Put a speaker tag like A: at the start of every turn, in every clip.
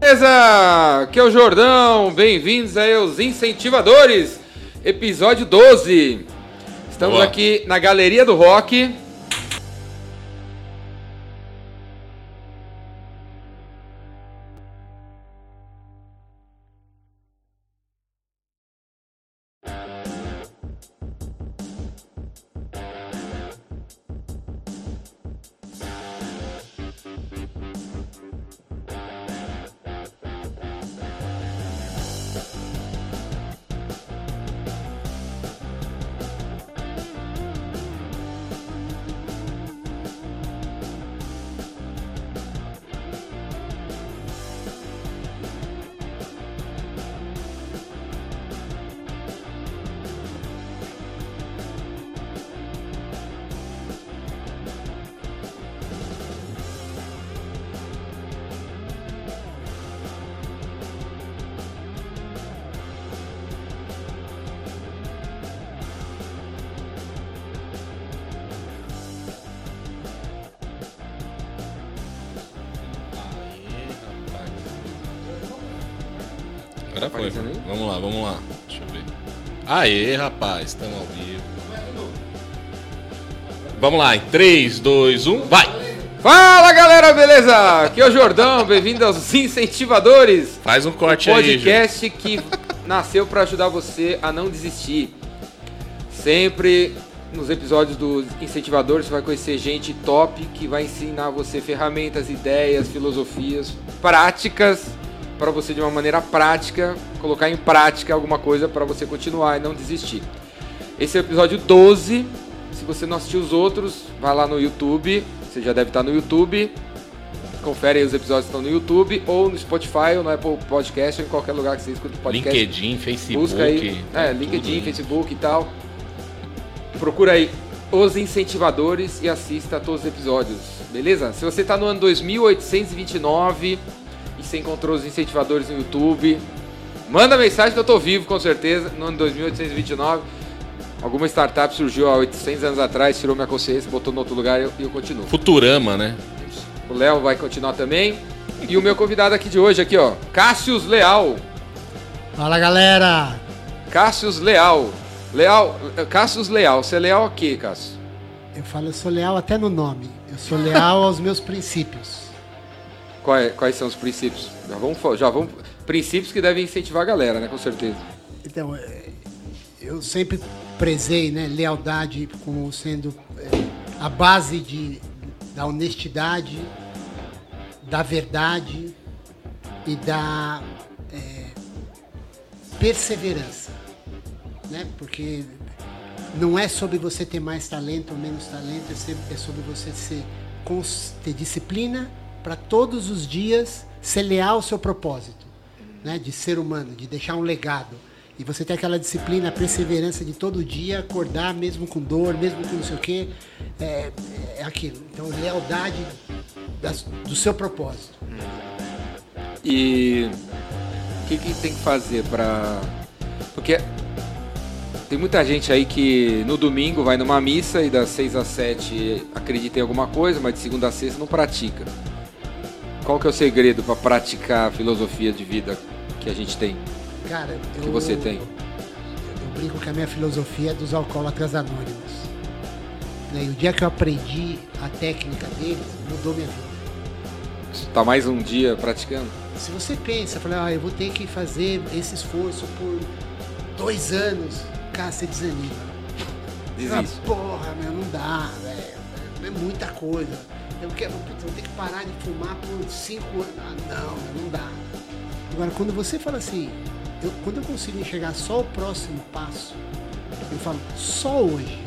A: Beleza? Aqui é o Jordão, bem-vindos aí aos Incentivadores, episódio 12. Estamos
B: Boa.
A: aqui na Galeria do Rock.
B: Aê, rapaz, estamos ao vivo. Vamos lá, em 3, 2, 1, vai!
A: Fala galera, beleza? Aqui é o Jordão, bem-vindo aos Incentivadores,
B: Faz um corte aí, Ju.
A: podcast que nasceu para ajudar você a não desistir. Sempre nos episódios dos Incentivadores você vai conhecer gente top que vai ensinar você ferramentas, ideias, filosofias, práticas para você de uma maneira prática colocar em prática alguma coisa para você continuar e não desistir. Esse é o episódio 12. Se você não assistiu os outros, vai lá no YouTube. Você já deve estar no YouTube. Confere aí os episódios que estão no YouTube, ou no Spotify, ou no Apple Podcast, ou em qualquer lugar que você escute podcast.
B: LinkedIn, Facebook.
A: Busca aí,
B: tá
A: é, LinkedIn. Facebook e tal. Procura aí os incentivadores e assista a todos os episódios, beleza? Se você está no ano 2829 e você encontrou os incentivadores no YouTube, manda mensagem que eu tô vivo com certeza no ano 2829. Alguma startup surgiu há 800 anos atrás, tirou minha consciência, botou no outro lugar e eu, eu continuo.
B: Futurama, né?
A: O Léo vai continuar também. E o meu convidado aqui de hoje, aqui ó, Cássius Leal.
C: Fala galera!
A: Cássius Leal. Leal, Cássius Leal. Você é leal a quê, Cássio?
C: Eu falo, eu sou leal até no nome. Eu sou leal aos meus princípios.
A: Quais, quais são os princípios? Já vamos, já vamos. Princípios que devem incentivar a galera, né? Com certeza.
C: Então, é, eu sempre prezei né, lealdade como sendo é, a base de, da honestidade, da verdade e da é, perseverança. Né? Porque não é sobre você ter mais talento ou menos talento, é é sobre você ser, ter disciplina para todos os dias ser leal ao seu propósito, né? de ser humano, de deixar um legado. E você ter aquela disciplina, a perseverança de todo dia acordar, mesmo com dor, mesmo com não sei o quê, é, é aquilo. Então, lealdade das- do seu propósito.
A: E o que, que tem que fazer pra. Porque tem muita gente aí que no domingo vai numa missa e das 6 às 7 acredita em alguma coisa, mas de segunda a sexta não pratica. Qual que é o segredo pra praticar a filosofia de vida que a gente tem?
C: Cara, eu,
A: Que você tem?
C: Eu brinco que a minha filosofia é dos alcoólatras anônimos. Né? E o dia que eu aprendi a técnica deles, mudou minha vida.
A: Tá mais um dia praticando?
C: Se você pensa, fala, ah, eu vou ter que fazer esse esforço por dois anos, cara, você desanima.
A: Desiste.
C: Ah, porra, meu, não dá, velho. É muita coisa. Eu quero, putz, vou ter que parar de fumar por cinco anos. Ah, não, não dá. Agora, quando você fala assim, eu- quando eu consigo enxergar só o próximo passo, eu falo, só hoje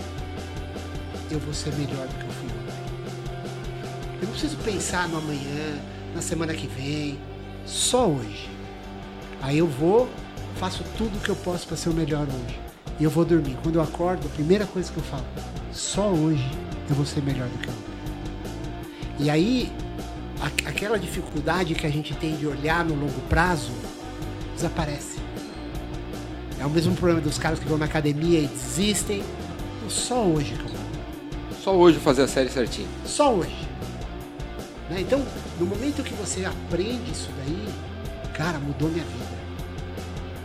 C: eu vou ser melhor do que eu fui ontem. Eu não preciso pensar no amanhã, na semana que vem, só hoje. Aí eu vou, faço tudo o que eu posso para ser o melhor hoje. E eu vou dormir. Quando eu acordo, a primeira coisa que eu falo, só hoje eu vou ser melhor do que ontem. E aí, a- aquela dificuldade que a gente tem de olhar no longo prazo desaparece. É o mesmo problema dos caras que vão na academia e desistem. Só hoje vou.
A: Só hoje fazer a série certinho.
C: Só hoje. Né? Então, no momento que você aprende isso daí, cara, mudou minha vida.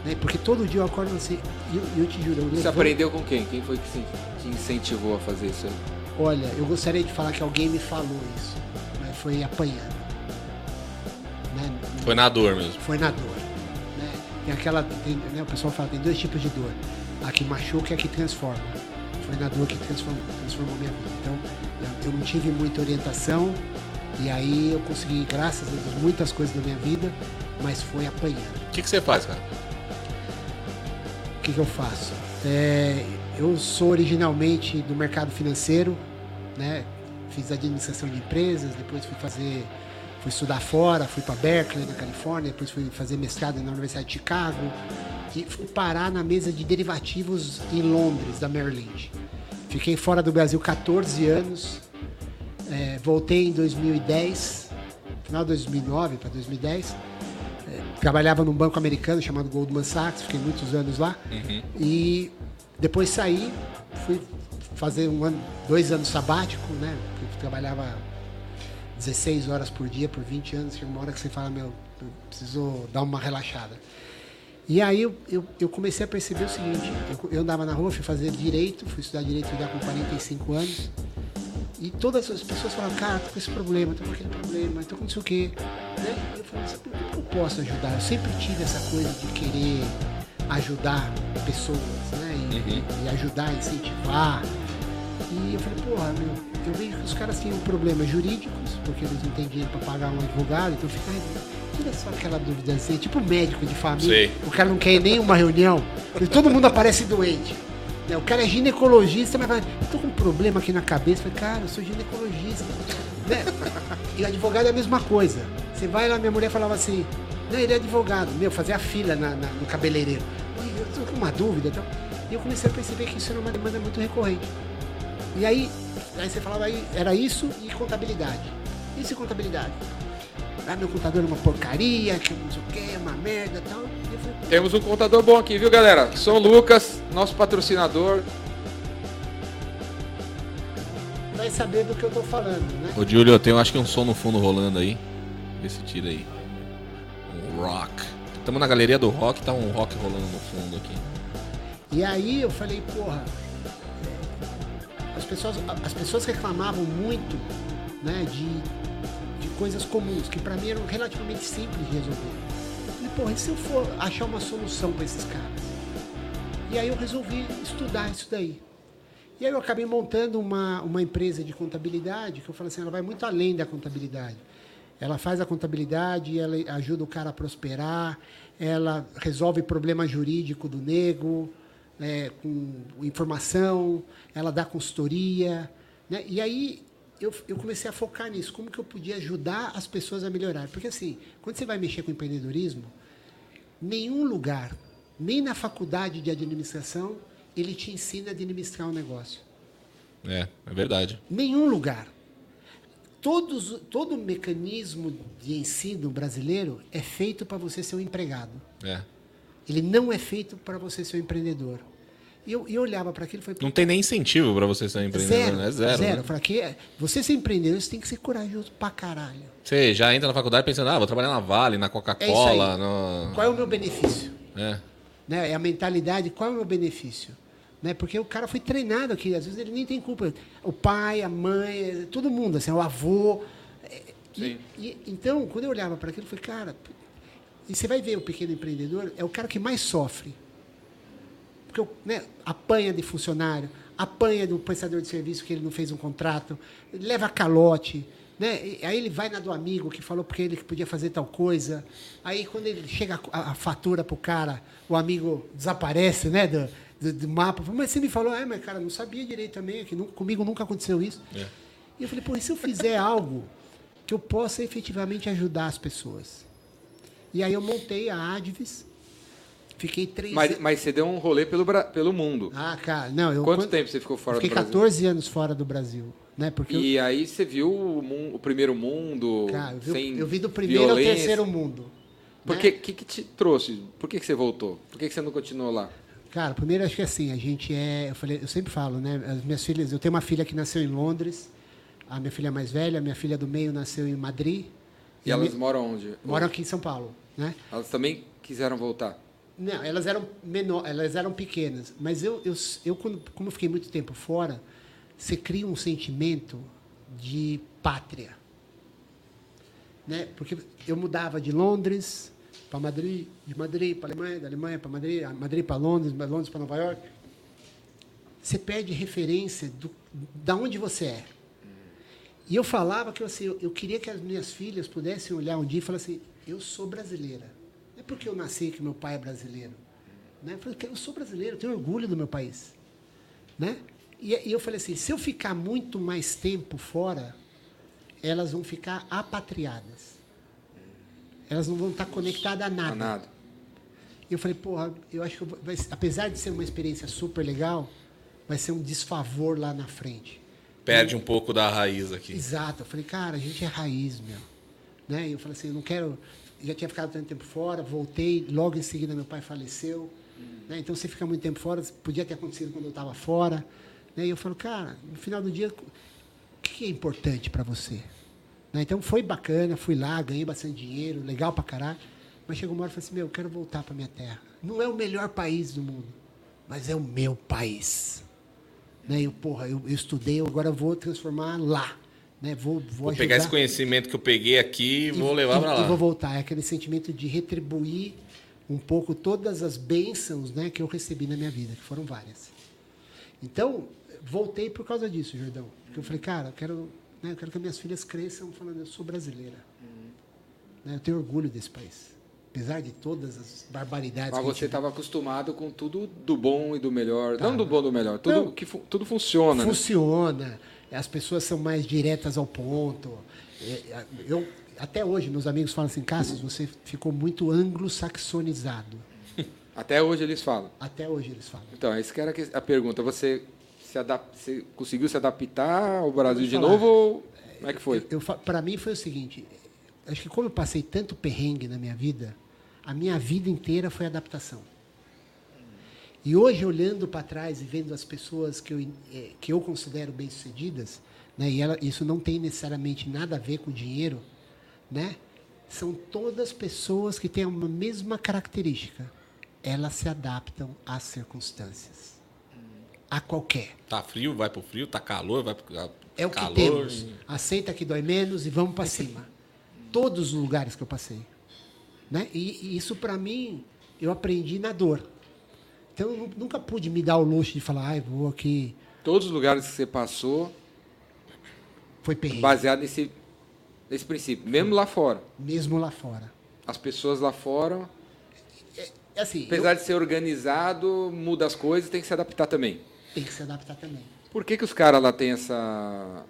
C: Né? Porque todo dia eu acordo assim, e eu, eu te juro, eu
A: Você aprendeu com quem? Quem foi que te incentivou a fazer isso aí?
C: Olha, eu gostaria de falar que alguém me falou isso, foi apanhando. Né?
B: Foi na dor mesmo.
C: Foi na dor. Né? Tem aquela, tem, né, o pessoal fala, tem dois tipos de dor. A que machuca e a que transforma. Foi na dor que transformou, transformou minha vida. Então, eu, eu não tive muita orientação e aí eu consegui, graças a Deus, muitas coisas da minha vida, mas foi apanhando.
B: O que, que você faz, cara?
C: O que, que eu faço? É, eu sou originalmente do mercado financeiro, né? Fiz administração de empresas, depois fui fazer, fui estudar fora, fui para Berkeley, na Califórnia, depois fui fazer mestrado na Universidade de Chicago e fui parar na mesa de derivativos em Londres, da Merrill Lynch. Fiquei fora do Brasil 14 anos, é, voltei em 2010, final de 2009 para 2010. É, trabalhava num banco americano chamado Goldman Sachs, fiquei muitos anos lá. E depois saí, fui fazer um ano, dois anos sabático, né? Eu trabalhava 16 horas por dia por 20 anos. Chega uma hora que você fala, meu, eu preciso dar uma relaxada. E aí eu, eu, eu comecei a perceber o seguinte, eu, eu andava na rua, fui fazer direito, fui estudar direito já com 45 anos. E todas as pessoas falavam, cara, tô com esse problema, tô com aquele problema, tô com não sei o quê. Né? E eu falei, por que eu posso ajudar? Eu sempre tive essa coisa de querer ajudar pessoas, né? E, e ajudar, incentivar. E eu falei, porra, meu, eu vejo que os caras têm problemas jurídicos, porque eles não têm dinheiro para pagar um advogado, então fica. Tira só aquela dúvida assim, tipo médico de família.
B: Sei.
C: O cara não quer ir nem uma reunião, e todo mundo aparece doente. Né, O cara é ginecologista, mas fala, eu tô com um problema aqui na cabeça. Eu falei, cara, eu sou ginecologista. Né? E o advogado é a mesma coisa. Você vai lá, minha mulher falava assim, não, ele é advogado. Meu, fazia fila na- na- no cabeleireiro. Eu tô com uma dúvida. Então. E eu comecei a perceber que isso era uma demanda muito recorrente. E aí, aí você falava aí, era isso e contabilidade. Isso e contabilidade. Ah, meu contador é uma porcaria, que não sei o que, é uma merda e tal. E falei,
A: Temos um contador bom aqui, viu, galera? São Lucas, nosso patrocinador.
C: vai saber do que eu tô falando, né?
B: Ô, Júlio, eu tenho acho que um som no fundo rolando aí. Vê se tira aí. Um rock. Estamos na galeria do rock, tá um rock rolando no fundo aqui.
C: E aí eu falei, porra, as pessoas, as pessoas reclamavam muito né, de, de coisas comuns, que pra mim eram relativamente simples de resolver. Eu falei, porra, e se eu for achar uma solução para esses caras? E aí eu resolvi estudar isso daí. E aí eu acabei montando uma, uma empresa de contabilidade, que eu falei assim, ela vai muito além da contabilidade. Ela faz a contabilidade, ela ajuda o cara a prosperar, ela resolve problema jurídico do nego, né, com informação, ela dá consultoria. Né? E aí eu, eu comecei a focar nisso, como que eu podia ajudar as pessoas a melhorar. Porque assim, quando você vai mexer com empreendedorismo, nenhum lugar, nem na faculdade de administração, ele te ensina a administrar um negócio.
B: É, é verdade.
C: Nenhum lugar. Todos, todo mecanismo de ensino brasileiro é feito para você ser um empregado.
B: É.
C: Ele não é feito para você ser um empreendedor. E eu, eu olhava para aquilo e falei,
B: Não tem nem incentivo pra você ser um empreendedor,
C: zero,
B: né? Zero.
C: zero.
B: né?
C: Falei, que você ser empreendedor, você tem que ser corajoso pra caralho.
B: Você já entra na faculdade pensando, ah, vou trabalhar na Vale, na
C: É
B: Coca-Cola,
C: isso
B: no...
C: Qual é o meu benefício?
B: É.
C: né? É a mentalidade, qual é o meu benefício? Né? Porque o cara foi treinado aqui, às vezes ele nem tem culpa. O pai, a mãe, todo mundo, assim, o avô. é, e-
A: Sim.
C: e- então, quando eu olhava para aquilo, eu falei, cara, e você vai ver o pequeno empreendedor, é o cara que mais sofre. Porque né, apanha de funcionário, apanha do prestador de serviço que ele não fez um contrato, leva calote. Né? E Aí ele vai na do amigo que falou porque ele que podia fazer tal coisa. Aí quando ele chega a, a fatura pro cara, o amigo desaparece né, do, do, do mapa. Mas você me falou, ah, mas cara, não sabia direito também, que comigo nunca aconteceu isso.
B: É.
C: E eu falei, pô, e se eu fizer algo que eu possa efetivamente ajudar as pessoas? E aí eu montei a Advis, fiquei três
A: Mas, mas você deu um rolê pelo, pelo mundo.
C: ah, cara, não, eu
A: Quanto
C: quando-
A: tempo você ficou fora
C: eu fiquei
A: do Brasil?
C: 14 anos fora do Brasil, né? Porque eu,
A: E aí você viu o, o primeiro mundo
C: cara, eu vi,
A: sem
C: eu vi do primeiro ao
A: violência.
C: terceiro mundo.
A: Por
C: né?
A: que, que que te trouxe? Por que, que você voltou? Por que, que você não continuou lá?
C: Cara, primeiro acho que assim, a gente é, eu falei, eu sempre falo, né? As minhas filhas, eu tenho uma filha que nasceu em Londres, a minha filha mais velha, a minha filha do meio nasceu em Madrid.
A: E
C: a
A: elas
C: minha-
A: moram onde?
C: moram aqui em São Paulo. Né?
A: Elas também quiseram voltar.
C: Não, elas eram menor, elas eram pequenas, mas eu, eu, eu quando, como eu fiquei muito tempo fora, você cria um sentimento de pátria, né? Porque eu mudava de Londres para Madrid, de Madrid para Alemanha, da Alemanha para Madrid, Madrid para Londres, Londres para Nova York. Você perde referência do, da onde você é. E eu falava que assim, eu, eu queria que as minhas filhas pudessem olhar um dia e falar assim: eu sou brasileira. Não é porque eu nasci que meu pai é brasileiro. Né? Eu falei, eu sou brasileiro, eu tenho orgulho do meu país. Né? E, e eu falei assim: se eu ficar muito mais tempo fora, elas vão ficar apatriadas. Elas não vão estar conectadas a nada.
A: A nada.
C: E eu falei, porra, eu acho que eu vou, vai, apesar de ser uma experiência super legal, vai ser um desfavor lá na frente.
B: Perde um pouco da raiz aqui.
C: Exato. Eu falei, cara, a gente é raiz, meu. Né? E eu falei assim, eu não quero. Já tinha ficado tanto tempo fora, voltei, logo em seguida meu pai faleceu. Né? Então você fica muito tempo fora, podia ter acontecido quando eu estava fora. Né? E eu falo, cara, no final do dia, o que é importante para você? Né? Então foi bacana, fui lá, ganhei bastante dinheiro, legal pra caralho. Mas chegou uma hora e falei assim, meu, eu quero voltar para minha terra. Não é o melhor país do mundo, mas é o meu país. Né? Eu, porra, eu, eu estudei, eu agora vou transformar lá. Né? Vou, vou,
B: Vou pegar esse conhecimento que eu peguei aqui e vou levar para
C: E
B: lá.
C: vou voltar. É aquele sentimento de retribuir um pouco todas as bênçãos né, que eu recebi na minha vida, que foram várias. Então, voltei por causa disso, Jordão. Porque eu falei, cara, eu quero, né, eu quero que minhas filhas cresçam falando, eu sou brasileira. Né, eu tenho orgulho desse país. Apesar de todas as barbaridades
A: Mas você estava acostumado com tudo do bom e do melhor.
C: Tá.
A: Não do bom e do melhor. Tudo,
C: Não.
A: que fu- tudo funciona. né?
C: As pessoas são mais diretas ao ponto. É, Eu, até hoje, meus amigos falam assim, Cassius, você ficou muito anglo-saxonizado.
A: Até hoje eles falam.
C: Até hoje eles falam.
A: Então, essa que era a pergunta. Você, se adap- você conseguiu se adaptar ao Brasil de novo ou como é que foi?
C: Pra mim foi o seguinte, acho que como eu passei tanto perrengue na minha vida, a minha vida inteira foi adaptação. E hoje, olhando para trás e vendo as pessoas que eu, eh, que eu considero bem-sucedidas, né, e ela, isso não tem necessariamente nada a ver com dinheiro, né, são todas pessoas que têm uma mesma característica. Elas se adaptam às circunstâncias. A qualquer.
B: Tá frio, vai pro frio, tá calor, vai pro
C: É o que
B: calor.
C: temos. Aceita que dói menos e vamos para cima. Todos os lugares que eu passei. Né? E, e isso, para mim, eu aprendi na dor. Então, eu nu- nunca pude me dar o luxo de falar, ai, vou aqui.
A: Todos os lugares que você passou,
C: Foi perrengue.
A: baseado nesse, nesse princípio. Mesmo lá fora.
C: Mesmo lá fora.
A: As pessoas lá fora,
C: É assim, eu
A: apesar de ser organizado, muda as coisas, tem que se adaptar também.
C: tenho que se adaptar também.
A: Por que, que os caras lá têm essa,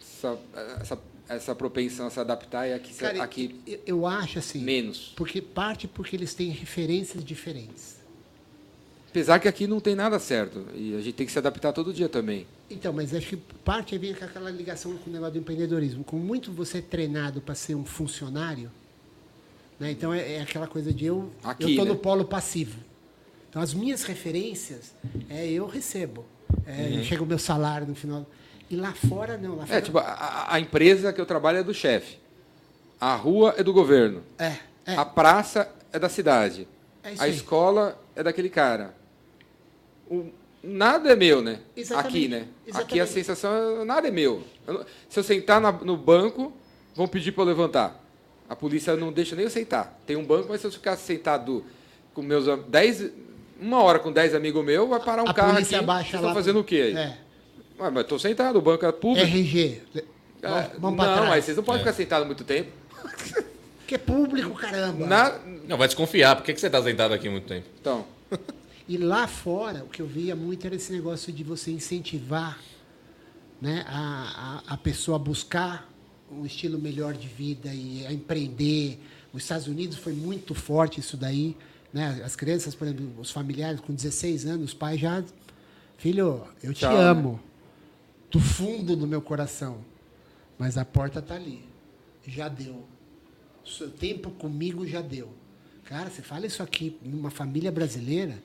A: essa, essa, essa propensão a se adaptar e aqui,
C: Cara,
A: aqui
C: eu, eu acho assim.
A: menos?
C: Porque parte porque eles têm referências diferentes.
A: Apesar que aqui não tem nada certo. E a gente tem que se adaptar todo dia também.
C: Então, mas acho que parte vem com aquela ligação com o negócio do empreendedorismo. Como muito você é treinado para ser um funcionário, né? então é, é aquela coisa de eu estou
A: né?
C: no polo passivo. Então, as minhas referências é eu recebo. É, Chega o meu salário no final. E lá fora, não. Lá fora,
A: É, tipo, a, a empresa que eu trabalho é do chefe. A rua é do governo.
C: é, é,
A: A praça é da cidade.
C: É
A: a escola é daquele cara. O- nada é meu, né?
C: Exatamente,
A: Aqui, né? Aqui a
C: exatamente.
A: sensação é nada é meu. Eu se eu sentar na- no banco, vão pedir para eu levantar. A polícia não deixa nem eu sentar. Tem um banco, mas se eu ficar sentado com meus 10, uma hora com 10 amigos meus, vai parar um
C: a
A: carro aqui.
C: abaixa
A: Vocês
C: lá.
A: estão fazendo o quê aí?
C: É,
A: Ué, mas estou sentado, o banco é público.
C: RG.
A: É,
C: Vamos,
A: não,
C: trás.
A: mas vocês não podem
B: É.
A: ficar sentados muito tempo.
C: Que é público, caramba.
A: Na-
B: Não, vai desconfiar. Por que, que você tá sentado aqui muito tempo?
A: Então,
C: E lá fora, o que eu via muito era esse negócio de você incentivar né, a, a, a pessoa a buscar um estilo melhor de vida e a empreender. Os Estados Unidos foi muito forte isso daí. Né? As crianças, por exemplo, os familiares com 16 anos, os pais já. Filho, eu te
A: Tchau, né?
C: amo. Do fundo do meu coração. Mas a porta está ali. Já deu. O seu tempo comigo já deu. Cara, você fala isso aqui numa família brasileira,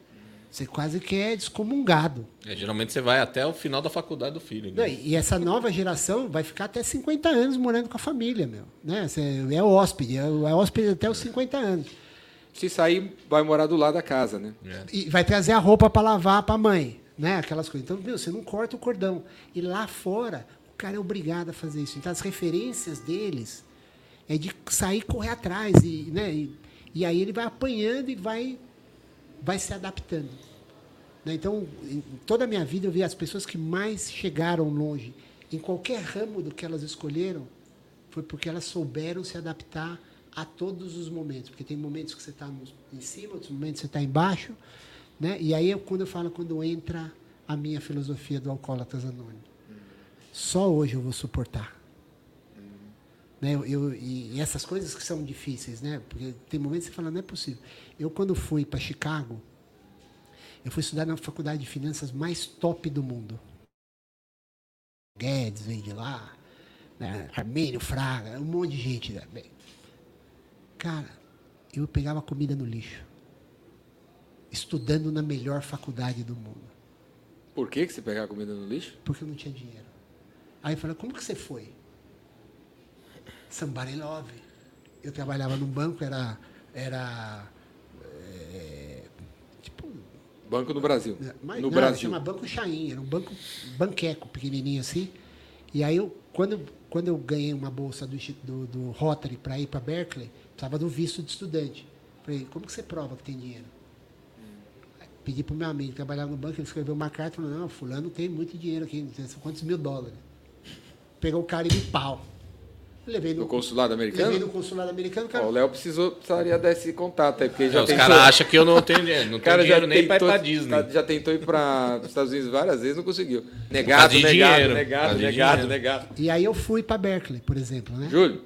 C: Você quase que é descomungado.
B: É, geralmente você vai até o final da faculdade do filho.
C: Não,
B: Né?
C: e essa nova geração vai ficar até 50 anos morando com a família, meu. Né? Você é hóspede, é é hóspede até os 50 anos.
A: Se sair, vai morar do lado da casa, né?
B: É.
C: E vai trazer a roupa para lavar para a mãe, né? Aquelas coisas. Então, meu, você não corta o cordão. E lá fora, o cara é obrigado a fazer isso. Então, as referências deles é de sair e correr atrás. E, né? e, e aí ele vai apanhando e vai, vai se adaptando. Né? Então, em toda a minha vida, eu vi as pessoas que mais chegaram longe, em qualquer ramo do que elas escolheram, foi porque elas souberam se adaptar a todos os momentos. Porque tem momentos que você está em cima, outros momentos que você está embaixo. Né? E aí, eu, quando eu falo, quando entra a minha filosofia do Alcoólatas Anônimo. Só hoje eu vou suportar. Né? Eu, eu- e, essas coisas que são difíceis, né? Porque tem momentos que você fala, não é possível. Eu, quando fui para Chicago, eu fui estudar na faculdade de finanças mais top do mundo. Guedes veio de lá, né? Armênio, Fraga, um monte de gente. Né? Cara, eu pegava comida no lixo. Estudando na melhor faculdade do mundo.
A: Por que, que você pegava comida no lixo?
C: Porque eu não tinha dinheiro. Aí eu falei, como que você foi? Somebody love. Eu trabalhava num banco, era. era é, tipo,
A: Banco no Brasil.
C: mas
A: no
C: não,
A: Brasil.
C: chama Banco Chain, era um banco banqueco, pequenininho assim. E aí, eu, quando, quando eu ganhei uma bolsa do, do, do Rotary para ir para Berkeley, precisava do visto de estudante. Falei, como que você prova que tem dinheiro? Pedi para o meu amigo que trabalhava no banco, ele escreveu uma carta e falou, não, fulano tem muito dinheiro aqui, não sei quantos mil dólares. Pegou o cara e me pau. Levei no,
A: No consulado americano?
C: Levei no consulado americano, o cara,
A: Ó, o Léo precisou, precisaria desse contato aí, porque já
B: É, os
A: tentou-
B: caras acham que eu não tenho dinheiro. Não
A: O
B: tenho
A: cara já
B: dinheiro nem pra ir
A: tentou,
B: pra Disney.
A: tá- já tentou ir para os Estados Unidos várias vezes, não conseguiu. Negado, negado,
B: dinheiro,
A: negado, negado, negado.
C: E aí eu fui para Berkeley, por exemplo, né?
A: Júlio,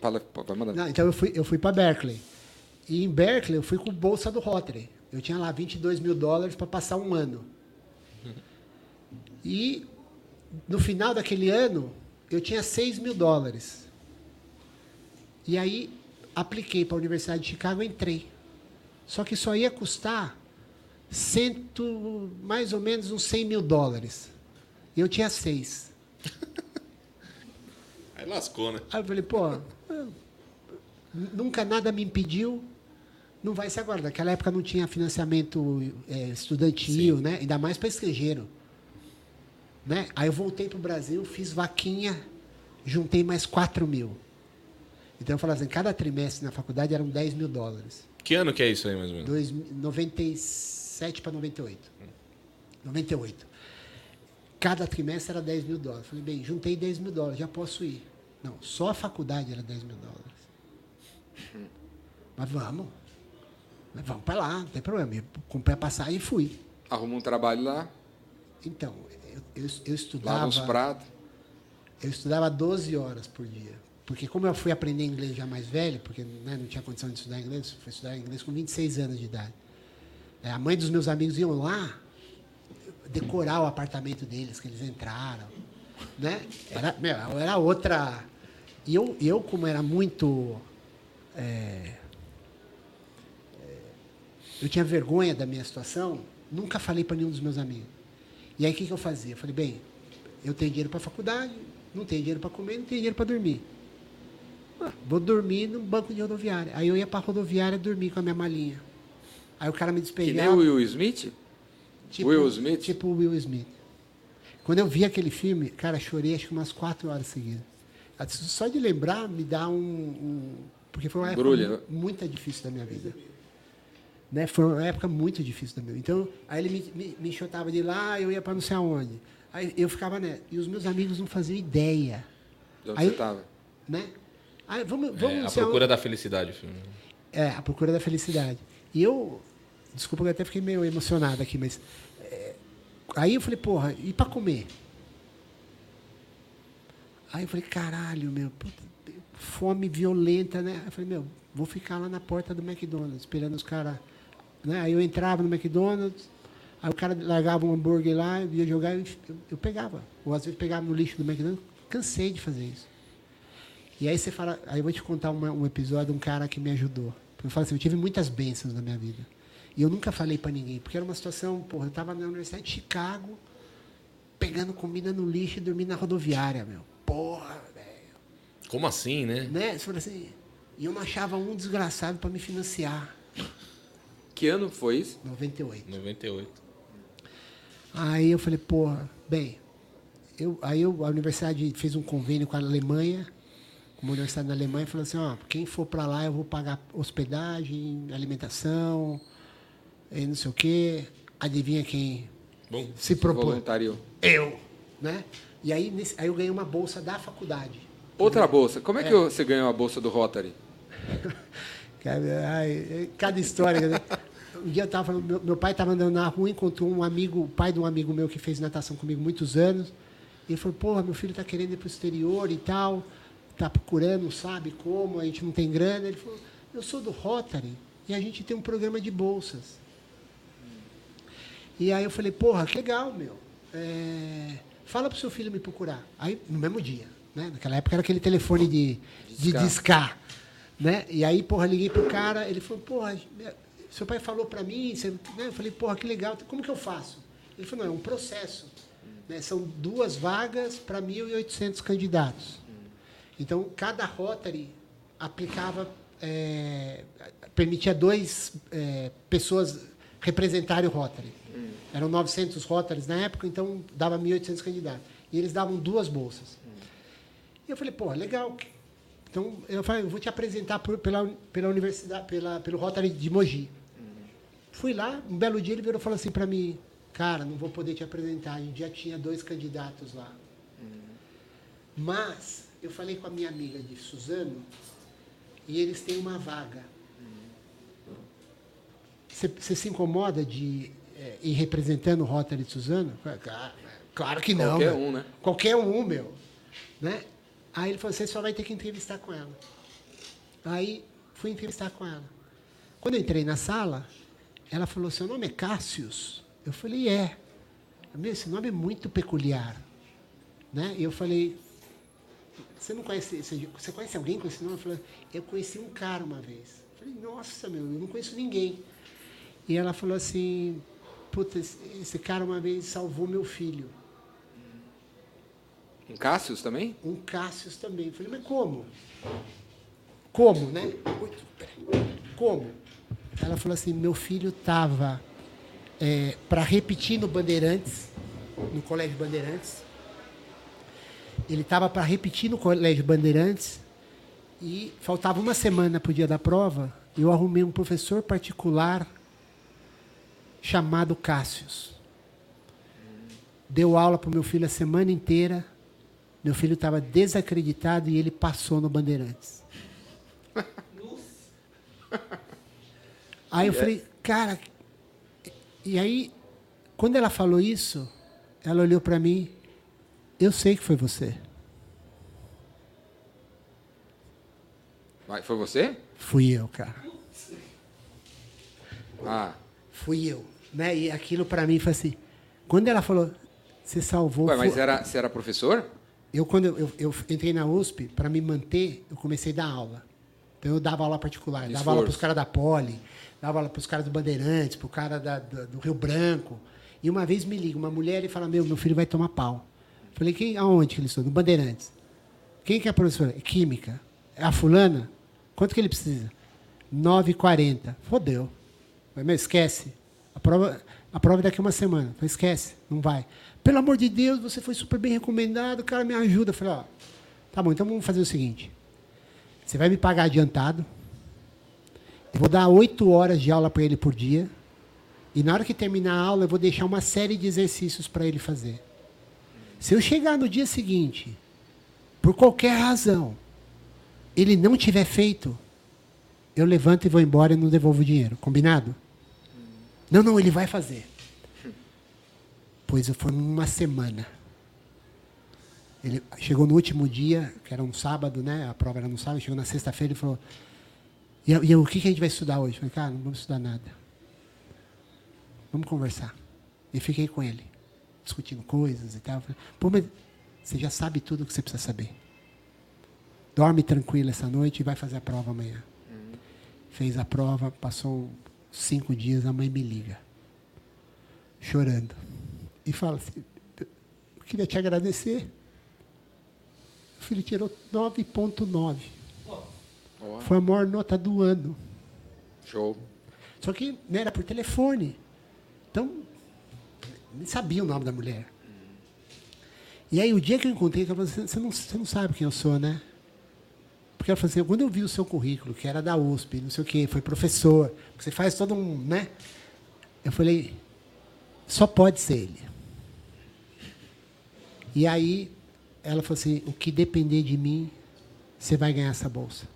A: fala, vai mandar.
C: Não, então eu fui, eu fui para Berkeley. E em Berkeley eu fui com bolsa do Rotary. Eu tinha lá 22 mil dólares para passar um ano. E no final daquele ano eu tinha 6 mil dólares. E aí apliquei para a Universidade de Chicago e entrei. Só que só ia custar cento, mais ou menos uns 100 mil dólares. E eu tinha seis.
B: Aí lascou, né?
C: Aí eu falei, pô, nunca nada me impediu, não vai ser agora. Naquela época não tinha financiamento é, estudantil, né? Ainda mais para estrangeiro. Né? Aí eu voltei para o Brasil, fiz vaquinha, juntei mais 4 mil. Então eu falava assim, cada trimestre na faculdade eram 10 mil dólares.
B: Que ano que é isso aí, mais ou menos?
C: Dois, 97 para 98. 98. Cada trimestre era 10 mil dólares. Falei, bem, juntei 10 mil dólares, já posso ir. Não, só a faculdade era 10 mil dólares. Mas vamos. Mas vamos para lá, não tem problema. Eu comprei a passagem e fui.
A: Arruma um trabalho lá,
C: Então, eu, eu, eu estudava.
A: uns pratos.
C: Eu estudava 12 horas por dia. Porque como eu fui aprender inglês já mais velho, porque né, não tinha condição de estudar inglês, fui estudar inglês com 26 anos de idade. É, a mãe dos meus amigos iam lá decorar o apartamento deles, que eles entraram. Né? Era, meu, era outra... E eu, eu como era muito... é, é, eu tinha vergonha da minha situação, nunca falei para nenhum dos meus amigos. E aí o que, que eu fazia? Eu falei, bem, eu tenho dinheiro para faculdade, não tenho dinheiro para comer, não tenho dinheiro para dormir. Vou dormir no banco de rodoviária. Aí eu ia para a rodoviária dormir com a minha malinha. Aí o cara me
A: Que
C: despejava.
A: nem o Will Smith? Will Smith?
C: Tipo o Will Smith. Quando eu vi aquele filme, cara, chorei acho que umas quatro horas seguidas. Só de lembrar me dá um. um- porque foi uma época
A: Embrulha,
C: mu-
A: né?
C: muito difícil da minha vida. Né? Foi uma época muito difícil da minha vida. Então, aí ele me, me, me enxotava de lá, eu ia para não sei aonde. Aí eu ficava, né? E os meus amigos não faziam ideia.
A: De onde
C: Aí-
A: você estava?
C: Né? Aí, vamos, vamos
B: É, a procura
C: aonde.
B: da felicidade, o filme.
C: É, a procura da felicidade. E eu, desculpa que eu até fiquei meio emocionado aqui, mas é, aí eu falei, porra, e para comer? Aí eu falei, caralho, meu, puta, fome violenta, né? Eu falei, meu, vou ficar lá na porta do McDonald's, esperando os caras. Né? Aí eu entrava no McDonald's, aí o cara largava um hambúrguer lá, eu ia jogar, eu, eu, eu pegava. Ou às vezes pegava no lixo do McDonald's, cansei de fazer isso. E aí você fala, aí eu vou te contar uma- um episódio de um cara que me ajudou. Eu falo assim, eu tive muitas bênçãos na minha vida. E eu nunca falei para ninguém, porque era uma situação, porra, eu estava na Universidade de Chicago, pegando comida no lixo e dormindo na rodoviária, meu. Porra, velho.
B: Como assim, né?
C: Né? Você fala assim, e eu não achava um desgraçado para me financiar.
A: Que ano foi isso?
C: 98.
B: 98.
C: Aí eu falei, porra, bem, eu, aí eu, a universidade fez um convênio com a Alemanha, uma universidade na Alemanha, e falou assim, ó, quem for para lá eu vou pagar hospedagem, alimentação, e não sei o quê. Adivinha quem
B: Bom,
C: se propôs?
A: Voluntariou.
C: Eu, né? E aí, nesse- aí eu ganhei uma bolsa da faculdade.
A: Outra bolsa. Como é que você ganhou a bolsa do Rotary?
C: Cara, ai, cada história. né? Um dia eu tava falando, meu, meu pai estava andando na rua, encontrou um amigo, o pai de um amigo meu que fez natação comigo muitos anos. E ele falou, porra, meu filho está querendo ir para o exterior e tal, está procurando, não sabe como, a gente não tem grana. Ele falou, eu sou do Rotary e a gente tem um programa de bolsas. E aí eu falei, porra, que legal, meu. É, fala pro seu filho me procurar. Aí, no mesmo dia, né? Naquela época era aquele telefone de, de
A: Discar.
C: né? E aí, porra, liguei pro cara, ele falou, porra, seu pai falou pra mim, você, né? Eu falei, porra, que legal, como que eu faço? Ele falou, não, é um processo. Né? São duas vagas para 1.800 candidatos. Então, cada Rotary aplicava, é, permitia dois é, pessoas representarem o Rotary. Eram 900 Rotarys na época, então dava 1.800 candidatos. E eles davam duas bolsas. E eu falei, pô, legal. Então, eu falei, vou te apresentar por- pela, pela universidade, pela, pelo Rotary de Mogi. Fui lá, um belo dia ele virou e falou assim para mim, cara, não vou poder te apresentar, a gente já tinha dois candidatos lá. Mas eu falei com a minha amiga de Suzano e eles têm uma vaga. Você se incomoda de eh, ir representando o Rotary de Suzano? "Claro, Claro que não.
A: Qualquer
C: meu.
A: um, né?
C: Qualquer um, meu. Né? Aí ele falou, você só vai ter que entrevistar com ela. Aí fui entrevistar com ela. Quando eu entrei na sala, ela falou, seu nome é Cássius? Eu falei, é. Meu, esse nome é muito peculiar. Né? E eu falei, você não conhece, você, você conhece alguém com esse nome? Eu falei, eu conheci um cara uma vez. Eu falei, nossa, meu, eu não conheço ninguém. E ela falou assim, puta, esse, cara uma vez salvou meu filho.
A: Um Cássius também?
C: Um Cássius também. Eu falei, mas como? Como, né? Como? Ela falou assim, meu filho estava para repetir no Bandeirantes, no Colégio Bandeirantes. Ele estava para repetir no Colégio Bandeirantes e faltava uma semana para o dia da prova. Eu arrumei um professor particular chamado Cássius. Deu aula para o meu filho a semana inteira. Meu filho estava desacreditado e ele passou no Bandeirantes. Aí eu falei, cara. E aí, quando ela falou isso, ela olhou para mim. Eu sei que foi você.
A: Vai, Foi você?
C: Fui eu, cara.
A: Ah.
C: Fui eu. Né? E aquilo para mim foi assim. Quando ela falou, você salvou.
A: Ué, mas era, você era professor?
C: Eu, quando eu, eu, eu entrei na USP, para me manter, eu comecei a dar aula. Então, eu dava aula particular. Dava aula para os caras da Poli, dava aula para os caras do Bandeirantes, para o cara da- da- do Rio Branco. E uma vez me liga uma mulher e fala: Meu, meu filho vai tomar pau. Falei: Quem, Aonde que ele estuda? No Bandeirantes. Quem que é a professora? É Química. É a fulana? Quanto que ele precisa? 9,40. Fodeu. Falei, meu, esquece. A prova, a prova é daqui a uma semana. Falei, esquece, não vai. Pelo amor de Deus, você foi super bem recomendado, cara, me ajuda. Falei, ó, tá bom, então vamos fazer o seguinte. Você vai me pagar adiantado. Eu vou dar oito horas de aula para ele por dia. E na hora que terminar a aula, eu vou deixar uma série de exercícios para ele fazer. Se eu chegar no dia seguinte, por qualquer razão, ele não tiver feito, eu levanto e vou embora e não devolvo o dinheiro. Combinado? Não, não, ele vai fazer. Pois foi uma semana. Ele chegou no último dia, que era um sábado, né? A prova era no sábado, chegou na sexta-feira e falou: e, e o que, que a gente vai estudar hoje? Eu falei, cara, não vamos estudar nada. Vamos conversar. E fiquei com ele, discutindo coisas e tal. Pô, mas você já sabe tudo o que você precisa saber. Dorme tranquilo essa noite e vai fazer a prova amanhã. Fez a prova, passou cinco dias, a mãe me liga, chorando, e fala assim: Eu queria te agradecer. O filho tirou 9,9.
A: Ó,
C: Foi a maior nota do ano.
A: Show.
C: Só que né, era por telefone. Então, nem sabia o nome da mulher. E aí, o dia que eu encontrei, ela falou assim, você não, você não sabe quem eu sou, né? Porque ela falou assim, quando eu vi o seu currículo, que era da USP, não sei o quê, foi professor, você faz todo um, né? Eu falei, só pode ser ele. E aí, ela falou assim, o que depender de mim, você vai ganhar essa bolsa.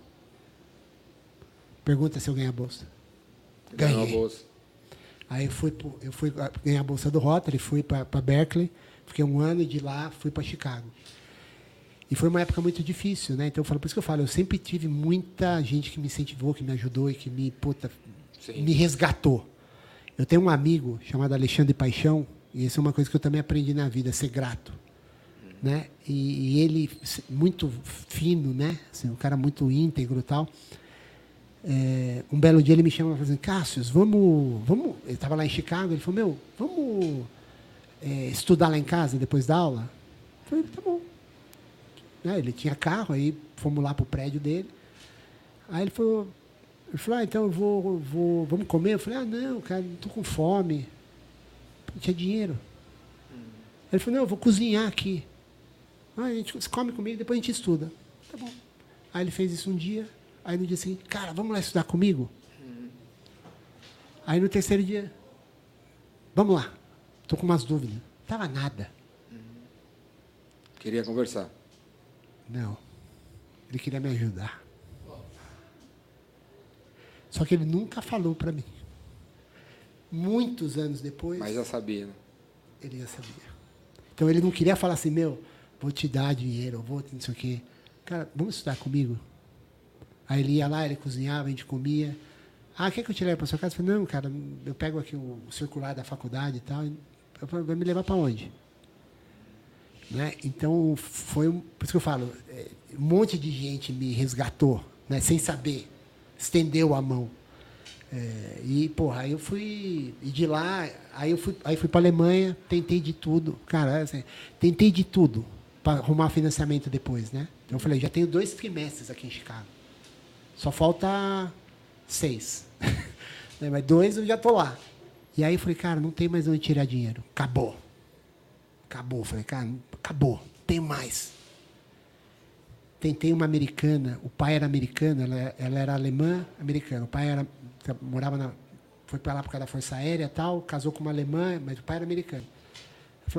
C: Pergunta se eu ganhei a bolsa.
A: Ganhou a
C: Ganhei.
A: bolsa.
C: Aí eu fui, eu fui ah, ganhar a bolsa do Rotary, fui para Berkeley, fiquei um ano e de lá fui para Chicago. E foi uma época muito difícil, né? Então eu falo, por isso que eu falo, eu sempre tive muita gente que me incentivou, que me ajudou e que me, puta,
A: Sim.
C: me resgatou. Eu tenho um amigo chamado Alexandre Paixão, e isso é uma coisa que eu também aprendi na vida, ser grato. Né? E, e ele, muito fino, né? Assim, um cara muito íntegro e tal. É, um belo dia ele me chama e assim, Cássio, vamos, vamos. Ele estava lá em Chicago, ele falou, meu, vamos é, estudar lá em casa depois da aula? Eu falei, tá bom. Né, Ele tinha carro, aí fomos lá pro prédio dele. Aí ele falou, ele falou, ah, então eu vou, vou, vamos comer? Eu falei, ah, não, cara, não tô com fome. Não tinha dinheiro. Ele falou, não, eu vou cozinhar aqui. Ah, a gente come comigo, depois a gente estuda. Tá bom. Aí ele fez isso um dia, aí no dia seguinte, cara, vamos lá estudar comigo? Aí no terceiro dia, vamos lá, tô com umas dúvidas. Tava nada.
A: Queria conversar.
C: Não. Ele queria me ajudar. Só que ele nunca falou para mim. Muitos anos depois,
A: Mas já sabia, né?
C: ele já sabia. Então ele não queria falar assim, meu, vou te dar dinheiro, vou não sei o quê. Cara, vamos estudar comigo? Aí ele ia lá, ele cozinhava, a gente comia. Ah, quer que eu te leve para sua casa? Eu falei, não, cara, eu pego aqui o circular da faculdade e tal. Vai me levar para onde? Né? Então, foi por isso que eu falo, é, um monte de gente me resgatou, né? sem saber, estendeu a mão. É, e, porra, aí eu fui. E de lá, aí eu fui, aí fui para Alemanha, tentei de tudo. Cara, assim, tentei de tudo para arrumar financiamento depois, né? Então eu falei, já tenho dois trimestres aqui em Chicago. Só falta seis. Né, Mas dois eu já tô lá. E aí eu falei, cara, não tem mais onde tirar dinheiro. Acabou. Acabou. Falei, cara, acabou. Tem mais. Tentei uma americana, o pai era americano, ela, ela era alemã americana. O pai era, morava na, foi para lá por causa da Força Aérea tal, casou com uma alemã, mas o pai era americano.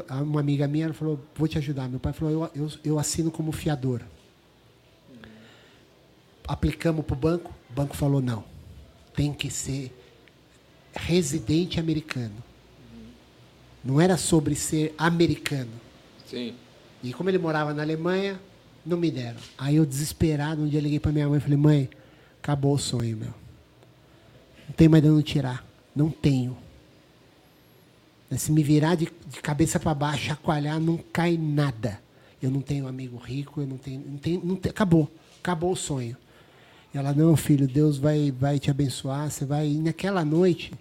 C: Uma amiga minha falou, vou te ajudar. Meu pai falou, eu, eu, eu assino como fiador. Aplicamos para o banco, o banco falou, não, tem que ser residente americano. Não era sobre ser americano.
A: Sim.
C: E como ele morava na Alemanha, não me deram. Aí eu desesperado, um dia liguei para minha mãe e falei, mãe, acabou o sonho, meu. Não tem mais de onde tirar. Não tenho. Se me virar de, de cabeça para baixo, chacoalhar, não cai nada. Eu não tenho amigo rico, eu não tenho. Não tenho não acabou. Acabou o sonho. E ela, não, filho, Deus vai, vai te abençoar, você vai. E naquela noite,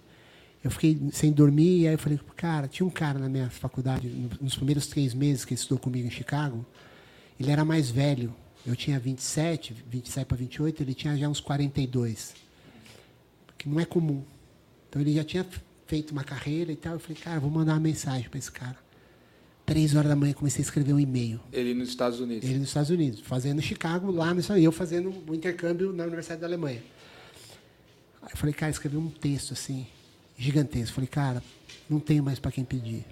C: eu fiquei sem dormir, e aí eu falei, cara, tinha um cara na minha faculdade, no- nos primeiros três meses que ele estudou comigo em Chicago, ele era mais velho. Eu tinha 27, 27 para 28, ele tinha já uns 42. Que não é comum. Então ele já tinha feito uma carreira e tal. Eu falei, cara, vou mandar uma mensagem para esse cara. Três horas da manhã comecei a escrever um e-mail.
A: Ele nos Estados Unidos.
C: Ele nos Estados Unidos, fazendo Chicago lá no eu fazendo o intercâmbio na Universidade da Alemanha. Aí eu falei, cara, escrevi um texto assim, gigantesco. Falei, cara, não tenho mais para quem pedir.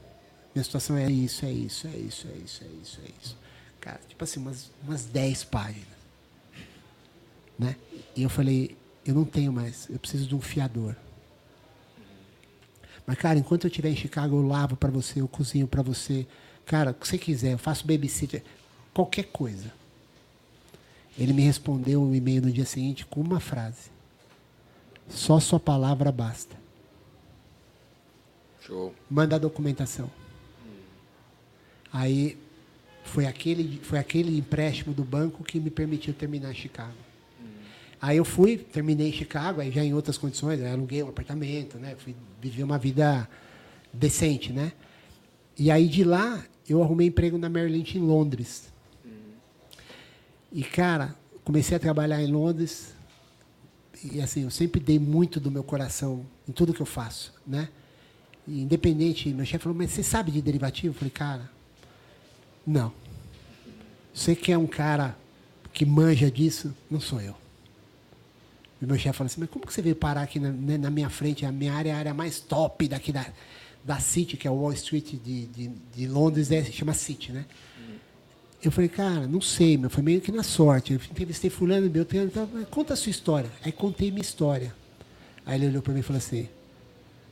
C: Minha situação é isso, é isso, é isso, é isso, é isso, é isso. Cara, tipo assim, umas, umas 10 páginas. Né? E eu falei, eu não tenho mais, eu preciso de um fiador. Mas, cara, enquanto eu estiver em Chicago, eu lavo para você, eu cozinho para você. Cara, o que você quiser, eu faço babysitter, qualquer coisa. Ele me respondeu um e-mail no dia seguinte com uma frase: Só sua palavra basta.
A: Show.
C: Manda a documentação. Aí foi aquele, foi aquele empréstimo do banco que me permitiu terminar Chicago. Aí eu fui, terminei em Chicago, aí já em outras condições, aluguei um apartamento, né? Fui viver uma vida decente, né? E aí de lá eu arrumei emprego na Merrill Lynch em Londres. E cara, comecei a trabalhar em Londres e assim, eu sempre dei muito do meu coração em tudo que eu faço, né? E, independente, meu chefe falou: "Mas você sabe de derivativo?" Eu falei: "Cara, não. Você que é um cara que manja disso, não sou eu." E meu chefe falou assim: Mas como que você veio parar aqui na, né, na minha frente? A minha área é a área mais top daqui da, da City, que é o Wall Street de, de, de Londres, é, chama City, né? Eu falei, cara, não sei, meu, foi meio que na sorte. Eu entrevistei fulano, meu, então, conta a sua história. Aí contei minha história. Aí ele olhou para mim e falou assim,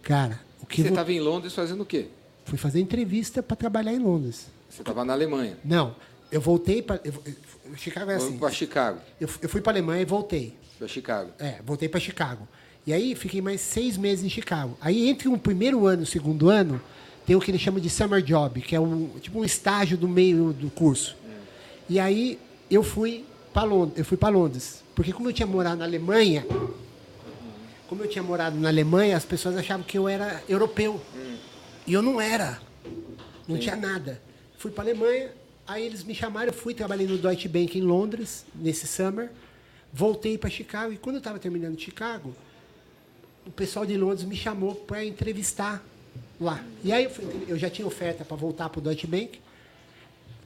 C: cara, o que
A: Você
C: vo-
A: estava em Londres fazendo o quê?
C: fui fazer entrevista para trabalhar em Londres.
A: Você estava na Alemanha.
C: Não, eu voltei para Chicago é assim.
A: Para Chicago.
C: Eu, eu fui para Alemanha e voltei.
A: Para Chicago.
C: É, voltei para Chicago. E aí fiquei mais seis meses em Chicago. Aí entre o primeiro ano e o segundo ano, tem o que eles chamam de summer job, que é um tipo um estágio do meio do curso. E aí eu fui para Londres, eu fui para Londres, porque como eu tinha morado na Alemanha, como eu tinha morado na Alemanha, as pessoas achavam que eu era europeu. E eu não era. Não tinha nada. Fui para Alemanha, aí eles me chamaram, eu fui, trabalhei no Deutsche Bank em Londres, nesse summer. Voltei para Chicago e quando eu estava terminando Chicago, o pessoal de Londres me chamou para entrevistar lá. E aí eu, fui, eu já tinha oferta para voltar para o Deutsche Bank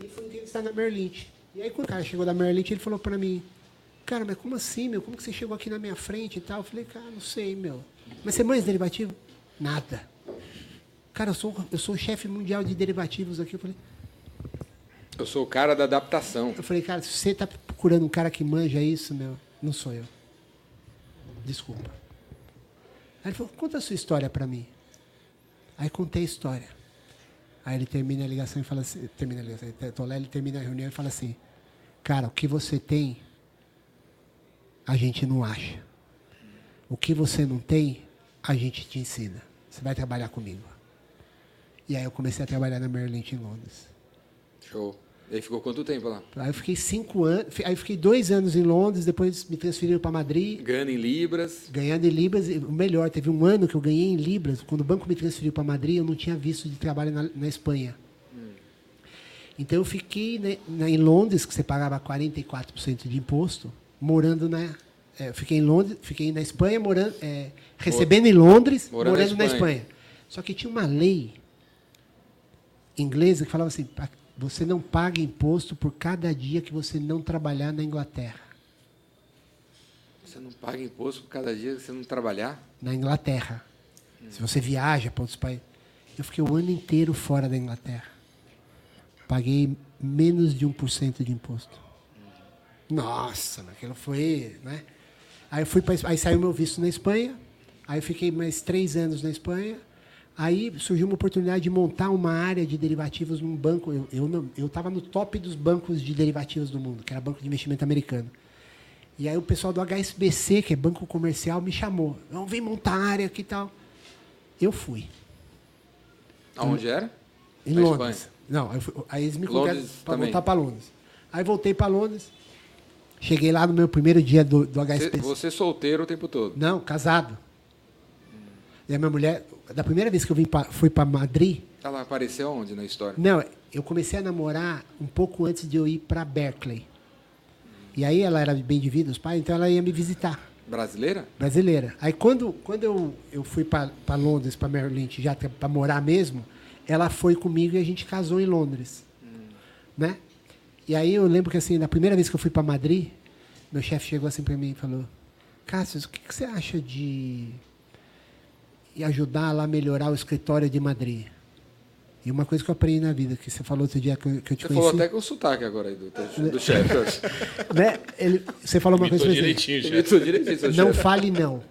C: e fui entrevistar na Merrill Lynch. E aí quando o cara chegou da Merrill Lynch, ele falou para mim, cara, mas como assim, meu? Como que você chegou aqui na minha frente e tal? Eu falei, cara, não sei, meu. Mas você manja derivativo? Nada. Cara, eu sou, eu sou o chefe mundial de derivativos aqui. Eu falei,
A: Eu sou o cara da adaptação.
C: eu falei, cara, se você está procurando um cara que manja isso, meu, não sou eu. Desculpa. Aí ele falou, conta a sua história para mim. Aí contei a história. Aí ele termina a ligação e fala assim, termina a ligação, ele termina a reunião e fala assim, cara, o que você tem, a gente não acha. O que você não tem, a gente te ensina. Você vai trabalhar comigo. E aí eu comecei a trabalhar na Lynch em Londres.
A: Show. E aí ficou quanto tempo lá?
C: Aí eu fiquei cinco anos, aí eu fiquei dois anos em Londres, depois me transferiram para Madrid,
A: Ganhando em libras.
C: ganhando em libras. O melhor, teve um ano que eu ganhei em libras. Quando o banco me transferiu para Madrid, eu não tinha visto de trabalho na, na Espanha. Então eu fiquei né, na- em Londres, que você pagava 44% de imposto, morando na. é, fiquei em Londres, fiquei na Espanha, morando, é, recebendo em Londres,
A: Morando
C: morando,
A: na
C: na
A: Espanha.
C: Espanha. Só que tinha uma lei inglesa que falava assim: "Pa- você não paga imposto por cada dia que você não trabalhar na Inglaterra.
A: Você não paga imposto por cada dia que você não trabalhar?
C: Na Inglaterra. Se você viaja para outros países. Eu fiquei o ano inteiro fora da Inglaterra. Paguei menos de 1% de imposto. Nossa, aquilo foi. Né? Aí, fui pra, aí saiu meu visto na Espanha. Aí fiquei mais três anos na Espanha. Aí surgiu uma oportunidade de montar uma área de derivativos num banco. Eu estava no top dos bancos de derivativos do mundo, que era Banco de Investimento Americano. E aí o pessoal do HSBC, que é banco comercial, me chamou. Não, vem montar área aqui e tal. Eu fui.
A: Aonde era?
C: Em
A: Na
C: Londres.
A: Espanha.
C: Não, fui- aí eles me colocaram para voltar para Londres. Aí voltei para Londres. Cheguei lá no meu primeiro dia do, do
A: Você,
C: HSBC.
A: você solteiro o tempo todo.
C: Não, casado. E a minha mulher, da primeira vez que eu vim pra, fui para Madrid,
A: Ela apareceu onde na história?
C: não, eu comecei a namorar um pouco antes de eu ir para Berkeley. E aí ela era bem de vida, os pais, então ela ia me visitar.
A: Brasileira?
C: brasileira. Aí quando, quando eu, eu fui para Londres, para Merrill Lynch, já para morar mesmo, ela foi comigo e a gente casou em Londres. Né? E aí eu lembro que assim, na primeira vez que eu fui para Madrid, meu chefe chegou assim para mim e falou: Cássio, o que, que você acha de ir ajudar lá a melhorar o escritório de Madrid? E uma coisa que eu aprendi na vida, que você falou outro dia que eu, que eu te
A: Você
C: conheci.
A: falou até com o sotaque agora aí do, do, do chefe.
C: né? Ele, você falou uma coisa
B: Imitou
C: pra mim,
B: direitinho, chefe.
A: direitinho,
C: não
A: chefe.
C: fale não.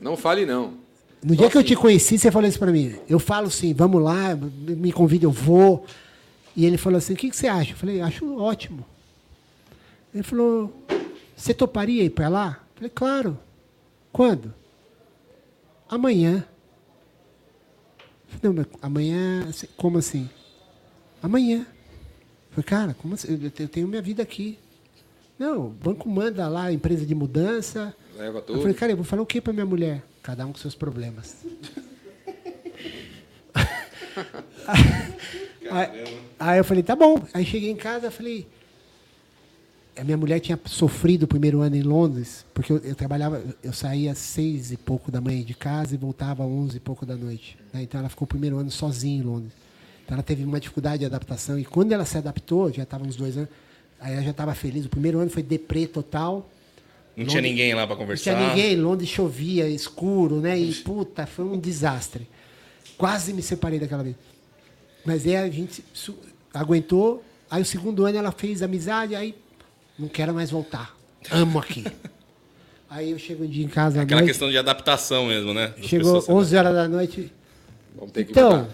A: Não fale não.
C: No dia que eu te conheci, você falou isso pra mim. Eu falo assim, vamos lá, me convida, eu vou. E ele falou assim, o que, que você acha? Eu falei, acho ótimo. Ele falou, você toparia ir pra lá? Eu falei, claro. Quando? Amanhã. Eu Não, mas amanhã, assim, como assim? Amanhã. Eu falei, cara, como assim? Eu te- eu tenho minha vida aqui. Não, o banco manda lá, empresa de mudança.
A: Leva
C: Eu
A: tudo.
C: falei, cara, eu vou falar o que pra minha mulher? Cada um com seus problemas. aí, aí eu falei, tá bom. Aí cheguei em casa, falei. A minha mulher tinha sofrido o primeiro ano em Londres, porque eu, eu trabalhava, eu saía às seis e pouco da manhã de casa e voltava às onze e pouco da noite. né? Então ela ficou o primeiro ano sozinha em Londres. Então ela teve uma dificuldade de adaptação. E quando ela se adaptou, já estava uns dois anos, aí ela já estava feliz. O primeiro ano foi deprê total.
B: Não tinha
C: Londres-
B: ninguém lá
C: Não
B: conversar.
C: tinha ninguém, Londres chovia, escuro, né? E puta, foi um desastre. Quase me separei daquela vez. Mas aí a gente aguentou. Aí o segundo ano ela fez amizade, aí não quero mais voltar. Amo aqui. aí eu chego um dia em casa à
B: Aquela
C: noite.
B: questão de adaptação mesmo, né? Das
C: Chegou
B: pessoas se
C: 11 horas da noite.
A: Vamos ter que
C: Então,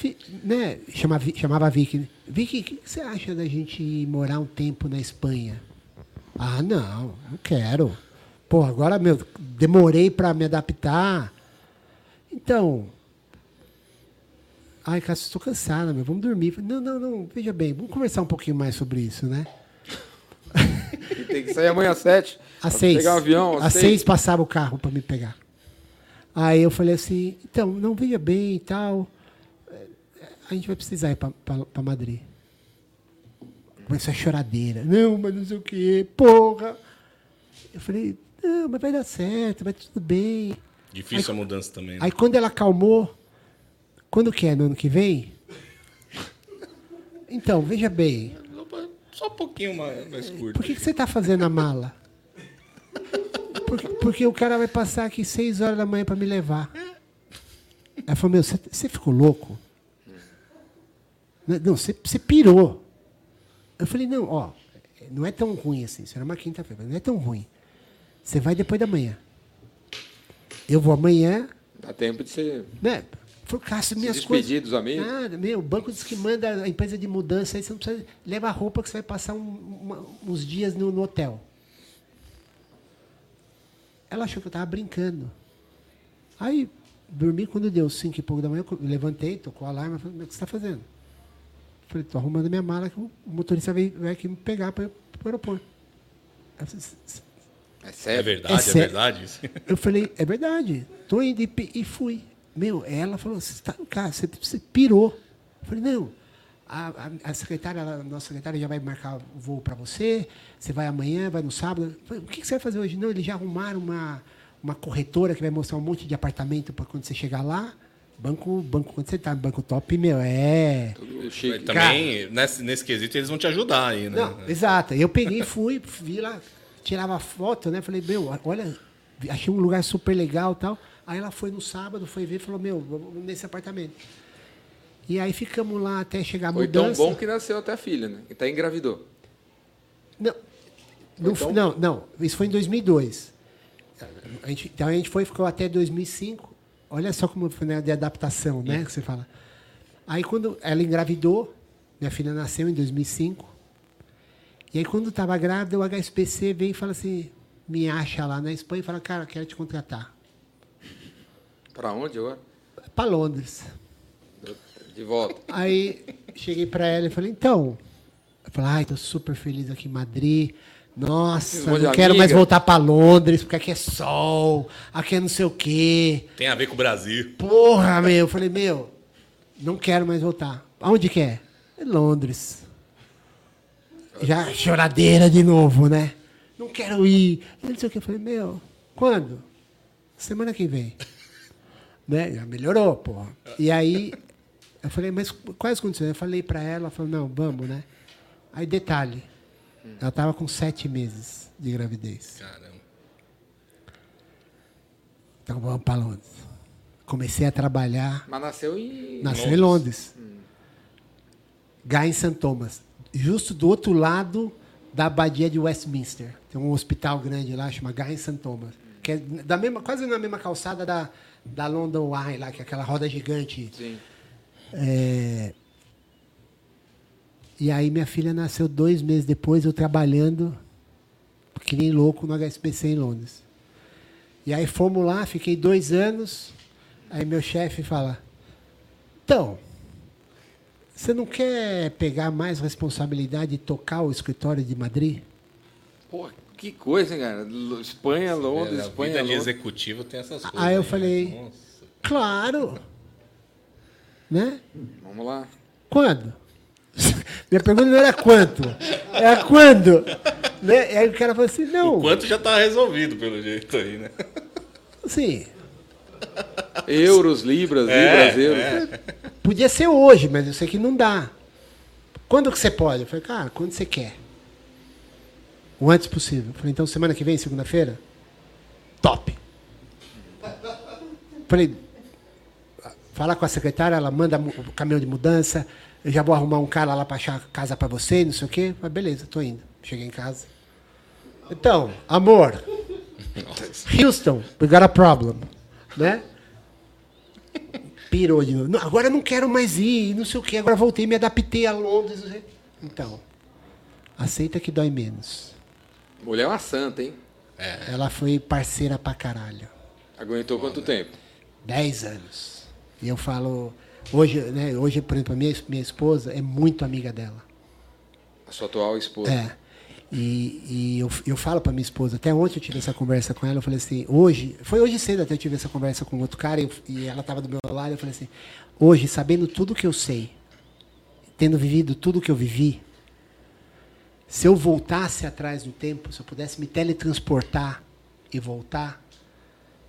C: que né? Chamava, chamava a Vicky. né? Vicky, o que, que você acha da gente morar um tempo na Espanha? Ah, não, não quero. Pô, agora, meu, demorei para me adaptar. Então. Ai, Cássio, estou cansada, meu, vamos dormir. Não, não, não, veja bem, vamos conversar um pouquinho mais sobre isso, né?
A: E tem que sair amanhã às sete.
C: Às seis.
A: Pegar o avião.
C: Às seis passava o carro para me pegar. Aí eu falei assim, então, não veja bem e tal. A gente vai precisar ir para Madrid. Começou a choradeira. Não, mas não sei o quê, porra. Eu falei, não, mas vai dar certo, vai tudo bem.
B: Difícil a mudança também. né?
C: Aí quando ela acalmou, quando que é? No ano que vem? Então, veja bem,
B: Só um pouquinho mais, mais curto.
C: Por que, que você está fazendo a mala? Porque, porque o cara vai passar aqui seis horas da manhã para me levar. Ela falou, meu, você, você ficou louco? Não, você, você pirou. Eu falei, não, ó, não é tão ruim assim. Isso era uma quinta-feira, não é tão ruim. Você vai depois da manhã. Eu vou amanhã,
A: Dá tempo de ser.
C: né? Falei, Cássio, minhas coisas.
A: dos amigos.
C: Nada, meu, o banco diz que manda a empresa de mudança, aí você não precisa. Leva a roupa que você vai passar um- uma- uns dias no, no hotel. Ela achou que eu estava brincando. Aí, dormi quando deu cinco e pouco da manhã, eu levantei, tocou o alarme, falei, o que você está fazendo? Falei, tô arrumando minha mala que o motorista vai, vai aqui me pegar para o aeroporto. Falou,
A: É
B: É verdade,
C: É
B: é, verdade. isso.
C: eu falei, é verdade. Tô indo e, e fui. Meu, ela falou, você tá, cara, você, você pirou. Eu falei, não. A, a, a secretária, a nossa secretária já vai marcar o voo para você. Você vai amanhã, vai no sábado. Eu falei, o que, que você vai fazer hoje? Não, eles já arrumaram uma, uma corretora que vai mostrar um monte de apartamento para quando você chegar lá. Banco, banco, quando você tá no banco top, meu, é.
A: Chique.
B: também, nesse, nesse quesito, eles vão te ajudar aí, né?
C: Não, exato. Eu peguei, fui, vi lá, tirava foto, né? Falei, meu, olha, achei um lugar super legal e tal. Aí ela foi no sábado, foi ver e falou, meu, vamos nesse apartamento. E aí ficamos lá até chegar a
A: Foi tão
C: mudança.
A: bom que nasceu até a filha, né? E até engravidou.
C: Não, não,
A: tão-
C: não, não, isso foi em 2002. A gente, então a gente foi, ficou até 2005. Olha só como foi né, de adaptação, né? Que você fala. Aí quando ela engravidou, minha filha nasceu em 2005. E aí quando estava grávida, o HSBC veio e fala assim, me acha lá na Espanha e fala, cara, quero te contratar.
A: Pra onde agora?
C: Para Londres.
A: De volta.
C: Aí cheguei para ela e falei, então. Eu falei, ai, tô super feliz aqui em Madrid. Nossa, não quero mais
A: amiga.
C: voltar para Londres, porque aqui é sol, aqui é não sei o quê.
B: Tem a ver com o Brasil.
C: Porra, meu. Eu falei, meu, não quero mais voltar. Aonde que é? É Londres. Já choradeira de novo, né? Não quero ir. Eu não sei o que. Eu falei, meu, quando? Semana que vem. Né? Já melhorou, porra. E aí, eu falei, mas quais condições? Eu falei pra ela, ela falou, não, vamos, né? Aí, detalhe. Ela tava com sete meses de gravidez.
B: Caramba.
C: Então, vamos pra Londres. Comecei a trabalhar
A: Mas nasceu em.
C: Nasceu em Londres. Guy em St. Thomas. Justo do outro lado da abadia de Westminster. Tem um hospital grande lá, chama Guy em St. Thomas. Que é da mesma, quase na mesma calçada da, da London Eye, lá, que é aquela roda gigante.
A: Sim.
C: É, E aí minha filha nasceu dois meses depois, eu trabalhando que nem louco no HSBC em Londres. E aí fomos lá, fiquei dois anos. Aí meu chefe fala, então, Você não quer pegar mais responsabilidade e tocar o escritório de Madrid?
A: Pô, que coisa, hein, cara? Espanha, Londres,
B: É, a
A: Espanha,
B: vida de
A: Londres.
B: executivo tem essas coisas.
C: Aí eu
B: né?
C: falei-
B: Nossa.
C: Claro! Né?
A: Vamos lá.
C: Quando? Minha pergunta não era quanto, era quando. Né? E aí o cara falou assim, não,
B: O quanto já tá resolvido pelo jeito aí, né?
C: assim,
A: Euros, libras,
B: É,
A: libras, euros.
B: é.
C: podia ser hoje, mas eu sei que não dá. Quando que você pode? Eu falei, cara, quando você quer. O antes possível. Falei, então semana que vem, segunda-feira? Top. Falei, fala com a secretária, ela manda o caminhão de mudança, eu já vou arrumar um cara lá para achar casa para você, não sei o quê. Falei, beleza, tô indo. Cheguei em casa. Então, amor, Houston, we got a problem. Né? Pirou de novo. Agora eu não quero mais ir, não sei o quê. Agora voltei, me adaptei a Londres. Então, aceita que dói menos.
A: Mulher é uma santa, hein?
C: Ela foi parceira pra caralho.
A: Aguentou quanto tempo?
C: 10 anos. E eu falo, hoje, né, hoje, por exemplo, a minha, minha esposa é muito amiga dela.
A: A sua atual esposa.
C: É. E, e eu, eu falo pra minha esposa, até ontem eu tive essa conversa com ela, eu falei assim, hoje, foi hoje cedo até eu tive essa conversa com outro cara, e, e ela tava do meu lado, eu falei assim, hoje, sabendo tudo que eu sei, tendo vivido tudo que eu vivi, se eu voltasse atrás no tempo, se eu pudesse me teletransportar e voltar,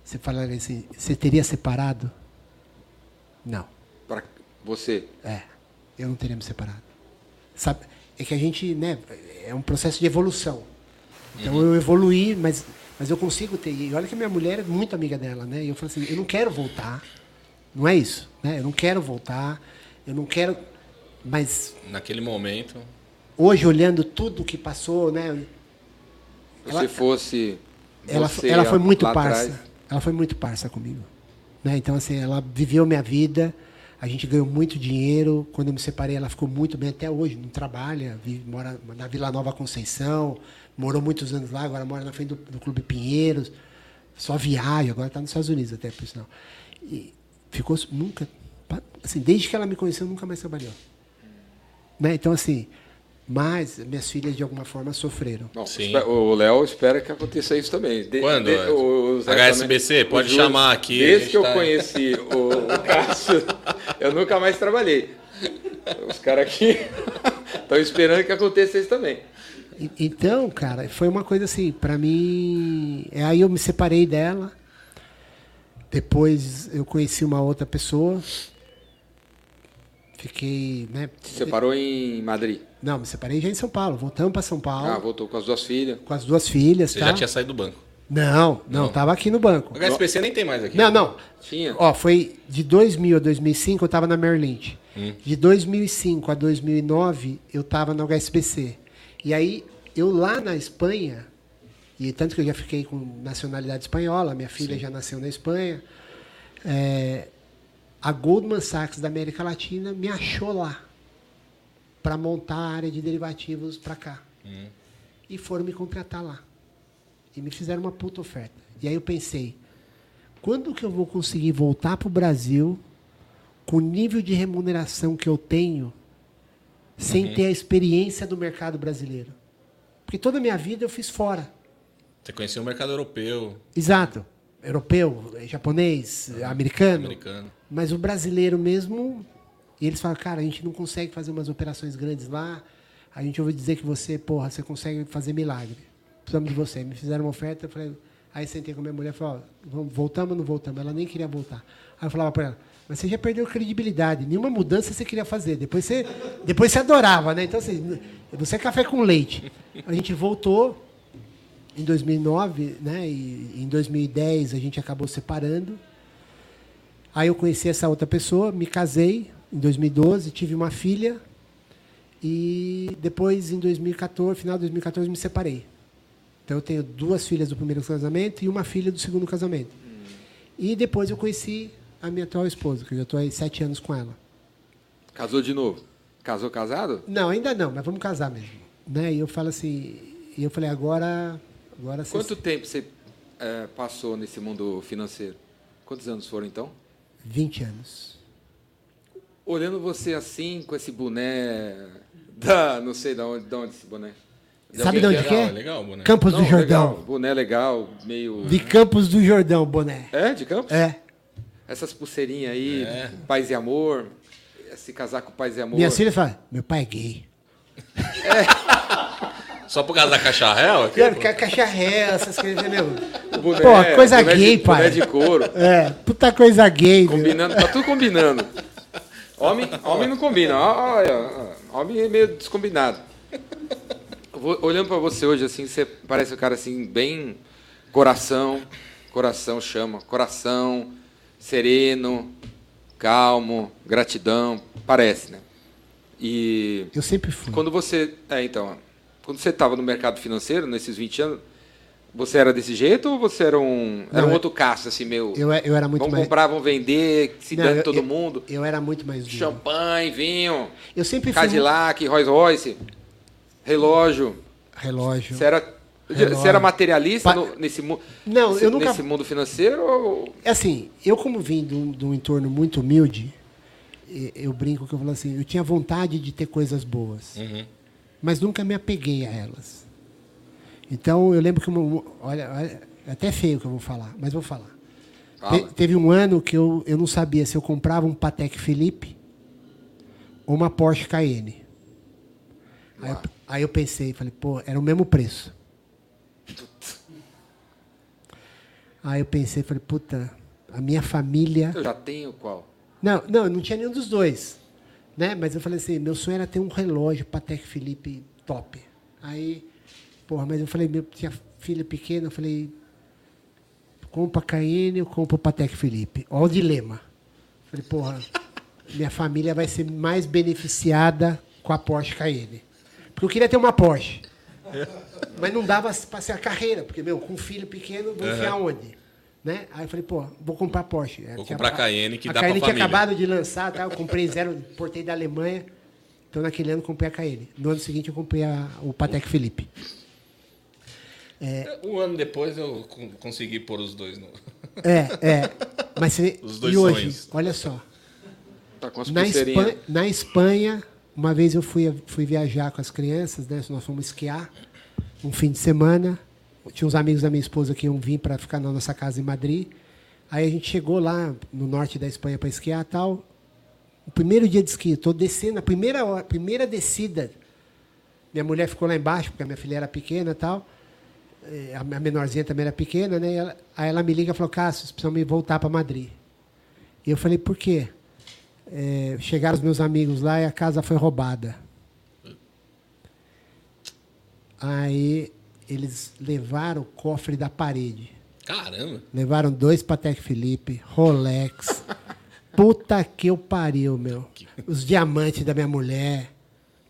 C: você falaria assim, você teria separado? Não.
A: Pra você.
C: É, eu não teria me separado. Sabe, é que a gente, né, é um processo de evolução. Então eu evoluí, mas, mas eu consigo ter. E olha que minha mulher é muito amiga dela, né? E eu falo assim, eu não quero voltar. Não é isso, né? Eu não quero voltar. Eu não quero. Mas
B: Naquele momento.
C: Hoje, olhando tudo que passou, né?
A: Se
C: Ela-
A: fosse.
C: ela,
A: você
C: ela foi muito parça.
A: atrás,
C: Ela foi muito parça comigo. Né? Então, assim, ela viveu minha vida. A gente ganhou muito dinheiro. Quando eu me separei, ela ficou muito bem até hoje. Não trabalha, vive, mora na Vila Nova Conceição. Morou muitos anos lá, agora mora na frente do, do Clube Pinheiros. Só viaja, agora está nos Estados Unidos até, por sinal. E ficou nunca. Assim, desde que ela me conheceu, nunca mais trabalhou. Né? Então, assim, mas minhas filhas de alguma forma sofreram.
A: O Léo espera que aconteça isso também. De-
B: Quando?
A: de- o-
B: HSBC,
A: também-
B: pode
A: o Júlio,
B: chamar aqui,
A: Desde que eu
B: tá-
A: conheci o, o Cássio, eu nunca mais trabalhei. Os caras aqui estão esperando que aconteça isso também.
C: E- Então, cara, foi uma coisa assim, pra mim. é, Aí eu me separei dela. Depois eu conheci uma outra pessoa. Fiquei, né?
A: Se separou em Madrid.
C: Não, me separei já em São Paulo. Voltamos pra São Paulo
A: Ah, voltou com as duas filhas.
C: com as duas filhas,
B: Você
C: tá?
B: já tinha saído do banco.
C: Não, não,
B: Não.
C: tava aqui no banco.
B: O HSBC nem tem mais aqui.
C: Não, não.
A: Tinha.
C: Ó, foi de 2000 a 2005 eu tava na Merrill Lynch. De 2005 a 2009 eu tava no HSBC. E aí eu lá na Espanha, e tanto que eu já fiquei com nacionalidade espanhola, minha filha já nasceu na Espanha, é, a Goldman Sachs da América Latina me achou lá para montar a área de derivativos para cá. E foram me contratar lá. E me fizeram uma puta oferta. E aí eu pensei, quando que eu vou conseguir voltar para o Brasil com o nível de remuneração que eu tenho, sem ter a experiência do mercado brasileiro? Porque toda a minha vida eu fiz fora.
B: Você conhecia o mercado europeu,
C: Exato. Europeu, japonês, americano.
B: americano.
C: Mas o brasileiro mesmo, e eles falam, cara, a gente não consegue fazer umas operações grandes lá. A gente ouviu dizer que você, porra, você consegue fazer milagre. Precisamos de você. Me fizeram uma oferta, eu falei, aí sentei com minha mulher e falei, ó, voltamos ou não voltamos? Ela nem queria voltar. Aí eu falava para ela, mas você já perdeu credibilidade, nenhuma mudança você queria fazer. Depois você, depois você adorava, né? Então, assim, você é café com leite. A gente voltou em 2009, né? E em 2010 a gente acabou separando. Aí eu conheci essa outra pessoa, me casei em 2012, tive uma filha e depois em 2014, final de 2014 me separei. Então eu tenho duas filhas do primeiro casamento e uma filha do segundo casamento. E depois eu conheci a minha atual esposa, que eu já estou aí sete anos com ela.
A: Casou de novo? Casou casado?
C: Não, ainda não, mas vamos casar mesmo. Né? E eu falo assim, e eu falei, agora, agora
A: Quanto tempo você eh, passou nesse mundo financeiro? Quantos anos foram então?
C: 20 anos.
A: Olhando você assim, com esse boné da. Não sei de onde, de onde esse boné.
C: Sabe de onde que é?
B: legal, boné.
C: Campos
A: Não,
C: do Jordão.
A: Legal, boné legal, meio.
C: De Campos do Jordão, boné.
A: É, de Campos?
C: É.
A: Essas pulseirinhas aí,
B: É.
A: paz e amor. Esse casaco paz e amor.
C: Minha filha fala, meu pai é gay.
B: Só por causa da caixa réu? aqui?
C: Ca- cacharré, essas coisas, entendeu?
A: Boné,
C: Pô, coisa
A: boné
C: gay,
A: de,
C: pai.
A: Boné de couro.
C: É, puta coisa gay. viu?
A: Combinando, tá tudo combinando. Homem, homem não combina. Homem é meio descombinado. Olhando pra você hoje, assim, você parece um cara assim, bem coração, coração chama, coração, sereno, calmo, gratidão, parece, né? E
C: Eu sempre fui.
A: quando você. É, então. Quando você estava no mercado financeiro, nesses 20 anos, você era desse jeito ou você era um. Era
C: Não,
A: um outro caço, assim, meu.
C: Eu, eu era muito
A: vamos
C: mais.
A: comprar, vamos vender, se
C: Não,
A: dane
C: eu-
A: todo
C: eu-
A: mundo.
C: Eu era muito mais duro.
A: Champanhe, vinho,
C: Eu sempre fui.
A: Cadillac, Rolls Royce, relógio.
C: Relógio.
A: Você era,
C: Relógio.
A: você era materialista
C: Pa-
A: no- nesse,
C: Não, eu nunca-
A: nesse mundo financeiro? Ou...
C: É assim, eu como vim de um, de um entorno muito humilde, eu brinco que eu falo assim, eu tinha vontade de ter coisas boas,
B: Uhum.
C: mas nunca me apeguei a elas. Então eu lembro que uma, olha, olha, é até feio que eu vou falar, mas vou falar.
A: Fala.
C: Te- teve um ano que eu, eu não sabia se eu comprava um Patek Philippe ou uma Porsche Cayenne. Aí, eu- aí eu pensei, falei, pô, era o mesmo preço. Aí eu pensei, falei, puta, a minha família.
A: Eu já tenho qual?
C: Não, não, eu não tinha nenhum dos dois. Né? Mas eu falei assim, meu sonho era ter um relógio Patek Philippe top. Aí, porra, mas eu falei, meu, tinha filha pequena, eu falei, compra Cayenne ou compra o Patek Philippe? Olha o dilema. Falei, porra, minha família vai ser mais beneficiada com a Porsche Cayenne. Porque eu queria ter uma Porsche. Mas não dava para ser a carreira, porque, meu, com um filho pequeno, vou enfiar onde? Né? Aí eu falei, pô, vou comprar Porsche.
B: Vou
C: Tinha-
B: comprar Cayenne, que
C: a
B: dá
C: Cayenne
B: pra
C: tinha acabado de lançar, tá? eu comprei zero, importei da Alemanha. Então naquele ano eu comprei a Cayenne. No ano seguinte eu comprei a- o Patek Philippe.
B: Um ano depois eu con- consegui pôr os dois no.
C: É, é. Mas você,
B: Os dois
C: e hoje,
B: sonhos.
C: olha só.
A: Tá com as
C: Na. Espanha, na Espanha, uma vez eu fui, fui viajar com as crianças, né? Nós fomos esquiar um fim de semana. Tinha uns amigos da minha esposa que iam vir para ficar na nossa casa em Madrid. Aí a gente chegou lá no norte da Espanha para esquiar e tal. O primeiro dia de esqui, estou descendo, a primeira hora, primeira descida. Minha mulher ficou lá embaixo, porque a minha filha era pequena e tal. Eh, A menorzinha também era pequena, né? Ela- aí ela me liga e falou, Cássio, vocês precisam me voltar para Madrid. E eu falei, por quê? É, chegaram os meus amigos lá e a casa foi roubada. Aí eles levaram o cofre da parede.
B: Caramba!
C: Levaram dois Patek Philippe, Rolex. Puta que eu pariu, meu. Os diamantes da minha mulher.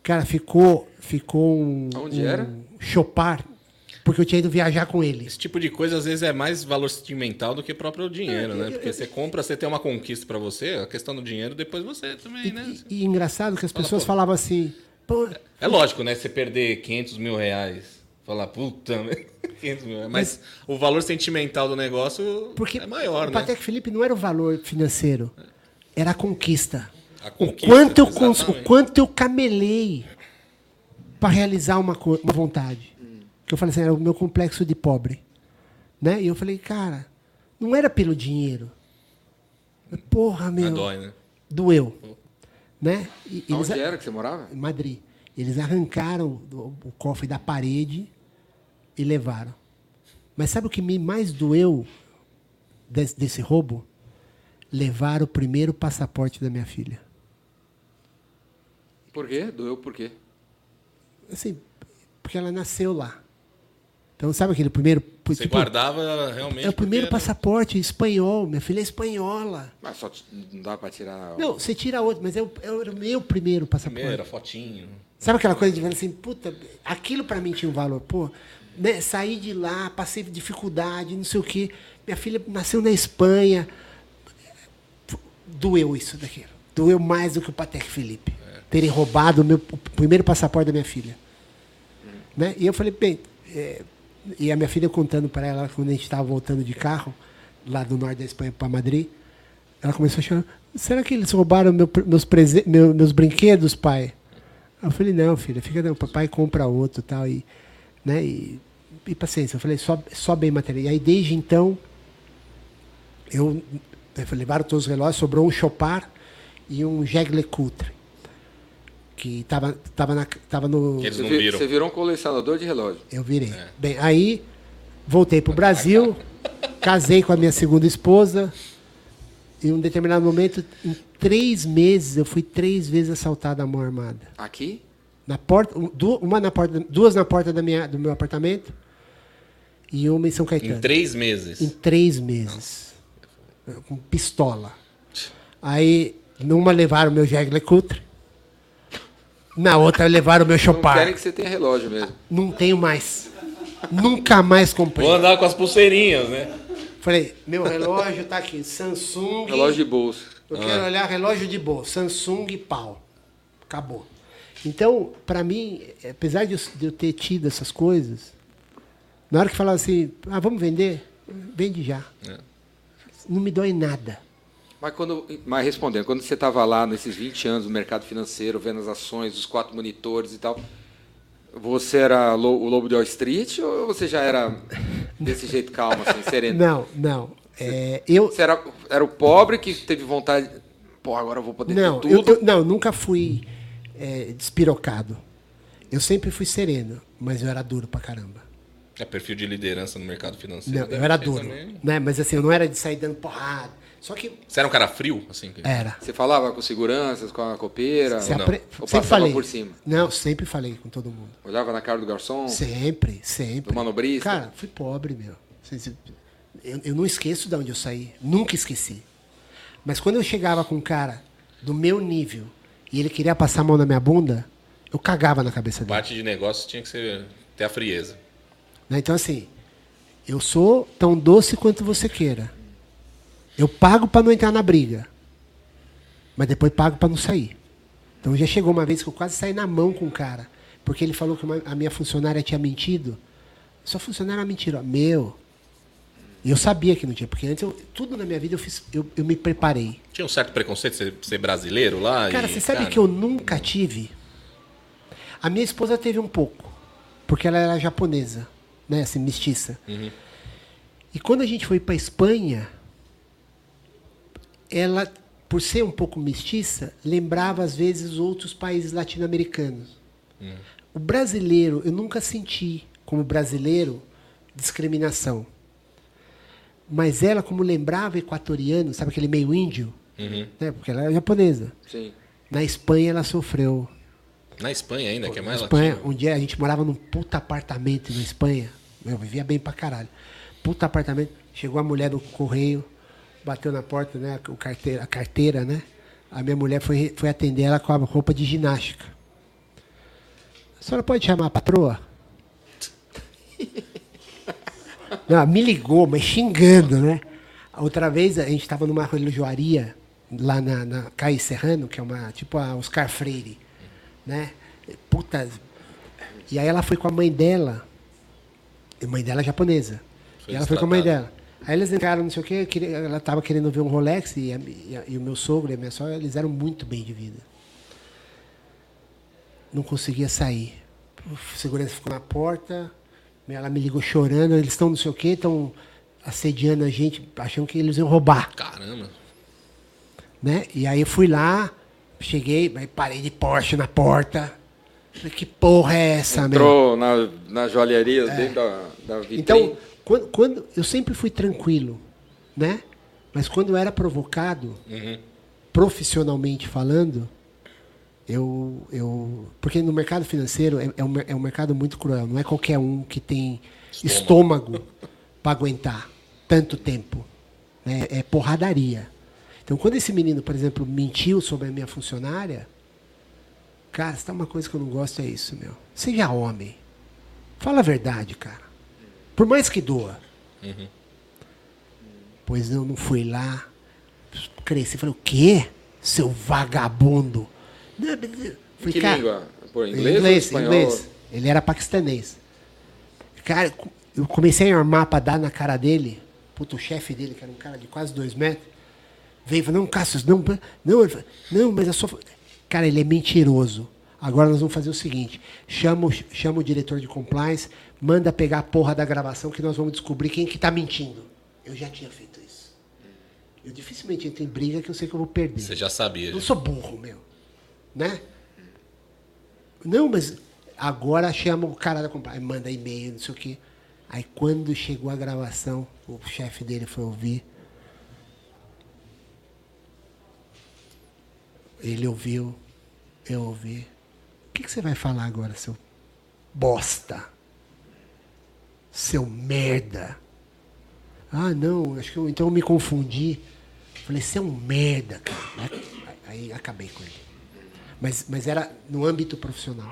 C: Cara, ficou, ficou um,
A: Onde
C: um
A: era?
C: chopar, porque eu tinha ido viajar com eles.
B: Esse tipo de coisa às vezes é mais valor sentimental do que próprio dinheiro, né? Porque você compra, você tem uma conquista pra você, a questão do dinheiro depois você também, né?
C: E, e engraçado que as
B: Fala,
C: pessoas
B: pô.
C: falavam assim, pô,
B: É lógico, né? Você perder 500 mil reais, falar, puta, 500 mil reais. Mas o valor sentimental do negócio
C: Porque
B: é maior,
C: o
B: né?
C: Patek Philippe não era o valor financeiro, era a conquista.
B: A
C: O
B: conquista,
C: quanto, eu, cons- o
B: exatamente.
C: quanto eu camelei para realizar uma, uma vontade. Que eu falei assim, era o meu complexo de pobre. Né? E eu falei, cara, não era pelo dinheiro. Porra, meu.
B: Mas dói, né?
C: Doeu. Né? E, eles,
A: Onde era que você morava?
C: em Madrid. Eles arrancaram o, o cofre da parede e levaram. Mas sabe o que me mais doeu desse, desse roubo? Levar o primeiro passaporte da minha filha.
A: Por quê? Doeu por quê?
C: Assim, porque ela nasceu lá. Então, sabe aquele primeiro.
B: Você
C: tipo,
B: guardava realmente.
C: é o primeiro
B: porque era-
C: passaporte espanhol. Minha filha é espanhola.
A: Mas só não dá pra tirar.
C: Não, você tira outro, mas é o, é o meu primeiro passaporte.
B: Primeira, fotinho.
C: Sabe aquela coisa de assim, puta, aquilo pra mim tinha um valor. Pô, né, saí de lá, passei dificuldade, não sei o quê. Minha filha nasceu na Espanha. Doeu isso daquilo. Doeu mais do que o Patek Felipe. Terem roubado o, meu, o primeiro passaporte da minha filha. Né? E eu falei, bem, é, e a minha filha contando para ela, quando a gente estava voltando de carro, lá do norte da Espanha para Madrid, Ela começou a chorar. Será que eles roubaram meu, meus, meu- meus brinquedos, pai? Eu falei, não, filha, fica não, papai compra outro tal, e né, e, e paciência. Eu falei, só, só bem material. E aí, desde então, eu, eu levaram todos os relógios, sobrou um Chopard e um Jaeger Coutre, que tava, tava, na, tava no...
B: Eles
A: Você,
B: não
A: vi-
B: viram.
A: você virou um colecionador de relógio.
C: Eu virei. Bem, aí voltei pro Brasil, casei com a minha segunda esposa. E em um determinado momento, em três meses, eu fui três vezes assaltado à mão armada.
A: Aqui?
C: Na porta, um- uma na porta, duas na porta da minha, do meu apartamento e uma em São Caetano.
B: Em três meses.
C: Em três meses. Com pistola. Aí, numa levaram o meu Jaeger Coutre. Na outra levaram o meu
A: Não querem que você tenha relógio mesmo.
C: Não tenho mais. Nunca mais comprei.
B: Vou andar com as pulseirinhas, né?
C: Falei, meu relógio tá aqui, Samsung.
A: Relógio de bolso.
C: Eu quero olhar relógio de boa, Samsung e pau. Acabou. Então, pra mim, apesar de eu, de eu ter tido essas coisas, na hora que falava assim, ah, vamos vender, vende já.
B: É.
C: Não me dói nada.
A: Mas, quando, mas respondendo, quando você estava lá nesses 20 anos no mercado financeiro, vendo as ações, os quatro monitores e tal, você era lo- o lobo de Wall Street ou você já era desse jeito calmo, assim, sereno?
C: Não, não. É, eu,
A: Você era, era o pobre que teve vontade, pô, agora eu vou poder
C: não,
A: ter
C: eu,
A: tudo.
C: eu- não, nunca fui é, despirocado. Eu sempre fui sereno, mas eu era duro pra caramba.
B: É perfil de liderança no mercado financeiro.
C: Não, eu
B: deve
C: era duro.
B: também.
C: Né? Mas assim, eu não era de sair dando porrada. Só que
B: Você era um cara frio, assim? que-
C: era.
A: Você falava com seguranças, com a copeira,
C: Se
B: não.
C: apre-
A: ou
C: Sempre
A: passava
C: falei.
A: por cima?
C: Não, sempre falei com todo mundo.
A: Olhava na cara do garçom?
C: Sempre, sempre.
A: Do manobrista?
C: Cara, fui pobre, meu. Eu, eu não esqueço de onde eu saí. Nunca esqueci. Mas quando eu chegava com um cara do meu nível e ele queria passar a mão na minha bunda, eu cagava na cabeça dele.
B: Parte de negócio tinha que ser ter a frieza.
C: Né? Então, assim, eu sou tão doce quanto você queira. Eu pago para não entrar na briga. Mas depois pago para não sair. Então já chegou uma vez que eu quase saí na mão com o cara. Porque ele falou que uma- a minha funcionária tinha mentido. Sua funcionária mentira. Meu. E eu sabia que não tinha. Porque antes, eu, tudo na minha vida, eu, fiz, eu, eu me preparei.
B: Tinha um certo preconceito de ser, ser brasileiro lá?
C: Cara,
B: e,
C: você sabe
B: cara,
C: que eu nunca tive? A minha esposa teve um pouco, porque ela era japonesa, né, assim, mestiça. E quando a gente foi para Espanha, ela, por ser um pouco mestiça, lembrava às vezes outros países latino-americanos. O brasileiro, eu nunca senti como brasileiro discriminação. Mas ela, como lembrava equatoriano, sabe aquele meio índio?
B: Uhum.
C: Né, porque ela era japonesa.
A: Sim.
C: Na Espanha ela sofreu.
B: Na Espanha ainda, que é mais
C: Espanha,
B: latino.
C: um dia a gente morava num puta apartamento na Espanha. Eu vivia bem pra caralho. Puta apartamento. Chegou a mulher do correio, bateu na porta, né? O carteira, a carteira, né? A minha mulher foi, foi atender ela com a roupa de ginástica. A senhora pode chamar a patroa? Não, me ligou, mas xingando, né? Outra vez a gente estava numa relojoaria lá na, na Caí Serrano, que é uma tipo a Oscar Freire, né? Puta. E aí ela foi com a mãe dela, a mãe dela é japonesa.
B: Foi
C: e ela foi com a mãe dela. Aí eles entraram, não sei o quê, ela estava querendo ver um Rolex e, a- e a- e o meu sogro e a minha sogra, eles eram muito bem de vida. Não conseguia sair. O segurança ficou na porta, ela me ligou chorando, eles estão não sei o quê, estão assediando a gente, achando que eles iam roubar,
B: Caramba.
C: né? E aí eu fui lá, cheguei, parei de Porsche na porta. Falei, que porra é essa, meu?
A: Entrou na, na joalheria dentro da, da vitrine.
C: Então, quando, quando- eu sempre fui tranquilo, né? Mas quando eu era provocado,
B: Uhum.
C: profissionalmente falando, eu, eu porque no mercado financeiro é, é um, é um mercado muito cruel. Não é qualquer um que tem estômago para aguentar tanto tempo. né? É porradaria. Então, quando esse menino, por exemplo, mentiu sobre a minha funcionária, cara, se tá uma coisa que eu não gosto é isso, meu. Seja homem. Fala a verdade, cara. Por mais que doa. Pois eu não fui lá. Cresci. Falei, o quê? Seu vagabundo. Falei,
A: que
C: cara,
A: língua? Por inglês,
C: inglês,
A: espanhol?
C: inglês. Ele era paquistanês. Cara, eu comecei a armar pra dar na cara dele. Puta, o chefe dele, que era um cara de quase dois metros. Veio e falou, não, Cássio, não, não, falou, não, mas a sua. Cara, ele é mentiroso. Agora nós vamos fazer o seguinte: chama o diretor de compliance, manda pegar a porra da gravação que nós vamos descobrir quem que tá mentindo. Eu já tinha feito isso. Eu dificilmente entro em briga que eu sei que eu vou perder.
B: Você já sabia.
C: Eu
B: já.
C: sou burro, meu. Né? Não, mas agora chama o cara da compliance, manda e-mail, não sei o quê. Aí quando chegou a gravação, o chefe dele foi ouvir. Ele ouviu, eu ouvi. O que, que você vai falar agora, seu bosta? Seu merda. Ah, não, acho que eu, então eu me confundi. Falei, você é um merda, cara. Aí, aí acabei com ele. Mas, mas era no âmbito profissional.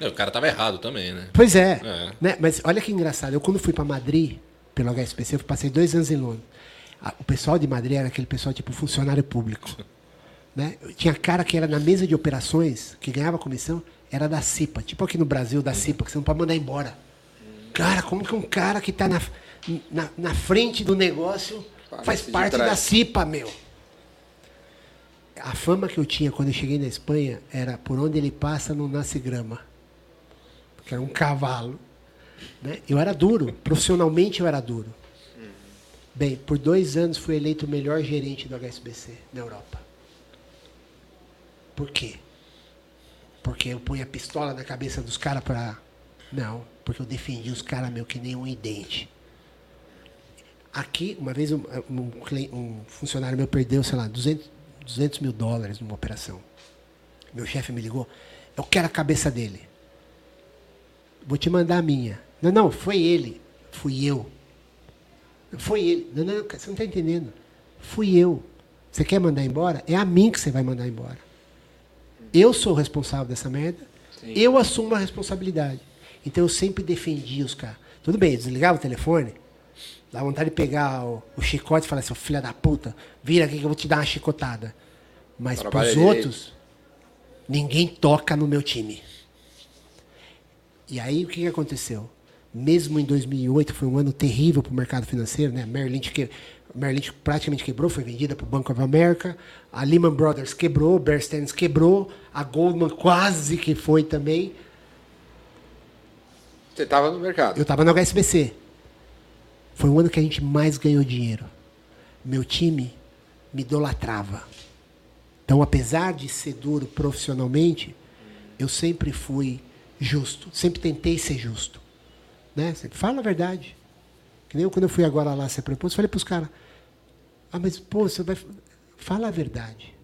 B: É, o cara tava errado também, né?
C: Pois é.
B: É.
C: Né? Mas olha que engraçado. Eu, quando fui para Madrid, pelo HSBC, eu passei dois anos em Londres. O pessoal de Madrid era aquele pessoal tipo funcionário público. Né? Tinha cara que era na mesa de operações, que ganhava comissão, era da CIPA. Tipo aqui no Brasil, da CIPA, que você não pode mandar embora. Cara, como que um cara que está na, na, na frente do negócio
A: Parece
C: faz parte da CIPA, meu? A fama que eu tinha quando eu cheguei na Espanha era por onde ele passa não nasce grama. Porque era um cavalo. Né? Eu era duro, profissionalmente eu era duro. Bem, por dois anos fui eleito o melhor gerente do HSBC na Europa. Por quê? Porque eu punha a pistola na cabeça dos caras para. Não, porque eu defendi os caras meu que nem um idente. Aqui, uma vez um, um um funcionário meu perdeu, sei lá, 200, 200 mil dólares numa operação. Meu chefe me ligou, eu quero a cabeça dele. Vou te mandar a minha. Não, não, foi ele. Fui eu. Foi ele. Não, não, você não está entendendo. Fui eu. Você quer mandar embora? É a mim que você vai mandar embora. Eu sou o responsável dessa merda.
A: Sim.
C: Eu assumo a responsabilidade. Então eu sempre defendi os caras. Tudo bem, desligava o telefone. Dá vontade de pegar o, o chicote e falar assim, "Ô, filha da puta, vira aqui que eu vou te dar uma chicotada. Mas pros
A: direito.
C: outros, ninguém toca no meu time. E aí o que, que aconteceu? Mesmo em 2008, foi um ano terrível para o mercado financeiro, né? A Merrill Lynch, que, Merrill Lynch praticamente quebrou, foi vendida para o Bank of America. A Lehman Brothers quebrou, Bear Stearns quebrou, a Goldman quase que foi também.
A: Você estava no mercado.
C: Eu estava no HSBC. Foi o ano que a gente mais ganhou dinheiro. Meu time me idolatrava. Então, apesar de ser duro profissionalmente, eu sempre fui justo. Sempre tentei ser justo. Né? Sempre fala a verdade. Que nem eu, quando eu fui agora lá ser proposto, falei para os caras: Ah, mas pô, você vai. Fala a verdade.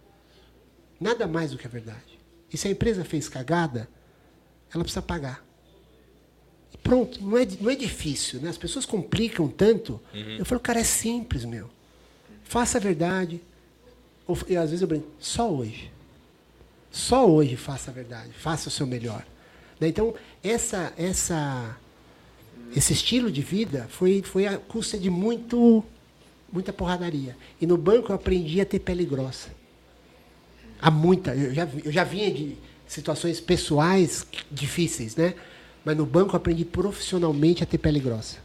C: Nada mais do que a verdade. E se a empresa fez cagada, ela precisa pagar. Pronto, não é, não é difícil, né? As pessoas complicam tanto. Eu falo, cara, é simples, meu. Faça a verdade. Ou, e às vezes eu brinco, só hoje. Só hoje faça a verdade. Faça o seu melhor. Né? Então, essa, essa, esse estilo de vida foi, foi a custa de muito, muita porradaria. E no banco eu aprendi a ter pele grossa. Há muita. Eu já, eu já vinha de situações pessoais difíceis, né? Mas no banco eu aprendi profissionalmente a ter pele grossa.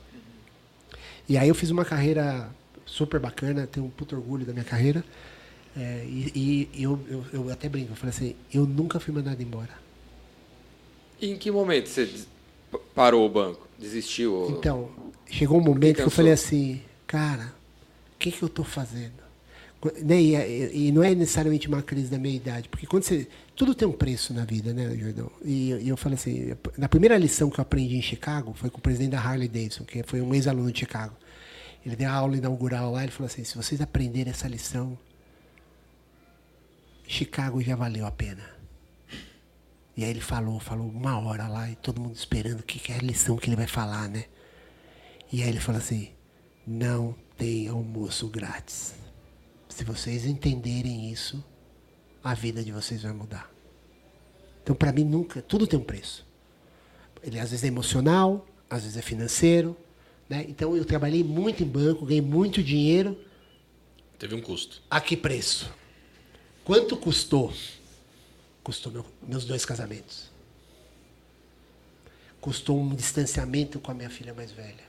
C: E aí eu fiz uma carreira super bacana, tenho um puto orgulho da minha carreira. É, e e eu, eu, eu até brinco, eu falei assim, eu nunca fui mandado embora.
A: E em que momento você parou o banco? Desistiu? ou-
C: Então, chegou um momento que eu
A: cansou?
C: falei assim, cara, o que, que eu estou fazendo? Né, e, e- e não é necessariamente uma crise da meia idade, porque quando você. Tudo tem um preço na vida, né, Jordão? E, e eu falei assim, na primeira lição que eu aprendi em Chicago foi com o presidente da Harley Davidson, que foi um ex-aluno de Chicago. Ele deu a aula inaugural lá, ele falou assim, se vocês aprenderem essa lição, Chicago já valeu a pena. E aí ele falou, falou uma hora lá, e todo mundo esperando o que, que é a lição que ele vai falar, né? E aí ele falou assim: não tem almoço grátis. Se vocês entenderem isso, a vida de vocês vai mudar. Então, para mim, nunca, tudo tem um preço. Ele às vezes é emocional, às vezes é financeiro. Né? Então, eu trabalhei muito em banco, ganhei muito dinheiro.
B: Teve um custo.
C: A que preço? Quanto custou? Custou meu- meus dois casamentos. Custou um distanciamento com a minha filha mais velha.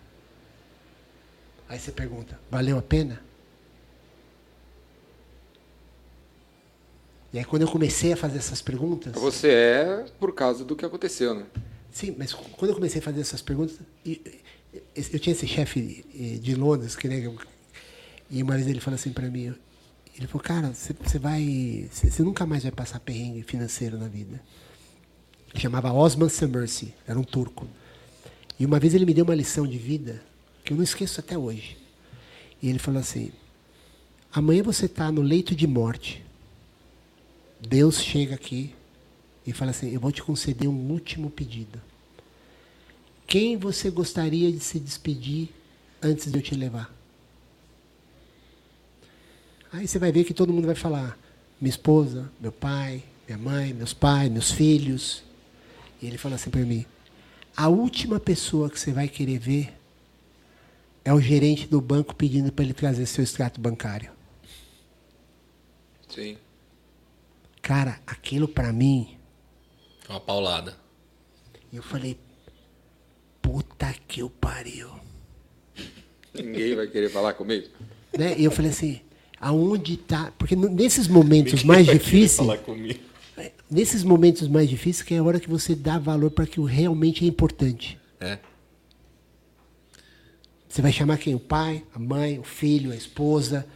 C: Aí você pergunta, valeu a pena? E aí quando eu comecei a fazer essas perguntas.
A: Você é por causa do que aconteceu, né?
C: Sim, mas quando eu comecei a fazer essas perguntas, eu tinha esse chefe de Londres, que né, e uma vez ele falou assim para mim, ele falou, cara, você vai, você você nunca mais vai passar perrengue financeiro na vida. Ele chamava Osman Semersi, era um turco. E uma vez ele me deu uma lição de vida que eu não esqueço até hoje. E ele falou assim: amanhã você está no leito de morte. Deus chega aqui e fala assim: Eu vou te conceder um último pedido. Quem você gostaria de se despedir antes de eu te levar? Aí você vai ver que todo mundo vai falar: minha esposa, meu pai, minha mãe, meus pais, meus filhos. E ele fala assim para mim: a última pessoa que você vai querer ver é o gerente do banco pedindo para ele trazer seu extrato bancário.
A: Sim.
C: Cara, aquilo para mim
B: Uma paulada.
C: E eu falei, puta que o pariu.
A: Ninguém vai querer falar comigo.
C: Né? E eu falei assim, aonde tá. Porque nesses momentos mais difíceis,
B: Falar comigo.
C: nesses momentos mais difíceis, que é a hora que você dá valor para que o realmente é importante.
B: É.
C: Você vai chamar quem? O pai, a mãe, o filho, a esposa.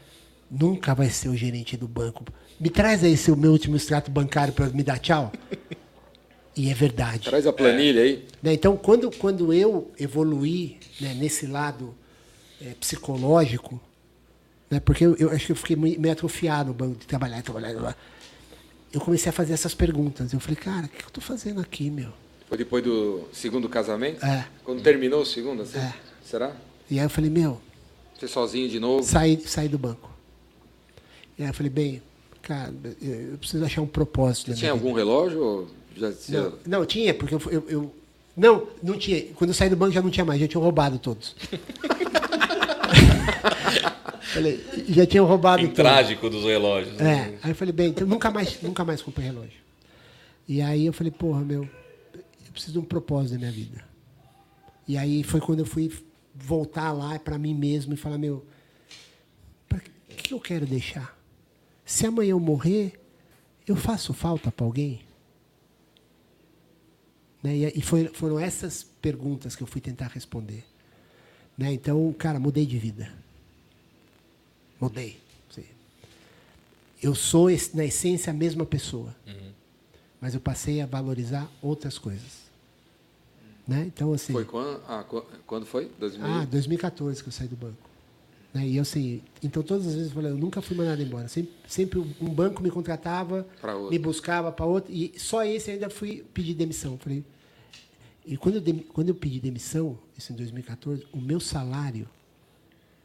C: Nunca vai ser o gerente do banco. Me traz aí seu meu último extrato bancário para me dar tchau. E é verdade.
A: Traz a planilha aí.
C: Né, Então, quando, quando eu evoluí né, nesse lado eh, psicológico, né, porque eu, eu acho que eu fiquei meio atrofiado no banco de trabalhar, trabalhar, trabalhar, eu comecei a fazer essas perguntas. Eu falei, cara, o que eu estou fazendo aqui, meu?
A: Foi depois do segundo casamento?
C: É.
A: Quando terminou o segundo, assim?
C: É.
A: Será?
C: E aí eu falei, meu,
A: Você sozinho de novo?
C: saí, saí do banco. E aí eu falei, bem, cara, eu eu preciso achar um propósito.
A: Você tinha
C: vida.
A: algum relógio? Ou já, já-
C: Não, não, tinha, porque eu, eu, eu- Não, não tinha. Quando eu saí do banco já não tinha mais, já tinham roubado todos. Falei, já tinham roubado
B: Em
C: todos.
B: trágico dos relógios.
C: É.
B: né?
C: Aí eu falei, bem, então nunca mais, nunca mais comprei relógio. E aí eu falei, porra, meu, eu preciso de um propósito na minha vida. E aí foi quando eu fui voltar lá para mim mesmo e falar, meu, que que eu quero deixar? Se amanhã eu morrer, eu faço falta para alguém? Né? E, foi- foram essas perguntas que eu fui tentar responder. Né? Então, cara, mudei de vida. Mudei. Sim. Eu sou, na essência, a mesma pessoa. Mas eu passei a valorizar outras coisas. Né? Então, assim.
A: Foi quando? Ah, qu- quando foi? 2000?
C: Ah, 2014 que eu saí do banco. Né? E eu assim, então todas as vezes eu falei, eu nunca fui mandado embora. Sempre, sempre um banco me contratava, me buscava para outro, e só esse ainda fui pedir demissão. Falei, e quando eu, quando eu pedi demissão, isso em 2014, o meu salário,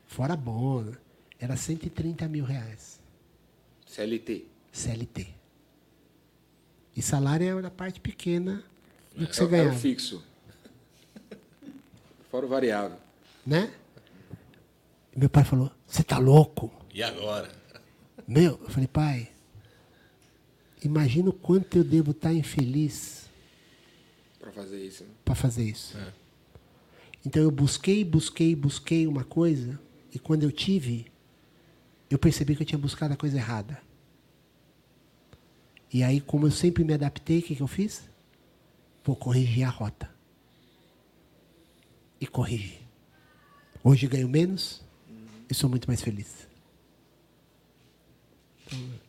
C: fora bônus, era 130 mil reais,
A: CLT.
C: CLT. E salário era a parte pequena do que
A: É,
C: você ganhava.
A: o fixo. Fora o variável.
C: né? Meu pai falou, você tá louco?
B: E agora?
C: Meu, eu falei, pai, imagina o quanto eu devo estar infeliz
A: Pra fazer isso. Né?
C: para fazer isso.
B: É.
C: Então eu busquei, busquei, busquei uma coisa, e quando eu tive, eu percebi que eu tinha buscado a coisa errada. E aí, como eu sempre me adaptei, o que, que eu fiz? Vou corrigir a rota. E corrigi. Hoje ganho menos e sou muito mais feliz.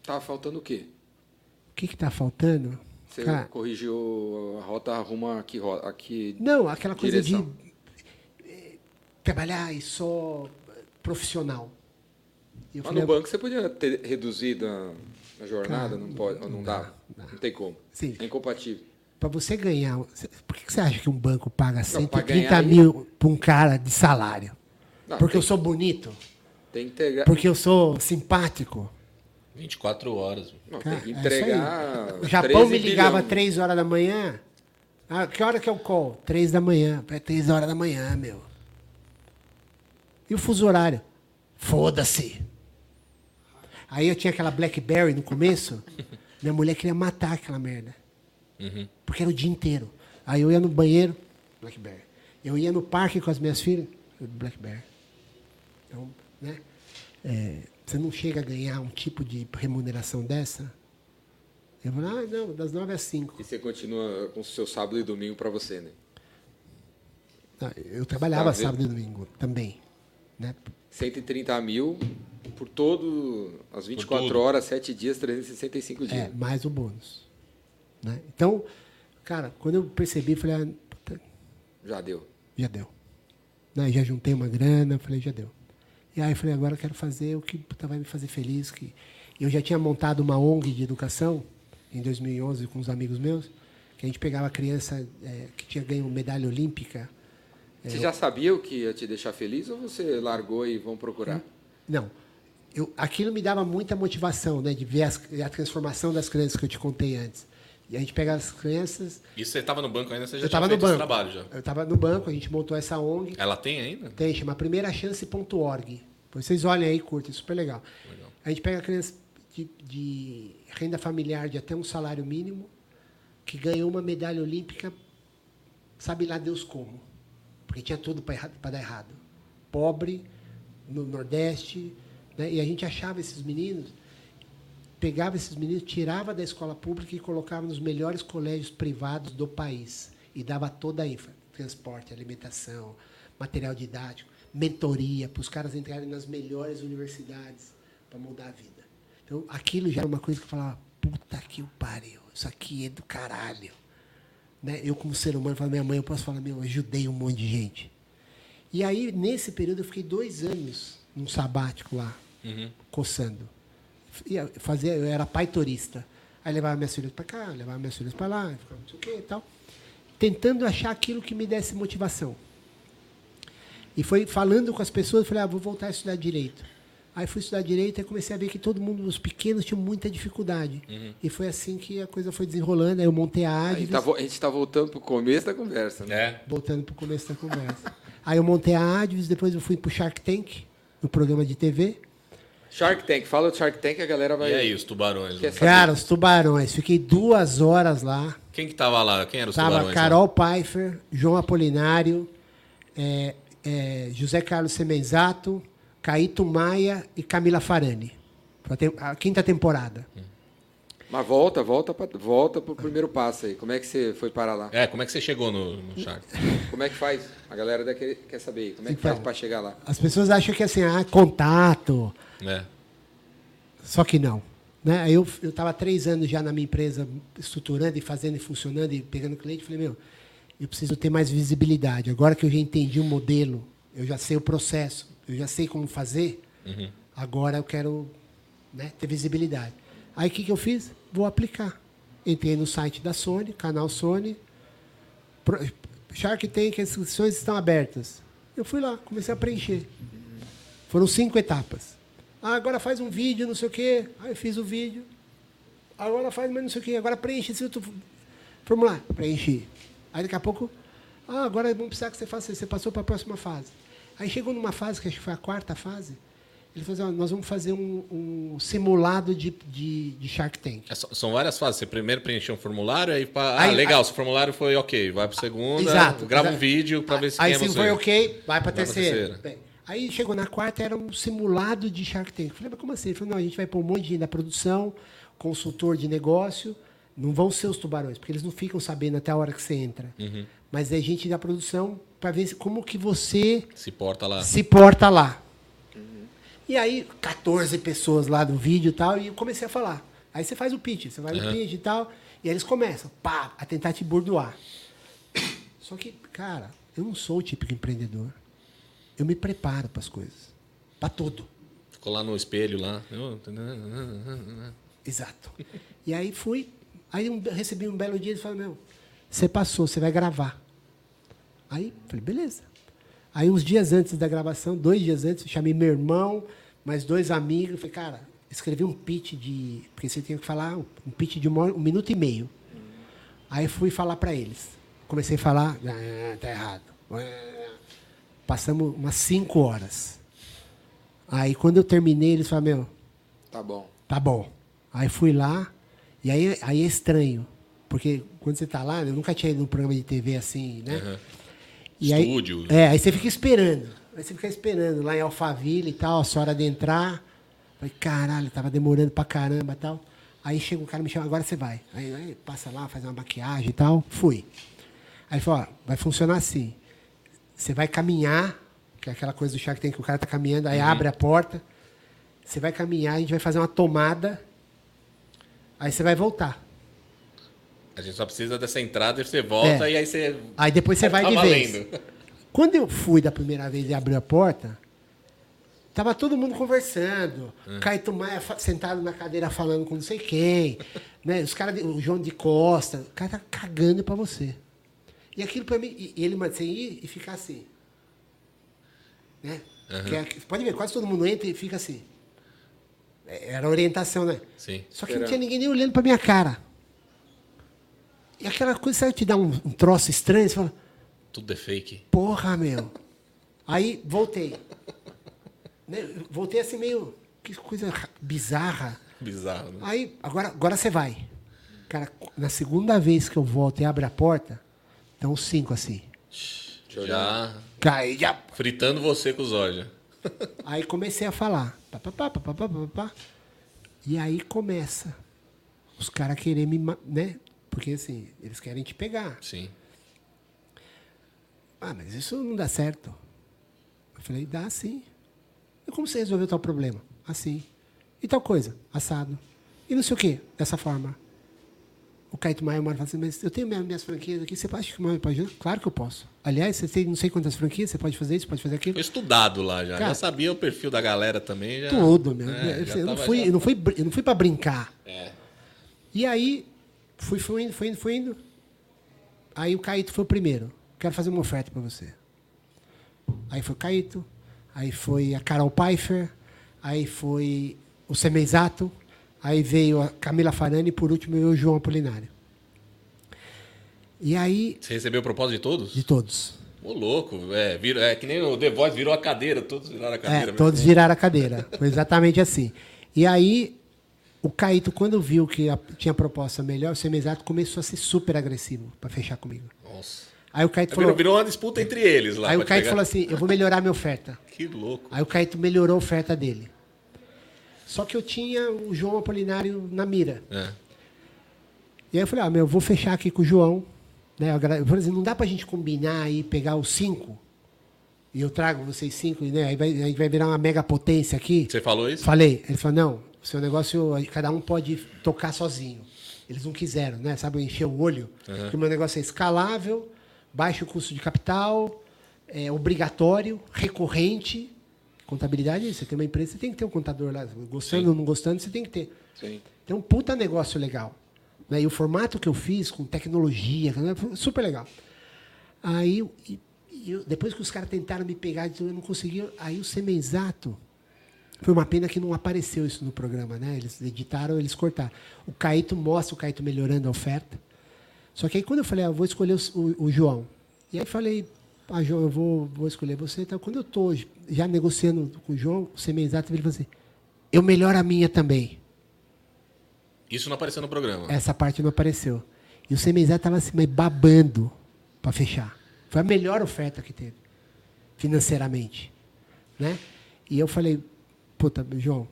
A: Tava faltando o quê?
C: O que está faltando?
A: Você
C: Cara,
A: corrigiu a rota, arruma aqui, aqui.
C: Não, aquela coisa
A: Direção.
C: de eh, trabalhar e só profissional. Eu
A: Mas
C: falei,
A: no banco você podia ter reduzido a, a jornada,
C: Cara,
A: não pode, não,
C: não
A: dá,
C: dá.
A: Não tem como.
C: Sim.
A: É incompatível.
C: para você ganhar. Por que você acha que um banco paga
A: pra
C: 130
A: ganhar
C: mil para um cara de salário?
A: Não,
C: Porque
A: tem,
C: eu sou bonito?
A: tem que entregar.
C: Porque eu sou simpático?
B: 24 horas.
A: Não,
C: Cara,
A: tem que
C: é
A: entregar.
C: aí. O Japão
A: 13
C: me ligava
A: bilhão.
C: 3 horas da manhã. Ah, que hora que é o call? 3 da manhã. É 3 horas da manhã, meu. E o fuso horário? Foda-se. Aí eu tinha aquela Blackberry no começo. minha mulher queria matar aquela merda. Porque era o dia inteiro. Aí eu ia no banheiro, Blackberry. Eu ia no parque com as minhas filhas, Blackberry. Então, né? é, você não chega a ganhar um tipo de remuneração dessa Eu falei, ah, não, das 9 às 5.
A: E você continua com o seu sábado e domingo pra você, né?
C: Ah, Eu trabalhava
A: Tá
C: sábado e domingo também. Né?
A: 130 mil por todo as 24
B: tudo.
A: horas, 7 dias, 365 dias.
C: É, mais o bônus. Né? Então, cara, quando eu percebi, eu falei, ah, puta,
A: Já deu.
C: já deu. Né? Já juntei uma grana, falei, já deu. E aí eu falei, agora eu quero fazer o que puta, vai me fazer feliz. Que... Eu já tinha montado uma ONG de educação em 2011 com uns amigos meus, que a gente pegava criança é, que tinha ganho medalha olímpica. É,
A: Você já sabia o que ia te deixar feliz ou você largou e vão procurar?
C: Não. Eu, aquilo me dava muita motivação, né? De ver as- a transformação das crianças que eu te contei antes. E a gente pegava as crianças.
B: Isso você tava no banco ainda, você já
C: eu
B: tinha
C: estava no
B: feito esse
C: banco.
B: trabalho já.
C: Eu estava no banco, a gente montou essa ONG.
B: Ela tem ainda?
C: Tem, chama primeirachance.org. Vocês olhem aí, curtem, super legal.
B: Legal.
C: A gente pega crianças de, de renda familiar de até um salário mínimo, que ganhou uma medalha olímpica, sabe lá Deus como. Porque tinha tudo para dar errado. Pobre, no Nordeste, né? e a gente achava esses meninos, pegava esses meninos, tirava da escola pública e colocava nos melhores colégios privados do país. E dava toda a infra, transporte, alimentação, material didático, mentoria, para os caras entrarem nas melhores universidades para mudar a vida. Então, aquilo já era uma coisa que eu falava, puta que o pariu, isso aqui é do caralho. Né? Eu, como ser humano, falava, minha mãe, eu posso falar, meu, eu ajudei um monte de gente. E aí, nesse período, eu fiquei dois anos num sabático lá,
B: Uhum.
C: coçando. Ia fazer, eu era pai turista. Aí levava minhas filhas para cá, levava minhas filhas para lá, ficava não sei o quê e tal. Tentando achar aquilo que me desse motivação. E foi falando com as pessoas, eu falei, ah, vou voltar a estudar direito. Aí fui estudar direito e comecei a ver que todo mundo, os pequenos, tinham muita dificuldade. E foi assim que a coisa foi desenrolando. Aí eu montei a
A: A gente,
C: Advis,
A: tá, a gente tá voltando pro começo da conversa, né?
B: É.
C: voltando para o começo da conversa. Aí eu montei a Advis, depois eu fui para o Shark Tank, no programa de TV.
A: Shark Tank, fala do Shark Tank, a galera vai.
B: E aí, os tubarões? Né?
C: Cara, os tubarões. Fiquei duas horas lá.
B: Quem que tava lá? Quem eram os
C: Tava
B: tubarões? lá?
C: Carol Pfeiffer, João Apolinário, é, é, José Carlos Semenzato, Caíto Maia e Camila Farani. A quinta temporada.
A: Mas volta, volta, pra, volta pro primeiro passo aí. Como é que você foi parar lá?
B: É, como é que você chegou no, no Shark?
A: Como é que faz? A galera daqui quer saber aí. Como é que
C: Então.
A: faz pra chegar lá?
C: As pessoas acham que assim, ah, contato.
B: É.
C: Só que não. Né? Eu estava três anos já na minha empresa, estruturando e fazendo e funcionando e pegando cliente. Falei, meu, eu preciso ter mais visibilidade. Agora que eu já entendi o modelo, eu já sei o processo, eu já sei como fazer,
B: Uhum.
C: agora eu quero né, ter visibilidade. Aí o que, que eu fiz? Vou aplicar. Entrei no site da Sony, canal Sony. Pro- Shark Tank, as inscrições estão abertas. Eu fui lá, comecei a preencher. Foram cinco etapas. Ah, agora faz um vídeo, não sei o quê. Aí eu fiz o vídeo. Agora faz mais não sei o quê. Agora preenche esse outro formulário. Preenchi. Aí daqui a pouco, ah, agora vamos precisar que você faça isso. Você passou para a próxima fase. Aí chegou numa fase, que acho que foi a quarta fase, ele falou assim, nós vamos fazer um, um simulado de, de, de Shark Tank.
B: É, são- várias fases. Você primeiro preencheu um formulário, aí, pá, ah,
C: Aí-
B: legal,
C: aí-
B: seu formulário foi ok. Vai pro segunda,
C: Exato,
B: grava um
C: exato.
B: vídeo pra ver se
C: Aí
B: é
C: se foi ok, vai para
B: pra
C: terceira.
B: terceira.
C: Aí chegou na quarta, era um simulado de Shark Tank. Eu falei, mas como assim? Ele falou, não, a gente vai pôr um monte de gente da produção, consultor de negócio, não vão ser os tubarões, porque eles não ficam sabendo até a hora que você entra.
B: Uhum.
C: Mas é gente da produção para ver como que você
B: Se porta lá.
C: se porta lá. E aí, 14 pessoas lá do vídeo e tal, e eu comecei a falar. Aí você faz o pitch, você faz
B: Uhum.
C: o pitch e tal, e aí eles começam, pá, a tentar te burdoar. Só que, cara, eu não sou o típico empreendedor. Eu me preparo para as coisas. Para tudo.
B: Ficou lá no espelho lá.
C: Exato. E aí fui. Aí um- recebi um belo dia e falou, meu, você passou, você vai gravar. Aí falei, beleza. Aí uns dias antes da gravação, dois dias antes, chamei meu irmão, mais dois amigos, falei, cara, escrevi um pitch de. Porque você tinha que falar um pitch de hora- um minuto e meio. Aí fui falar para eles. Comecei a falar, ah, tá errado. Passamos umas cinco horas. Aí quando eu terminei, eles falaram, meu,
A: Tá bom.
C: Tá bom. Aí fui lá, e aí, aí é estranho. Porque quando você tá lá, eu nunca tinha ido num programa de TV assim, né?
B: Uhum.
C: E aí-
B: Estúdio.
C: é, aí você fica esperando. Aí você fica esperando lá em Alphaville e tal, a sua hora de entrar. Falei, caralho, tava demorando pra caramba e tal. Aí chega o cara me chama, agora você vai. Aí, aí passa lá, faz uma maquiagem e tal. Fui. Aí falou, ó, vai funcionar assim. Você vai caminhar, que é aquela coisa do Shark Tank que o cara tá caminhando, aí abre a porta. Você vai caminhar, a gente vai fazer uma tomada. Aí você vai voltar.
B: A gente só precisa dessa entrada e você volta
C: É.
B: e aí você.
C: Aí depois você vai
B: tá
C: de vez.
B: valendo.
C: Quando eu fui da primeira vez e abri a porta, tava todo mundo conversando. Caetano Maia fa- sentado na cadeira falando com não sei quem. né? Os caras, o João de Costa, o cara tá cagando pra você. E aquilo pra mim, e ele manda você ir e ficar assim. Né? Que é- pode ver, quase todo mundo entra e fica assim. É, Era orientação, né?
B: Sim.
C: Só que não tinha ninguém nem olhando pra minha cara. E aquela coisa, sabe, te dá um, um troço estranho, você fala,
B: Tudo é fake.
C: Porra, meu. Aí voltei. Né, Voltei assim meio. Que coisa ra- bizarra.
B: Bizarro, né?
C: Aí, agora, agora você vai. Cara, na segunda vez que eu volto e abro a porta, estão os cinco assim.
B: Já
C: Cai, já.
B: fritando você com os olhos.
C: Aí comecei a falar. Pá, pá, pá, pá. E aí começa. Os caras querem me. né? Porque assim, eles querem te pegar.
B: Sim.
C: Ah, mas isso não dá certo. Eu falei, dá sim. E como você resolveu tal problema? Assim. E tal coisa? Assado. E não sei o quê, dessa forma. O Caetano Maia uma hora fala assim, mas eu tenho minhas, franquias aqui, você acha que o pode ajudar? Claro que eu posso. Aliás, você tem não sei quantas franquias, você pode fazer isso, pode fazer aquilo.
B: Foi estudado lá já.
C: Cara,
B: já sabia o perfil da galera também. Já...
C: Tudo, meu.
B: É,
C: eu,
B: já
C: eu não fui,
B: já-
C: eu não fui, eu não fui para brincar.
B: É.
C: E aí, fui, fui indo, fui indo, fui indo. Aí o Caíto foi o primeiro. Quero fazer uma oferta para você. Aí foi o Caíto, aí foi a Carol Pfeiffer, aí foi o Semenzato, aí veio a Camila Farani e por último veio o João Apolinário. E aí,
B: Você recebeu o propósito de todos?
C: de todos.
B: Ô, louco. É, vira, é que nem o The Voice virou a cadeira. Todos viraram a cadeira.
C: É,
B: mesmo.
C: todos viraram a cadeira. Foi exatamente assim. E aí, o Caíto, quando viu que a- tinha proposta melhor, o Semenzato começou a ser super agressivo para fechar comigo.
B: Nossa.
C: Aí o Caíto
B: Virou,
C: falou,
B: virou uma disputa entre eles lá.
C: aí o Caíto
B: pegar.
C: falou assim, eu vou melhorar minha oferta.
B: Que louco.
C: Aí o Caíto melhorou a oferta dele. Só que eu tinha o João Apolinário na mira.
B: É.
C: E aí eu falei, ah, meu, eu vou fechar aqui com o João. Né? Eu falei assim, não dá pra gente combinar aí, pegar os cinco, e eu trago vocês cinco, né? aí, vai, aí vai virar uma mega potência aqui.
B: Você falou isso?
C: Falei. Ele falou, não, o seu negócio, cada um pode tocar sozinho. Eles não quiseram, né? Sabe, encher o olho. Porque o meu negócio é escalável, baixo custo de capital, é obrigatório, recorrente. Contabilidade, você tem uma empresa, você tem que ter um contador lá. Gostando ou não gostando, você tem que ter.
A: Sim.
C: Tem um puta negócio legal. Né? E o formato que eu fiz, com tecnologia, né? foi super legal. Aí, e- e depois que os caras tentaram me pegar, eu não consegui. Aí o Semenzato, foi uma pena que não apareceu isso no programa, né? Eles editaram, eles cortaram. O Caíto mostra o Caíto melhorando a oferta. Só que aí quando eu falei, ah, eu vou escolher o, o- o João. E aí falei, ah, João, eu vou, vou escolher você. Então, quando eu estou já negociando com o João, o Semenzato ele falou assim, eu melhoro a minha também.
B: Isso não apareceu no programa.
C: Essa parte não apareceu. E o Semenzé estava assim, babando para fechar. Foi a melhor oferta que teve, financeiramente. Né? E eu falei, puta, João,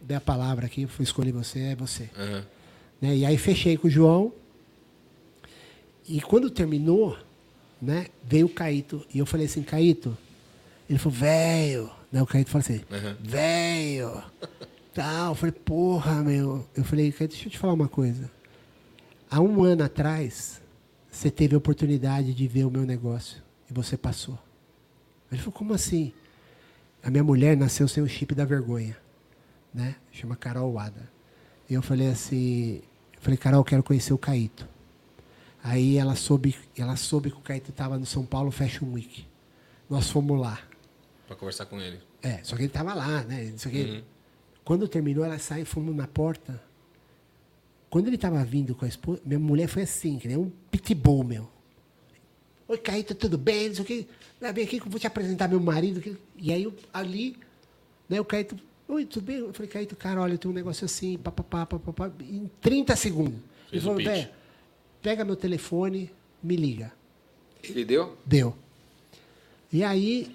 C: dei a palavra aqui, fui escolher você, é você.
B: Aham.
C: Né? E aí fechei com o João. E quando terminou, né, veio o Caíto. E eu falei assim, Caíto, ele falou, velho. Né, o Caíto falou assim,
B: Uhum.
C: velho. Tal. Eu falei, porra, meu. Eu falei, Caíto, deixa eu te falar uma coisa. Há um ano atrás, você teve a oportunidade de ver o meu negócio. E você passou. Ele falou, como assim? A minha mulher nasceu sem o chip da vergonha. Né? Chama Carol Wada. E eu falei assim, eu falei, Carol, eu quero conhecer o Caíto. Aí ela soube, ela soube que o Caíto estava no São Paulo Fashion Week. Nós fomos lá.
B: Pra conversar com ele.
C: É, só que ele estava lá, né? Só que
B: Uhum.
C: Quando terminou, ela sai, fomos na porta. Quando ele estava vindo com a esposa, minha mulher foi assim, que nem um pitbull, meu. Oi, Caíto, tudo bem? Não sei o quê. Vem aqui que eu vou te apresentar meu marido. E aí, eu- ali, né, o Caíto, oi, tudo bem? Eu falei, Caíto, cara, olha, tenho um negócio assim, papapá, papapá, em 30 segundos.
B: Fez
C: ele falou, velho, pega meu telefone, me liga.
A: Ele deu?
C: Deu. E aí,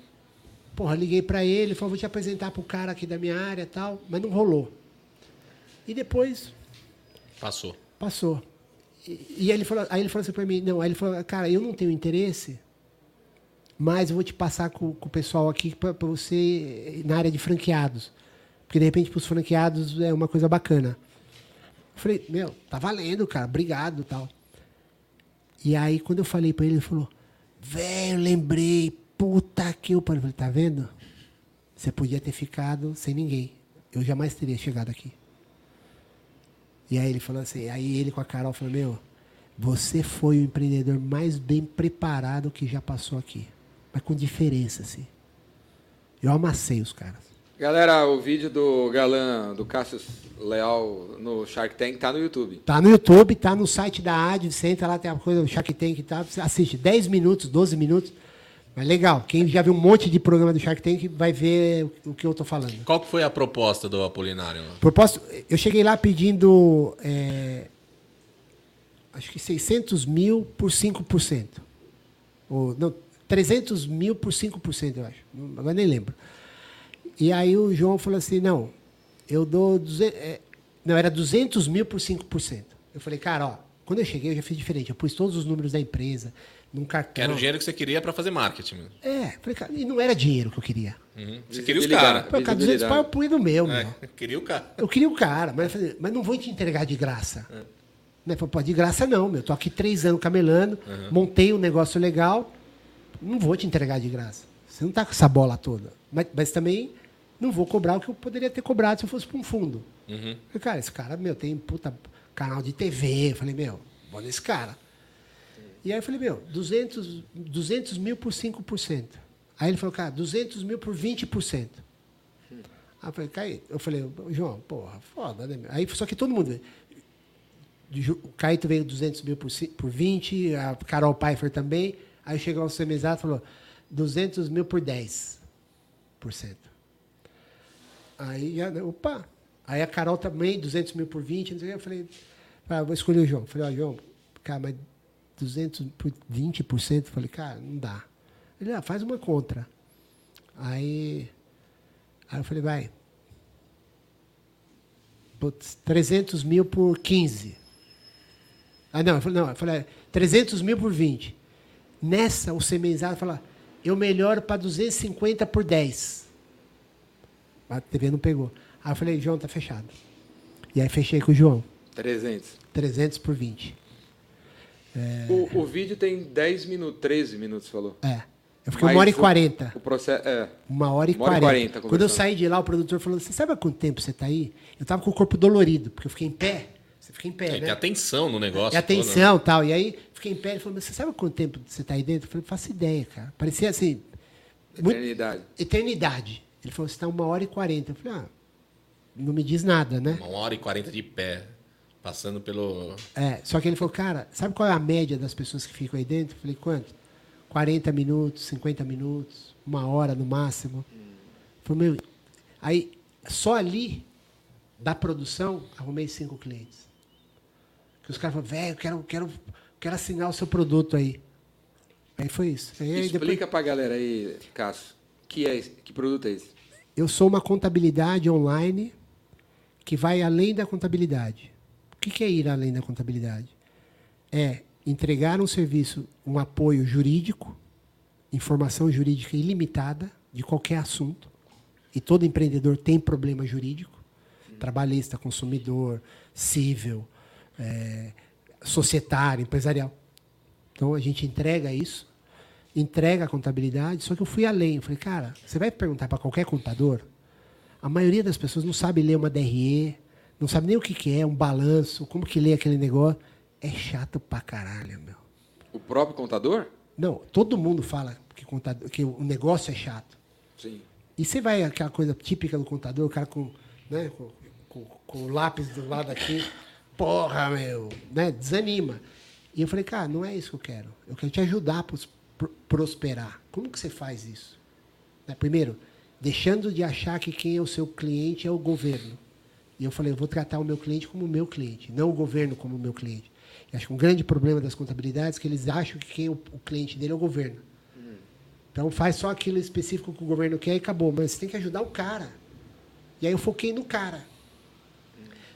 C: porra, liguei pra ele, falou, vou te apresentar pro cara aqui da minha área e tal, mas não rolou. E depois,
B: Passou.
C: Passou. E, e ele falou, aí ele falou assim pra mim, não, aí ele falou, cara, eu não tenho interesse, mas eu vou te passar com, com o pessoal aqui para você na área de franqueados. Porque de repente para os franqueados é uma coisa bacana. Eu falei, meu, tá valendo, cara, obrigado tal. E aí quando eu falei para ele, ele falou, velho, lembrei, puta que eu falei, tá vendo? Você podia ter ficado sem ninguém. Eu jamais teria chegado aqui. E aí ele falou assim, aí ele com a Carol falou, meu, você foi o empreendedor mais bem preparado que já passou aqui. Mas com diferença, assim. Eu amassei os caras.
A: Galera, o vídeo do galã, do Cassius Leal no Shark Tank tá no YouTube.
C: Tá no YouTube, tá no site da AD, você entra lá, tem a coisa do Shark Tank e tá, você assiste 10 minutos, 12 minutos. Mas legal, quem já viu um monte de programa do Shark Tank vai ver o que eu tô falando.
B: Qual que foi a proposta do Apolinário?
C: Propósito, eu cheguei lá pedindo é, acho que 600 mil por 5%. Ou, não, 300 mil por 5%, eu acho. Não- Agora nem lembro. E aí o João falou assim, não, eu dou... 200, é, não, era 200 mil por 5%. Eu falei, cara, ó, quando eu cheguei eu já fiz diferente. Eu pus todos os números da empresa num cartão.
B: Que era o dinheiro que você queria pra fazer marketing. mesmo.
C: É, falei, cara, e não era dinheiro que eu queria.
B: Uhum. Você queria os
A: Visibilidade.
B: caras.
C: Pô, cara, 200 pau eu punho no meu, meu.
B: É, queria o cara.
C: Eu queria o cara, mas, eu falei, mas não vou te entregar de graça. Né? Falei, Pô, de graça não, meu. Tô aqui três anos camelando, montei um negócio legal, não vou te entregar de graça. Você não tá com essa bola toda. Mas, mas também não vou cobrar o que eu poderia ter cobrado se eu fosse para um fundo.
B: Uhum.
C: Falei, cara, esse cara, meu, tem puta canal de TV. Eu falei, meu, vou nesse cara. E aí eu falei, meu, 200, 200 mil por 5%. Aí ele falou, cara, 200 mil por 20%. Aí eu falei, Caí, eu falei, João, porra, foda, né? meu? Aí só que todo mundo. O Caíto veio 200 mil por, por 20, a Carol Pfeiffer também. Aí chegou o Semizato e falou 200 mil por 10%. Aí já, opa. Aí a Carol também, 200 mil por 20, não sei o que. Eu falei, ah, vou escolher o João. Eu falei, ó, João, cara, mas 200 por 20%? Eu falei, cara, não dá. Ele, ah, faz uma contra. Aí, aí eu falei, vai. Putz, 300 mil por 15. Ah, não, eu falei, não, eu falei, é, 300 mil por 20. Nessa, o semenzado fala, eu melhoro para 250 por 10. A TV não pegou. Aí eu falei, João, tá fechado. E aí fechei com o João.
A: 300.
C: 300 por 20.
A: O, o vídeo tem 10 minutos, 13 minutos, falou.
C: É. Eu fiquei
A: Mas
C: uma hora e
A: o-
C: quarenta.
A: O processo. É.
C: Uma hora e
A: Uma hora e
C: quarenta.
A: quarenta
C: Quando eu saí de lá, o produtor falou: Você sabe há quanto tempo você está aí? Eu estava com o corpo dolorido, porque eu fiquei em pé. Você fica em pé,
B: É,
C: né?
B: tem atenção no negócio.
C: E
B: todo, né?
C: atenção e tal. E aí, fiquei em pé. Ele falou: Mas você sabe há quanto tempo você está aí dentro? Eu falei: Faço ideia, cara. Parecia assim. muito-
A: Eternidade.
C: Ele falou: Você está uma hora e quarenta. Eu falei: Ah, não me diz nada, né?
B: Uma hora e quarenta de pé. Passando pelo.
C: É, só que ele falou, cara, sabe qual é a média das pessoas que ficam aí dentro? Eu falei, quanto? 40 minutos, 50 minutos, uma hora no máximo. Falei, meu, aí, só ali, da produção, arrumei cinco clientes. Que os caras falaram, velho, eu quero, quero, quero assinar o seu produto aí. Aí foi isso. Aí, aí depois-
A: Explica pra galera aí, Cássio, que, é, esse- que produto é esse?
C: Eu sou uma contabilidade online que vai além da contabilidade. O que é ir além da contabilidade? É entregar um serviço, um apoio jurídico, informação jurídica ilimitada de qualquer assunto. E todo empreendedor tem problema jurídico, trabalhista, consumidor, civil, é, societário, empresarial. Então a gente entrega isso, entrega a contabilidade, só que eu fui além. Eu falei, cara, você vai perguntar para qualquer contador, a maioria das pessoas não sabe ler uma DRE, não sabe nem o que, que é, um balanço, como que lê aquele negócio. É chato pra caralho, meu.
A: O próprio contador?
C: Não, todo mundo fala que, contador, que o negócio é chato.
A: Sim.
C: E você vai aquela coisa típica do contador, o cara com, né, com, com- com o lápis do lado aqui, porra, meu, né, desanima. E eu falei, cara, não é isso que eu quero. Eu quero te ajudar pro- prosperar. Como que você faz isso? Né, Primeiro, deixando de achar que quem é o seu cliente é o governo. E eu falei, eu vou tratar o meu cliente como meu cliente, não o governo como meu cliente. Eu acho que um grande problema das contabilidades é que eles acham que quem é o, o cliente dele é o governo. Então faz só aquilo específico que o governo quer e acabou. Mas você tem que ajudar o cara. E aí eu foquei no cara.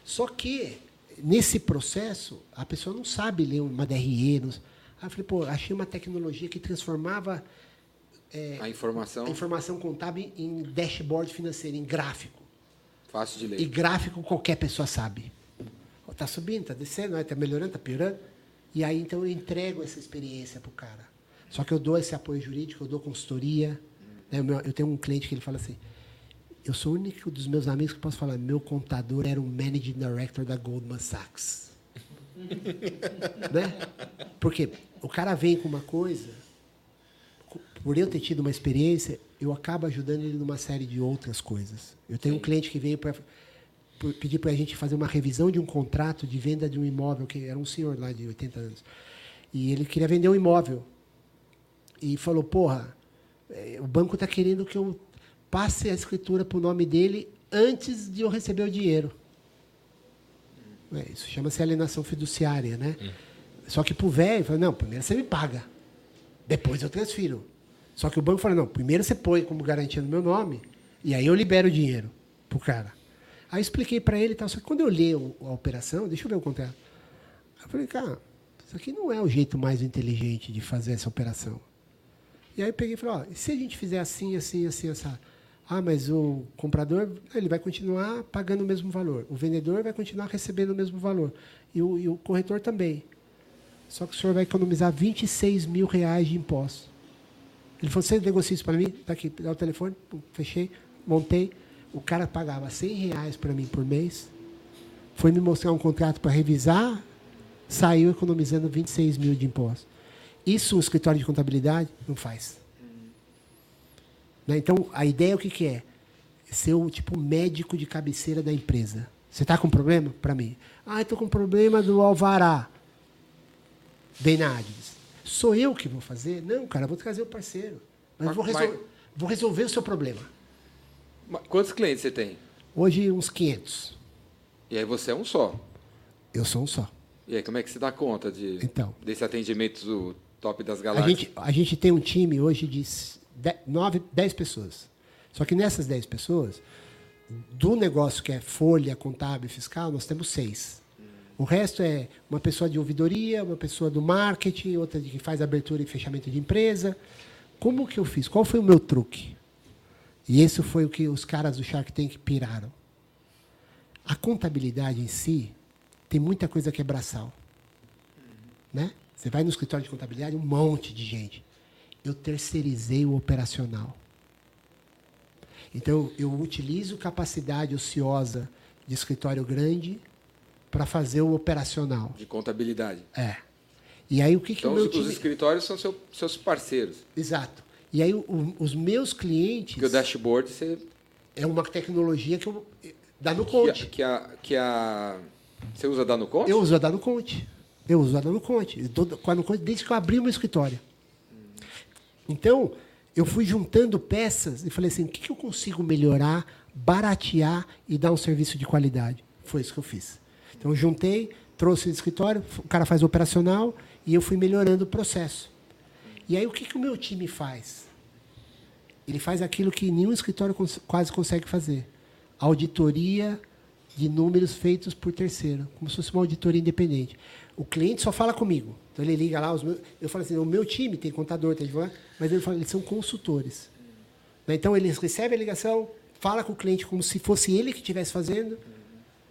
C: Só que nesse processo, a pessoa não sabe ler uma DRE. Não... Aí eu falei, pô, achei uma tecnologia que transformava
A: a informação
C: a informação contábil em dashboard financeiro, em gráfico.
A: fácil de
C: E
A: ler.
C: gráfico qualquer pessoa sabe. Ó, Tá subindo, tá descendo, está melhorando, tá piorando. E aí então eu entrego essa experiência pro cara. Só que eu dou esse apoio jurídico, eu dou consultoria. né? O Eu tenho um cliente que ele fala assim: eu sou o único dos meus amigos que posso falar, meu contador era um managing director da Goldman Sachs. né? Porque o cara vem com uma coisa, co- por eu ter tido uma experiência, eu acabo ajudando ele numa série de outras coisas. Eu tenho um cliente que veio para pedir para a gente fazer uma revisão de um contrato de venda de um imóvel, que era um senhor lá de 80 anos. E ele queria vender um imóvel. E falou, porra, eh, o banco está querendo que eu passe a escritura para o nome dele antes de eu receber o dinheiro. É, isso chama-se alienação fiduciária, né? Só que para o velho, falou, não, primeiro você me paga, depois eu transfiro. Só que o banco falou, não, primeiro você põe como garantia no meu nome, e aí eu libero o dinheiro pro cara. Aí expliquei para ele e tal, só que quando eu li a operação, deixa eu ver o contrato. Eu falei, cara, isso aqui não é o jeito mais inteligente de fazer essa operação. E aí eu peguei e falei, ó, se a gente fizer assim, assim, assim, assim? Ah, mas o comprador ele vai continuar pagando o mesmo valor. O vendedor vai continuar recebendo o mesmo valor. E o, e o corretor também. Só que o senhor vai economizar 26 mil reais de impostos. Ele falou, você negocia isso para mim? Tá aqui, dá o telefone, fechei, montei. O cara pagava 100 reais para mim por mês. Foi me mostrar um contrato para revisar, saiu economizando 26 mil de impostos. Isso um escritório de contabilidade não faz. Né? Então, a ideia é o que, que é? Ser o tipo médico de cabeceira da empresa. Você está com problema? Para mim. Ah, estou com problema do alvará. Advis. Sou eu que vou fazer? Não, cara, vou trazer o parceiro. Mas vou, resol-
A: mas-
C: vou resolver o seu problema.
A: Mas Quantos clientes você tem?
C: Hoje, uns 500.
A: E aí você é um só.
C: Eu sou um só.
A: E aí, como é que você dá conta de,
C: Então.
A: desse atendimento do top das
C: A
A: galáxias?
C: gente, a gente tem um time hoje de 9, 10 pessoas. Só que nessas 10 pessoas, do negócio que é folha, contábil e fiscal, nós temos seis. O resto é uma pessoa de ouvidoria, uma pessoa do marketing, outra que faz abertura e fechamento de empresa. Como que eu fiz? Qual foi o meu truque? E esse foi o que os caras do Shark Tank piraram. A contabilidade em si tem muita coisa que é braçal. Né? Você vai no escritório de contabilidade, um monte de gente. Eu terceirizei o operacional. Então, eu utilizo capacidade ociosa de escritório grande para fazer o operacional.
A: De contabilidade.
C: É. E aí, o que, que
A: Então,
C: meu
A: os, os
C: time...
A: escritórios são seu- seus parceiros.
C: Exato. E aí, o- os meus clientes...
A: Porque o dashboard você.
C: É uma tecnologia que eu... Dá no
A: Que,
C: Conte.
A: que, a, que a. Você usa da no Conte?
C: Eu uso a Dano Conte. Eu uso a Conte. Com a Dano Conte desde que eu abri o meu escritório. Então, eu fui juntando peças e falei assim, o que, que eu consigo melhorar, baratear e dar um serviço de qualidade? Foi isso que eu fiz. Então, juntei, trouxe o escritório, o cara faz operacional e eu fui melhorando o processo. E aí, o que, que o meu time faz? Ele faz aquilo que nenhum escritório cons- quase consegue fazer. Auditoria de números feitos por terceiro, como se fosse uma auditoria independente. O cliente só fala comigo. Então ele liga lá, meus, eu falo assim, o meu time tem contador, tem advogado, mas ele fala, eles são consultores. Né? Então eles recebem a ligação, fala com o cliente como se fosse ele que estivesse fazendo,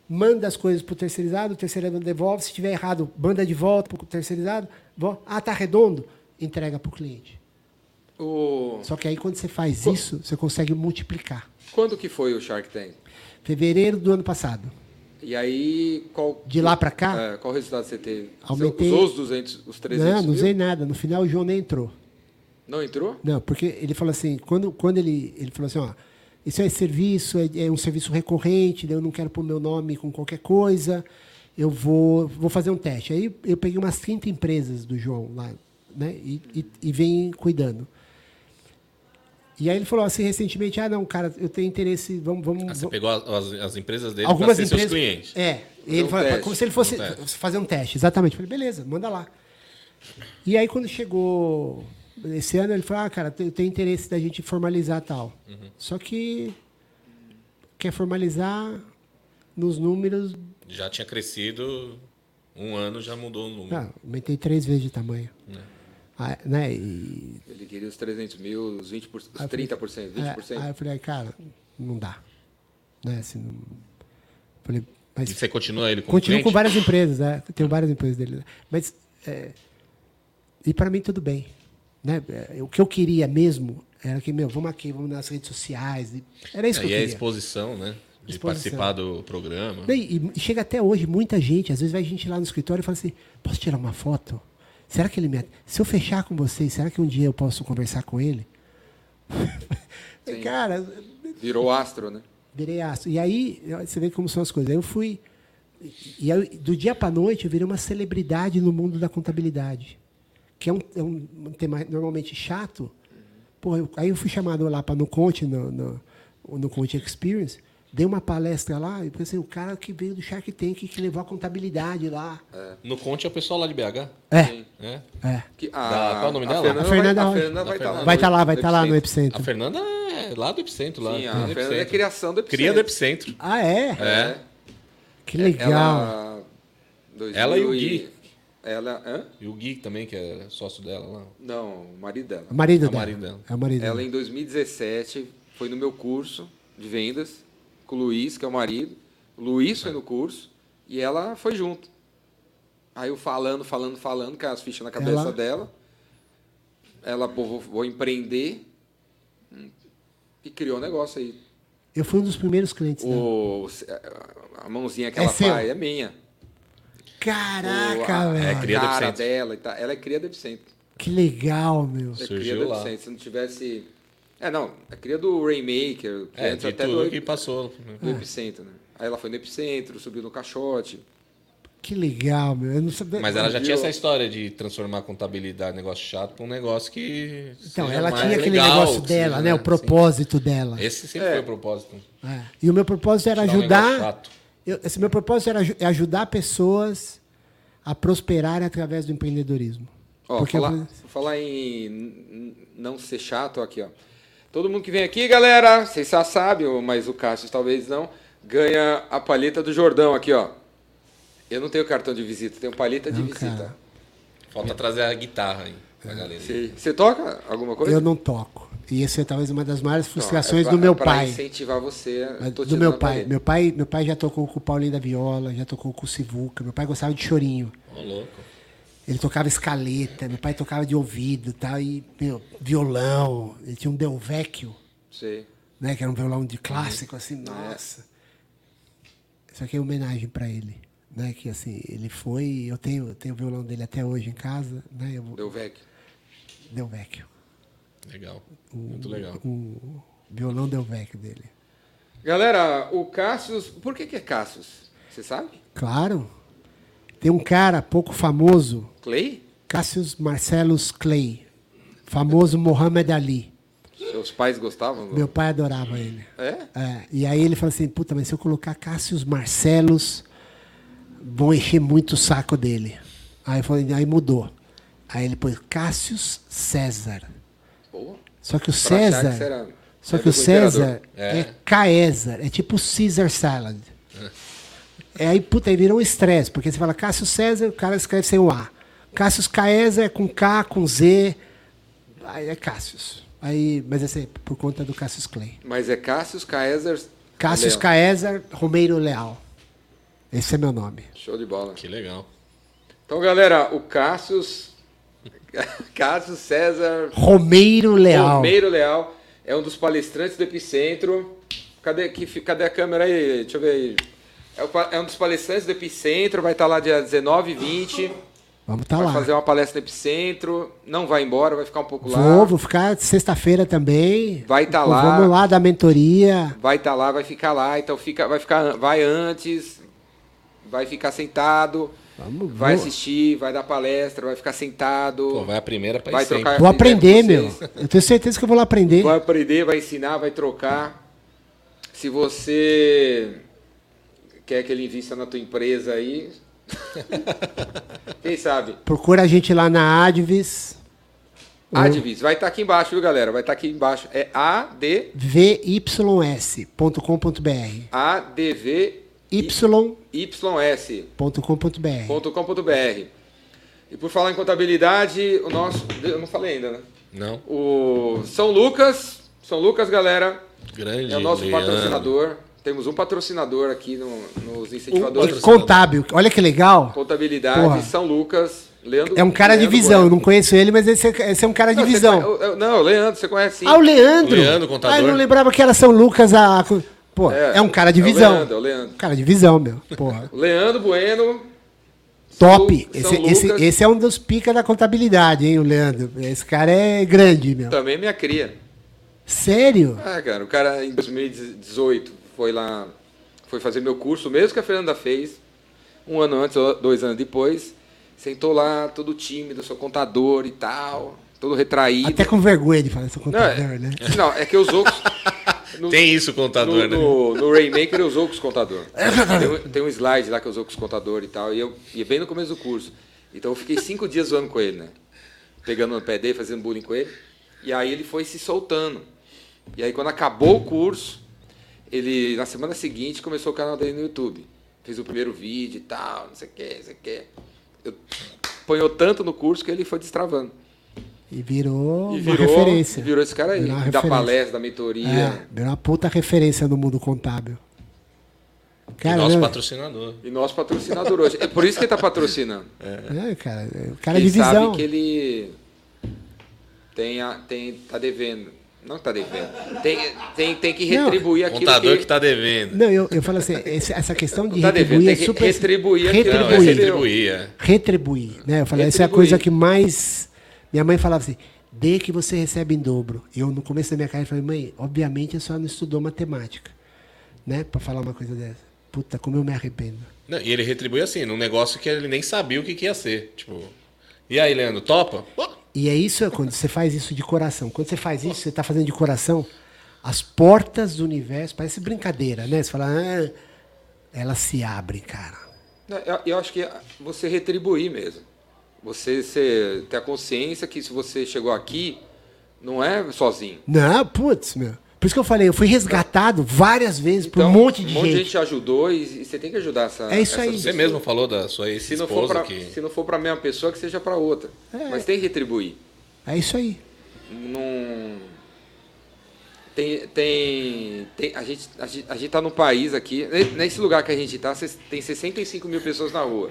C: manda as coisas para o terceirizado, o terceirizado devolve, se estiver errado, manda de volta para o terceirizado, ah, está redondo, entrega para o cliente.
A: O...
C: Só que aí quando você faz isso, você consegue multiplicar.
A: Quando que foi o Shark Tank?
C: Fevereiro do ano passado.
A: E aí, qual.
C: De lá pra cá?
A: É, qual resultado você teve?
C: Aumentei-
A: Você usou os 200, os 300
C: Não, não
A: mil?
C: usei nada. No final o João nem entrou.
A: Não entrou?
C: Não, porque ele falou assim, quando, quando ele, ele falou assim, ó, isso é serviço, é, é um serviço recorrente, eu não quero pôr meu nome com qualquer coisa, eu vou, vou fazer um teste. Aí eu peguei umas 30 empresas do João lá, né, e, e, e vem cuidando. E aí ele falou assim recentemente, ah, não, cara, eu tenho interesse, vamos... vamos
B: Ah, você
C: vamos-
B: pegou as, as empresas dele
C: algumas
B: para
C: empresas.
B: seus clientes.
C: É. Ele
A: um
C: falou,
A: teste.
C: como se ele fosse
B: Fazer um teste.
C: fazer um teste, exatamente. Eu falei, beleza, manda lá. E aí quando chegou esse ano, ele falou, ah, cara, eu tenho interesse da gente formalizar tal.
B: Uhum.
C: Só que quer formalizar, nos números.
B: Já tinha crescido um ano, já mudou o número.
C: Ah, aumentei três vezes de tamanho.
B: né?
C: Ah, né? E,
A: Ele queria os 300 mil, os 20%, os
C: Aí eu falei,
A: 30%,
C: é,
A: 20%.
C: aí eu falei, cara, não dá. Né? Assim, não... Falei, mas
B: E você continua ele como
C: Continuo com várias empresas, né? Tenho várias empresas dele. né? Mas. é, e para mim tudo bem. Né? É, O que eu queria mesmo era que, meu, vamos aqui, vamos nas redes sociais. e- Era isso que eu
B: Aí é a
C: queria.
B: exposição, né? De
C: Exposição.
B: participar do programa.
C: E, e chega até hoje, muita gente, às vezes vai gente lá no escritório e fala assim, posso tirar uma foto? Será que ele me. Se eu fechar com vocês, será que um dia eu posso conversar com ele?
A: Sim.
C: Cara,
A: Virou astro, né?
C: virei aço. E aí, você vê como são as coisas. Aí eu fui. E aí, do dia para noite, eu virei uma celebridade no mundo da contabilidade. Que é um, é um tema normalmente chato. Pô, eu- aí eu fui chamado lá para no Conte, no, no, no Conte Experience. Dei uma palestra lá e pensei, o cara que veio do Shark Tank, que levou a contabilidade lá.
B: No Conte é o pessoal lá de BH.
C: É,
A: Sim.
B: né?
C: é.
A: Que,
B: Da- qual é o nome
A: a
B: dela?
A: Fernanda
C: A Fernanda
A: vai, a. Fernanda vai
B: Da
A: estar lá.
B: Fernanda.
C: Vai estar lá, vai
A: no
C: estar lá no
A: Epicentro.
B: A. Fernanda é lá do Epicentro. Lá,
A: Sim,
B: no
A: a Fernanda é
B: Epicentro.
A: criação do Epicentro.
B: Cria do Epicentro.
C: Ah, é?
B: É.
C: Que legal.
A: Ela, 2000
B: Ela e o Gui.
A: Ela, hã?
B: E o Gui também, que é sócio dela lá.
A: Não, o marido dela.
C: O marido
B: É o
C: dela.
B: marido dela.
C: É o marido
A: Ela
C: dela.
A: em 2017 foi no meu curso de vendas com o Luiz, que é o marido. O Luiz foi no curso e ela foi junto. Aí eu falando, falando, falando, com as fichas na cabeça
C: Ela-
A: dela. Ela, pô, vou, vou empreender. E criou um negócio aí.
C: Eu fui um dos primeiros clientes dela.
A: O, a mãozinha que
C: É
A: ela
C: seu?
A: faz é minha.
C: Caraca,
A: O- a,
C: velho.
B: É,
A: a
B: cria
A: cara dela e tal. Ela é cria do Epicentro.
C: Que legal, meu.
A: É cria. Epicentro. Se não tivesse... É, não. É cria do Rainmaker. que
B: É,
A: antes
B: de
A: até
B: tudo
A: do,
B: que passou.
A: do Epicentro, né? Aí ela foi no Epicentro, subiu no caixote.
C: Que legal, meu. Eu não sabia.
B: Mas ela já tinha essa história de transformar a contabilidade, negócio chato, pra um negócio que.
C: Então, ela tinha aquele
B: legal,
C: negócio dela,
B: seja,
C: né? O
B: Sim.
C: propósito dela.
B: Esse sempre
A: É.
B: foi o propósito.
C: É. E o meu propósito era
B: Tirar um negócio
C: ajudar.
B: chato.
C: Eu- esse meu propósito era é ajudar pessoas a prosperarem através do empreendedorismo.
A: Ó,
C: Porque eu
A: falar,
C: falei-
A: falar em não ser chato, aqui, ó. Todo mundo que vem aqui, galera, vocês já sabem, mas o Cássio talvez não, ganha a palheta do Jordão aqui, ó. Eu não tenho cartão de visita, tenho palheta de
C: Não,
A: visita.
C: cara.
B: Falta trazer a guitarra aí pra galera.
A: Você, você toca alguma coisa?
C: eu não toco. E essa é talvez uma das maiores
A: Não,
C: frustrações
A: é pra-
C: do meu
A: é
C: pai.
A: incentivar você.
C: Do meu
A: a
C: pai. Meu pai. Meu pai já tocou com o Paulinho da Viola, já tocou com o Sivuca. Meu pai gostava de chorinho.
B: Ô, louco.
C: Ele tocava escaleta, meu pai tocava de ouvido e tal, e, meu, violão. Ele tinha um Del Vecchio,
A: Sei.
C: né? Que era um violão de clássico, assim, nossa. Isso aqui é homenagem para ele, né? Que assim, ele foi, eu tenho, eu tenho o violão dele até hoje em casa, né? Eu,
A: Deu vec.
B: Legal. Muito legal.
C: O violão Del Vecchio dele.
A: Galera, o Cassius. Por que, que é Cassius? Você sabe?
C: Claro. Tem um cara pouco famoso,
A: Clay?
C: Cassius Marcellus Clay, famoso Muhammad Ali.
A: Seus pais gostavam?
C: Meu pai adorava ele.
A: É?
C: É, e aí ele falou assim, puta, mas se eu colocar Cássius Marcelos, vão encher muito o saco dele. Aí, falei, aí mudou. Aí ele pôs Cássius César. Só que o César.
A: que era-
C: Só que o. César
B: É.
C: é, Caesar. É tipo Caesar Salad. É, aí, puta, aí virou um estresse, porque você fala Cássio César, o cara escreve sem o A. Cassius Caesar é com K, com Z. Aí é Cássius. Aí, mas é por conta do Cassius Clay.
A: Mas é Cassius Caesar.
C: Cassius
A: Leão.
C: Caesar Romeiro Leal. Esse é meu nome.
A: Show de bola.
B: Que legal.
A: Então, galera, o Cassius. Cassius César
C: Romeiro Leal.
A: Romeiro Leal é um dos palestrantes do Epicentro. Cadê, que, cadê a câmera aí? Deixa eu ver aí. É, o é um dos palestrantes do Epicentro, vai estar lá dia 19 e 20.
C: Vamos estar
A: vai
C: lá.
A: fazer uma palestra no Epicentro. Não vai embora, vai ficar um pouco lá.
C: Vou, vou ficar sexta-feira também.
A: Vai tá
C: Pô,
A: lá.
C: Vamos lá da mentoria.
A: Vai estar lá, vai ficar lá. Então fica, vai ficar, vai antes, vai ficar sentado,
C: Vamos,
A: vai
C: vou,
A: assistir, vai dar palestra, vai ficar sentado.
B: Pô, vai a primeira sempre.
A: trocar-
C: vou aprender, meu. Eu tenho certeza que eu vou lá aprender.
A: Vai aprender, vai ensinar, vai trocar. Se você quer que ele invista na tua empresa aí, quem sabe?
C: Procura a gente lá na Advis.
A: Advis, vai estar aqui embaixo, viu, galera? Vai estar aqui embaixo. É AD,
C: vys.com.br.
A: Ys.com.br. E por falar em contabilidade, o nosso. Eu não falei ainda, né?
B: Não.
A: O São Lucas. São Lucas, galera.
B: Grande.
A: É o nosso
B: Leandro.
A: patrocinador. Temos um patrocinador aqui no- nos
C: Um,
A: incentivadores.
C: contábil. Olha que legal.
A: Contabilidade,
C: Porra.
A: São Lucas. Leandro,
C: É um cara de
A: Leandro
C: visão. Eu não conheço ele, mas esse é, esse é um cara de
A: Não, você
C: visão.
A: conhe- eu- Não, o Leandro, você conhece sim.
C: Ah, o Leandro.
B: O Leandro, contador.
C: Ah, eu não lembrava que era São Lucas a. Pô, é, um cara de
A: é o
C: visão.
A: Leandro, é o Leandro.
C: Cara de visão, meu. Porra.
A: Leandro Bueno.
C: Top.
A: São
C: Esse, esse,
A: Lucas.
C: esse é um dos pica da contabilidade, hein, o Leandro. Esse cara é grande, meu.
A: Também minha cria.
C: Sério?
A: Ah, cara, o cara em 2018 foi lá, foi fazer meu curso, mesmo que a Fernanda fez, um ano antes, dois anos depois, sentou lá, todo tímido, sou contador e tal, todo retraído.
C: Até com vergonha de falar, sou
A: Não,
C: contador,
A: é,
C: né?
A: não, é que os outros. No-
B: Tem isso, contador,
A: no,
B: né?
A: no, no Rainmaker eu usou com os contador. Tem um, tem um slide lá que eu usou com os contador e tal. E eu ia bem no começo do curso. Então eu fiquei cinco dias zoando com ele, né? Pegando no pé dele, fazendo bullying com ele. E aí ele foi se soltando. E aí quando acabou o curso, ele na semana seguinte começou o canal dele no YouTube. Fez o primeiro vídeo e tal, não sei o que, não sei o que. Eu apanhou tanto no curso que ele foi destravando.
C: E virou
A: E
C: uma
A: virou,
C: referência.
A: virou esse cara aí. Da
C: referência.
A: palestra, da mentoria.
C: É, virou uma puta referência no mundo contábil.
B: E
C: Cara,
B: nosso
C: né?
B: patrocinador.
A: E nosso patrocinador hoje. É por isso que ele está patrocinando.
C: É, cara, é o cara
A: ele
C: de visão.
A: sabe que ele tem, a, tem tá devendo. Não está devendo. Tem, tem, tem que
C: Não.
A: retribuir aquilo
B: Contador
A: que,
B: que tá devendo.
C: Não, eu, eu falo assim, esse- essa questão de
A: Não tá devendo,
C: retribuir
A: tem
C: é super...
A: retribuir aquilo que
B: Não, é
A: Retribuir.
B: retribuir, é.
C: retribuir, né? Eu falei, essa é a
A: Retribuir.
C: coisa que mais... Minha mãe falava assim, dê que você recebe em dobro. Eu, no começo da minha carreira, falei, mãe, obviamente a senhora não estudou matemática, né? Pra falar uma coisa dessa. Puta, como eu me arrependo.
B: Não, e ele retribui assim, num negócio que ele nem sabia o que, que ia ser. Tipo, e aí, Leandro, topa?
C: E é isso, é quando você faz isso de coração. Quando você faz isso, você está fazendo de coração, as portas do universo, parece brincadeira, né? Você fala, ah, elas se abrem, cara.
A: Eu, eu acho que é você retribuir mesmo. Você ser, ter a consciência que se você chegou aqui, não é sozinho.
C: Não, putz, meu. Por isso que eu falei, eu fui resgatado várias vezes por
A: Então,
C: um monte de
A: um monte de
C: gente.
A: gente ajudou e, e você tem que ajudar essa.
C: É isso
A: essas
C: aí.
B: Você mesmo falou da sua
A: Se não for
B: que...
A: se não for para a mesma pessoa, que seja para outra.
C: É.
A: Mas tem que retribuir.
C: É isso aí.
A: Não tem tem, tem a gente a gente, a gente tá num país aqui ne- nesse lugar que a gente tá cês- tem 65 mil pessoas na rua.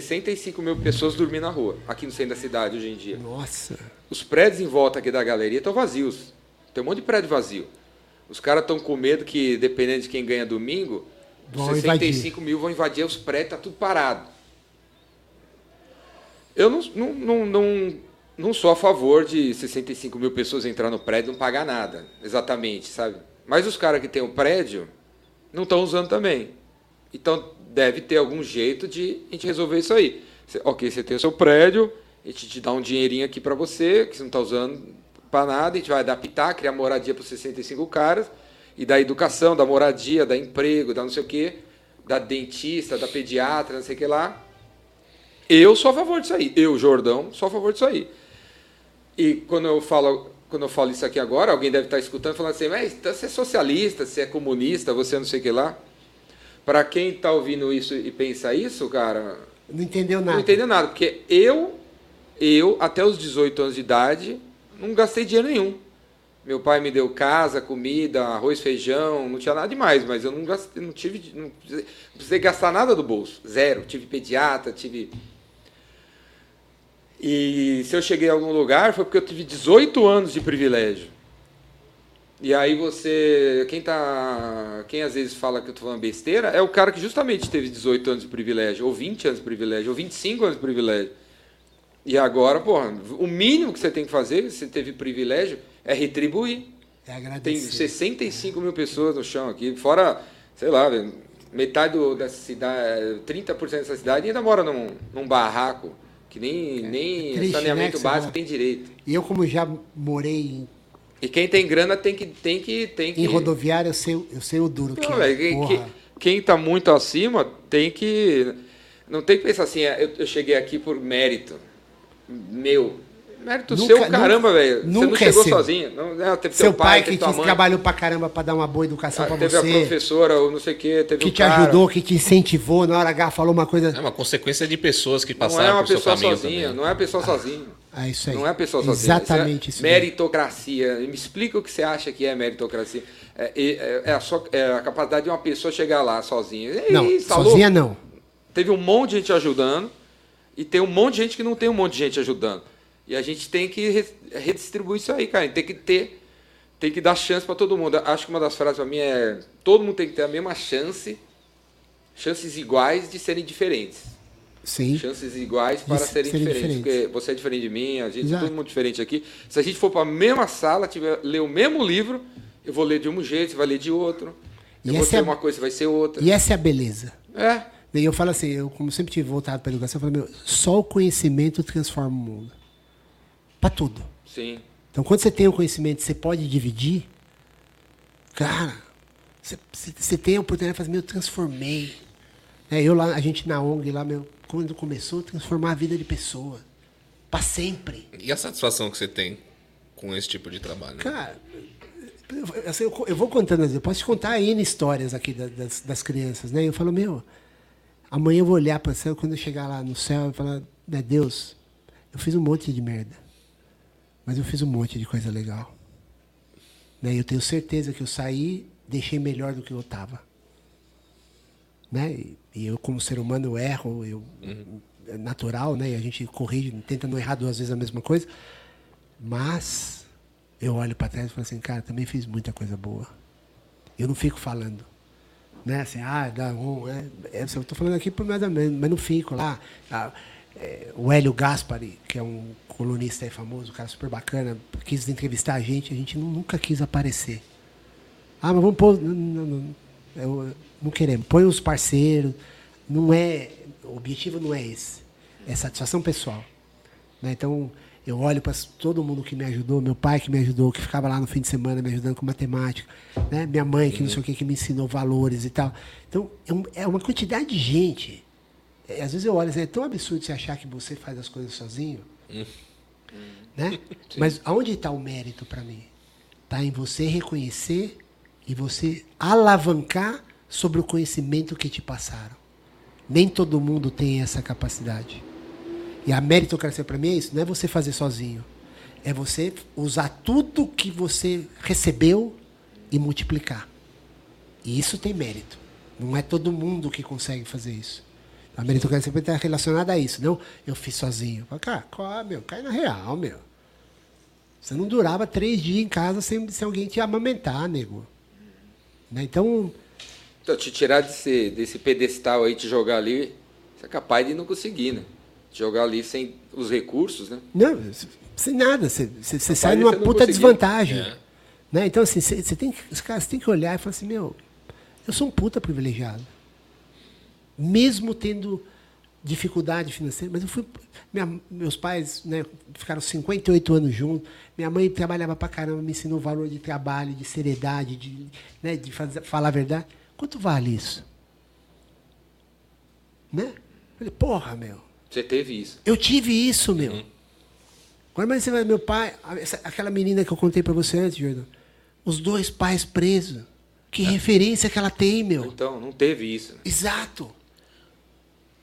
A: 65 mil pessoas dormindo na rua aqui no centro da cidade hoje em dia.
C: Nossa.
A: Os prédios em volta aqui da galeria estão vazios. Tem um monte de prédio vazio. Os caras estão com medo que, dependendo de quem ganha domingo,
C: Vão
A: 65 mil vão invadir os prédios, tá tudo parado. Eu não, não, não, não, não sou a favor de 65 mil pessoas entrar no prédio e não pagar nada, exatamente, sabe? Mas os caras que têm o prédio não estão usando também. Então deve ter algum jeito de a gente resolver isso aí. Ok, você tem o seu prédio, a gente te dá um dinheirinho aqui para você, que você não está usando para nada, a gente vai adaptar, criar moradia para os 65 caras, e da educação, da moradia, da emprego, da não sei o quê, da dentista, da pediatra, não sei o que lá. Eu sou a favor disso aí. Eu, Jordão, sou a favor disso aí. E quando eu falo, quando eu falo isso aqui agora, alguém deve estar escutando falando assim, mas então você é socialista, você é comunista, você não sei o que lá. Para quem está ouvindo isso e pensa isso, cara,
C: Não entendeu nada.
A: não entendeu nada, porque eu, eu até os 18 anos de idade, não gastei dinheiro nenhum. Meu pai me deu casa, comida, arroz, feijão, não tinha nada demais, mas eu não gastei, não tive, não precisei, não precisei gastar nada do bolso, zero. Tive pediatra, tive e se eu cheguei a algum lugar foi porque eu tive 18 anos de privilégio. E aí você, quem tá, quem às vezes fala que eu tô falando besteira, é o cara que justamente teve 18 anos de privilégio, ou 20 anos de privilégio, ou 25 anos de privilégio. E agora, porra, o mínimo que você tem que fazer, se você teve privilégio, é retribuir.
C: É
A: Tem
C: agradecer.
A: 65 mil pessoas no chão aqui, fora, sei lá, metade do, da cidade, 30% dessa cidade ainda mora num, num barraco, que nem, nem
C: é triste,
A: saneamento
C: né, que você
A: básico tem direito.
C: E eu, como já morei em,
A: E quem tem grana tem que. Tem que, tem que...
C: em rodoviária, eu sei, eu sei o duro que
A: Não,
C: é.
A: velho, quem, tá muito acima tem que. Não tem que pensar assim, é, eu, eu cheguei aqui por mérito meu. Mérito
C: Nunca-
A: seu, caramba, velho. Você não
C: nunca é
A: chegou
C: seu.
A: sozinho. Não, não, teve
C: Seu
A: teu pai,
C: pai
A: teve
C: que te
A: mãe.
C: trabalhou pra caramba pra dar uma boa educação
A: ah,
C: pra
A: teve a
C: você.
A: professora, ou não sei o quê, teve
C: Que
A: o
C: te
A: cara.
C: ajudou, que te incentivou, na hora H falou uma coisa.
B: É uma consequência de pessoas que
A: Não
B: passaram
A: é uma
B: por seu
A: pessoa
B: caminho
A: sozinha,
B: também.
A: não é a pessoa sozinha.
C: É isso aí.
A: Não é a pessoa sozinha.
C: Exatamente
A: isso. É meritocracia. Me explica o que você acha que é meritocracia. É, é- é a, sua- é a capacidade de uma pessoa chegar lá sozinha. Ei,
C: Não, sozinha não.
A: Teve um monte de gente ajudando e tem um monte de gente que não tem um monte de gente ajudando. E a gente tem que re- redistribuir isso aí, cara. Tem que ter, tem que dar chance para todo mundo. Acho que uma das frases para mim é: todo mundo tem que ter a mesma chance, chances iguais de serem diferentes.
C: Sim.
A: Chances iguais para serem,
C: serem
A: diferentes. Porque você é diferente de mim, a gente
C: Exato.
A: é todo mundo diferente aqui. Se a gente for para a mesma sala, tiver, ler o mesmo livro, eu vou ler de um jeito, você vai ler de outro.
C: E
A: Eu vou ser
C: é a-
A: uma coisa, você vai ser outra.
C: E essa é a beleza.
A: É.
C: Daí eu falo assim, eu como sempre tive voltado para educação, eu falo, meu, só o conhecimento transforma o mundo. Para tudo.
A: Sim.
C: Então, quando você tem o conhecimento, você pode dividir. Cara, você, você- tem a oportunidade de fazer, meu, eu transformei. É, eu lá, a gente na ONG lá, meu, quando começou a transformar a vida de pessoa. Para sempre.
B: E a satisfação que você tem com esse tipo de trabalho?
C: Cara, eu, assim, eu, eu vou contando, eu posso te contar N histórias aqui da- das, das crianças, né? Eu falo, meu, amanhã eu vou olhar para o céu, quando eu chegar lá no céu, eu falar, né, Deus, eu fiz um monte de merda, mas eu fiz um monte de coisa legal. Né? Eu tenho certeza que eu saí, deixei melhor do que eu estava. Né? E, e eu, como ser humano, erro, eu, é natural, né? E a gente corrige, tenta não errar duas vezes a mesma coisa. Mas eu olho para trás e falo assim, cara, também fiz muita coisa boa. Eu não fico falando. Né? Assim, ah, dá um. É, é, eu estou falando aqui por mais ou menos, mas não fico lá. Ah, é, o Hélio Gaspari, que é um colunista aí famoso, um cara super bacana, quis entrevistar a gente, a gente nu- nunca quis aparecer. Ah, mas vamos pôr. Não, não, não, eu- não queremos. Põe os parceiros. Não é. O objetivo não é esse. É satisfação pessoal. Né? Então, eu olho para todo mundo que me ajudou, meu pai que me ajudou, que ficava lá no fim de semana me ajudando com matemática, né? minha mãe que não sei o que, que me ensinou valores e tal. Então, é é uma quantidade de gente. É, às vezes eu olho é tão absurdo você achar que você faz as coisas sozinho. Né? Mas aonde está o mérito para mim? Está em você reconhecer e você alavancar sobre o conhecimento que te passaram. Nem todo mundo tem essa capacidade. E a meritocracia para mim é isso, não é você fazer sozinho. É você usar tudo que você recebeu e multiplicar. E isso tem mérito. Não é todo mundo que consegue fazer isso. A meritocracia sempre está relacionada a isso. Não, eu fiz sozinho. Cara, qual, meu, cai na real, meu. Você não durava três dias em casa sem, sem alguém te amamentar, nego. Né? Então,
A: Então, te tirar desse, desse pedestal aí, te jogar ali, você é capaz de não conseguir, né? Te jogar ali sem os recursos, né?
C: Não, sem nada. Você, você, você sai numa
A: você
C: puta
A: conseguir.
C: desvantagem.
B: É.
C: Né? Então, assim, você, você tem, que- os caras têm que olhar e falar assim, meu, eu sou um puta privilegiado. Mesmo tendo dificuldade financeira, mas eu fui. minha- meus pais né, ficaram 58 anos juntos. Minha mãe trabalhava pra caramba, me ensinou o valor de trabalho, de seriedade, de, né, de fazer, falar a verdade. Quanto vale isso? Né? Falei, porra, meu.
A: Você teve isso.
C: Eu tive isso, meu. Agora, mas você vai, meu pai, essa- aquela menina que eu contei pra você antes, Jordan, os dois pais presos. Que referência que ela tem, meu.
A: Então, não teve isso. né?
C: Exato.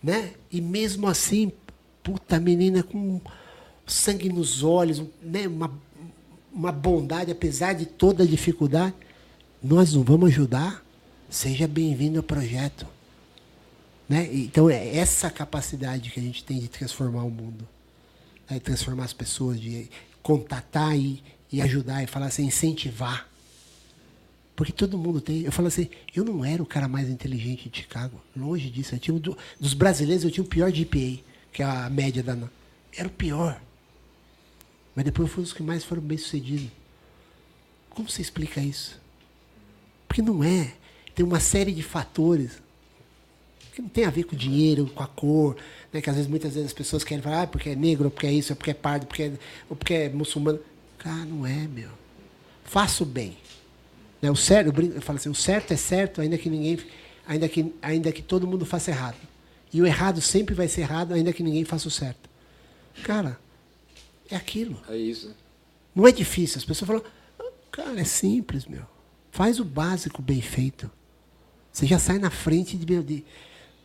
C: Né? E mesmo assim, puta menina com sangue nos olhos, né? uma, uma bondade, apesar de toda a dificuldade. Nós não vamos ajudar? Seja bem-vindo ao projeto. Né? Então, é essa capacidade que a gente tem de transformar o mundo. Né? Transformar as pessoas, de contatar e, e ajudar, e falar assim, incentivar. Porque todo mundo tem. Eu falo assim, eu não era o cara mais inteligente de Chicago. Longe disso. Eu tinha um do- dos brasileiros, eu tinha o pior GPA, que é a média da. Era o pior. Mas depois eu fui dos que mais foram bem sucedidos. Como você explica isso? Porque não é. Tem uma série de fatores que não tem a ver com o dinheiro, com a cor, né? Que às vezes, muitas vezes as pessoas querem falar, ah, porque é negro, porque é isso, porque é pardo, porque é, ou porque é muçulmano. Cara, não é, meu. Faça o bem. Né? O certo, eu falo assim, o certo é certo, ainda que ninguém, ainda que, ainda que todo mundo faça errado. E o errado sempre vai ser errado, ainda que ninguém faça o certo. Cara, É aquilo.
A: É isso.
C: Não é difícil. As pessoas falam, "Ah, cara, é simples, meu. Faz o básico bem feito. Você já sai na frente de, de-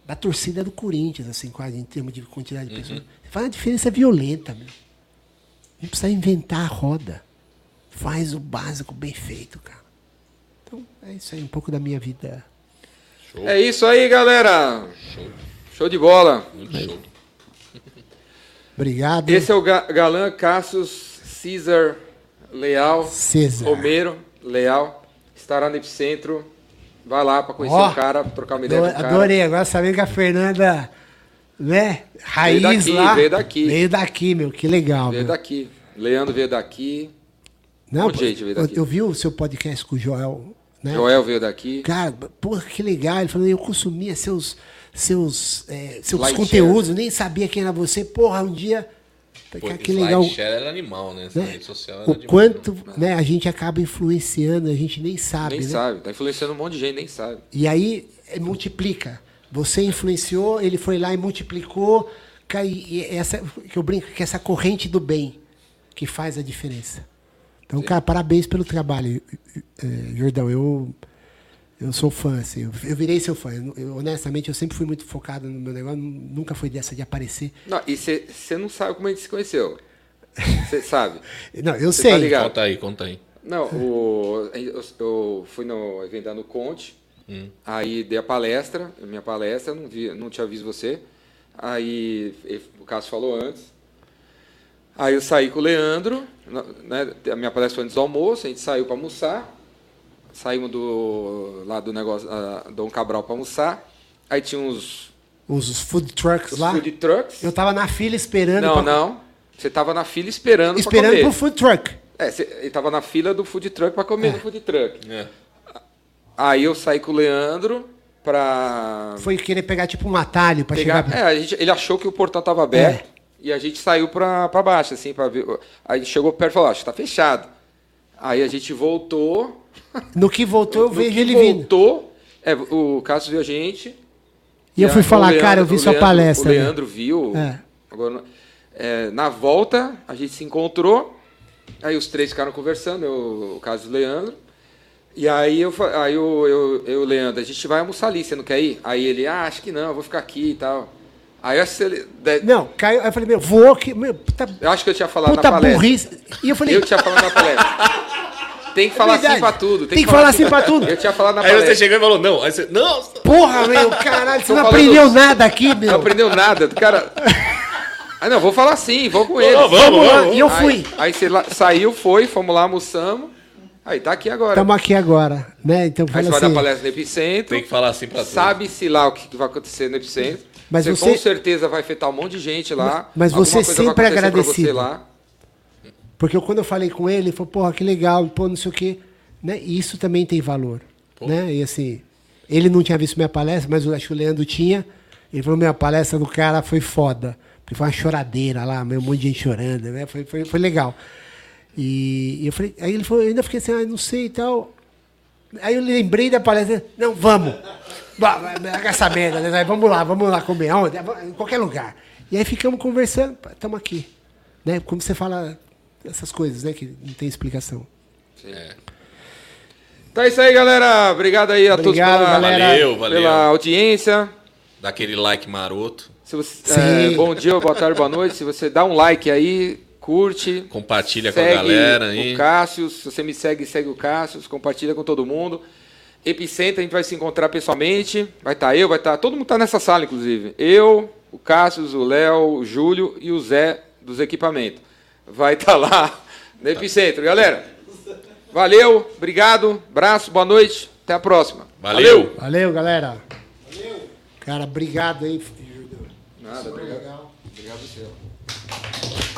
C: da torcida do Corinthians, assim, quase, em termos de quantidade de pessoas. Você faz uma diferença violenta, meu. Não precisa inventar a roda. Faz o básico bem feito, cara. Então, é isso aí, um pouco da minha vida.
B: Show.
A: É isso aí, galera.
B: Show.
A: Show de bola.
B: Muito show.
C: Obrigado.
A: Esse é o ga- galã Cassius César Leal.
C: César.
A: Romero Leal. Estará no Epicentro. Vai lá pra conhecer
C: Ó,
A: o cara, trocar uma ideia
C: Adorei,
A: com o cara.
C: adorei. agora sabendo que a Fernanda, né? Raiz
A: daqui,
C: lá.
A: veio daqui.
C: Veio daqui, meu. Que legal,
A: Veio
C: meu.
A: daqui. Leandro veio daqui.
C: Não,
A: Um veio
C: eu,
A: daqui.
C: eu vi o seu podcast com o Joel, né?
A: Joel veio daqui.
C: Cara, porra, que legal. Ele falou, eu consumia seus, seus, é, seus
A: Light
C: conteúdos, nem sabia quem era você. Porra, um dia.
B: Pô,
C: Cara, que legal.
B: Slideshare era animal, né?
C: Né?
B: rede social era
C: O
B: demais.
C: quanto né, a gente acaba influenciando, a gente nem sabe.
A: Nem
C: né?
A: sabe. Tá influenciando um monte de gente, nem sabe.
C: E aí é, multiplica. Você influenciou, ele foi lá e multiplicou. E essa, que eu brinco que é essa corrente do bem que faz a diferença. Então, cara, parabéns pelo trabalho, eh, Jordão. Eu, eu sou fã, assim, eu, eu virei seu fã. Eu- honestamente, eu sempre fui muito focado no meu negócio, nunca foi dessa de aparecer.
A: Não, e você não sabe como a gente se conheceu. Você sabe.
C: Não, eu
A: Cê
C: sei.
A: tá ligado?
B: Conta aí, conta aí.
A: Não, o, eu, eu fui no evento da no Conte,
B: Hum.
A: aí dei a palestra, minha palestra, não, vi, não tinha visto você. Aí o Cássio falou antes. Aí eu saí com o Leandro, né, a minha palestra foi antes do almoço, a gente saiu para almoçar. Saímos do, lá do negócio, uh, Dom Cabral para almoçar. Aí tinha uns,
C: Os food trucks
A: uns
C: lá.
A: food trucks.
C: Eu tava na fila esperando.
A: Não,
C: pra-
A: não. Você tava na fila esperando,
C: Esperando
A: pra
C: pro
A: comer.
C: food truck.
A: É, você, ele tava na fila do food truck para comer no food truck.
B: É.
A: Aí eu saí com o Leandro pra
C: Foi querer pegar tipo um atalho pra
A: pegar.
C: chegar.
A: É, a gente, ele achou que o portão tava aberto e a gente saiu pra, pra baixo, assim, pra ver. Aí a gente chegou perto e falou: Acho que tá fechado. Aí a gente voltou.
C: No que voltou, eu vejo ele vindo.
A: voltou, é, o Cássio viu a gente.
C: E eu fui
A: a-
C: falar,
A: o
C: cara, eu vi
A: o
C: sua
A: Leandro-
C: palestra.
A: O
C: né?
A: Leandro viu.
C: É.
A: Agora, é, na volta, a gente se encontrou. Aí os três ficaram conversando, eu, o caso do Leandro. E aí eu aí eu, eu, eu, Leandro, a gente vai almoçar ali, você não quer ir? Aí ele, ah, acho que não, eu vou ficar aqui e tal. Aí eu de-
C: Não, caiu. Aí eu falei, meu, vou que. Meu, puta,
A: eu acho que eu tinha falado
C: puta
A: na palestra.
C: burrice. E eu falei,
A: Eu tinha falado na palestra. Tem que falar assim pra tudo.
C: Tem que falar assim pra tudo.
A: Eu tinha falado na
B: Aí
A: palestra.
B: você chegou e falou, não. Aí você, não.
C: porra, meu, caralho, você
A: Tô
C: não
A: falando-
C: aprendeu nada aqui, meu.
A: Não aprendeu nada. O cara. Ah, não, vou falar sim, vou com ele.
B: Não, vamos,
C: Vamos lá.
B: vamos.
C: E eu
A: Aí-
C: fui.
A: Aí, você lá- saiu, foi, fomos lá, almoçamos. Aí tá aqui agora.
C: Estamos aqui agora, né? Então
A: Aí
C: fala
A: você vai dar
C: assim.
A: palestra no Epicentro.
B: Tem que falar assim pra todos.
A: Sabe-se lá o que que vai acontecer no Epicentro.
C: Mas
A: você,
C: você-
A: com certeza vai afetar um monte de gente lá.
C: Mas
A: Alguma
C: você
A: coisa vai
C: sempre é
A: acontecer pra
C: agradecido.
A: Você lá.
C: Porque eu, quando eu falei com ele, ele falou, porra, que legal, pô, não sei o quê. Né? E isso também tem valor.
B: Pô.
C: Né? E assim, ele não tinha visto minha palestra, mas eu acho que o Leandro tinha. Ele falou, minha palestra do cara foi foda. Porque foi uma choradeira lá, um monte de gente chorando, né? Foi, foi, foi legal. E, e eu falei, aí ele falou, eu ainda fiquei assim, ah, não sei e tal. Aí eu lembrei da palestra, não, vamos. Essa merda, né? Vamos lá, vamos lá comer. Aonde? Em qualquer lugar. E aí ficamos conversando, estamos aqui. Né? Como você fala essas coisas, né? Que não tem explicação.
A: Então é isso aí, galera. Obrigado aí a
C: Obrigado,
A: todos pela,
C: galera.
B: Valeu, valeu.
A: pela audiência.
B: Dá aquele like maroto.
A: Se você,
C: Sim.
A: é, bom dia, boa tarde, boa noite. Se você dá um like aí, curte.
B: Compartilha com a galera aí.
A: O Cássio, se você me segue, segue o Cássio, compartilha com todo mundo. Epicentro, a gente vai se encontrar pessoalmente. Vai estar eu, vai estar. Todo mundo está nessa sala, inclusive. Eu, o Cássio, o Léo, o Júlio e o Zé dos equipamentos. Vai estar lá no Epicentro, galera. Valeu, obrigado, abraço, boa noite, até a próxima.
B: Valeu.
C: Valeu, galera. Cara, obrigado aí.
A: Nada, obrigado.
C: Legal.
A: Obrigado, senhor.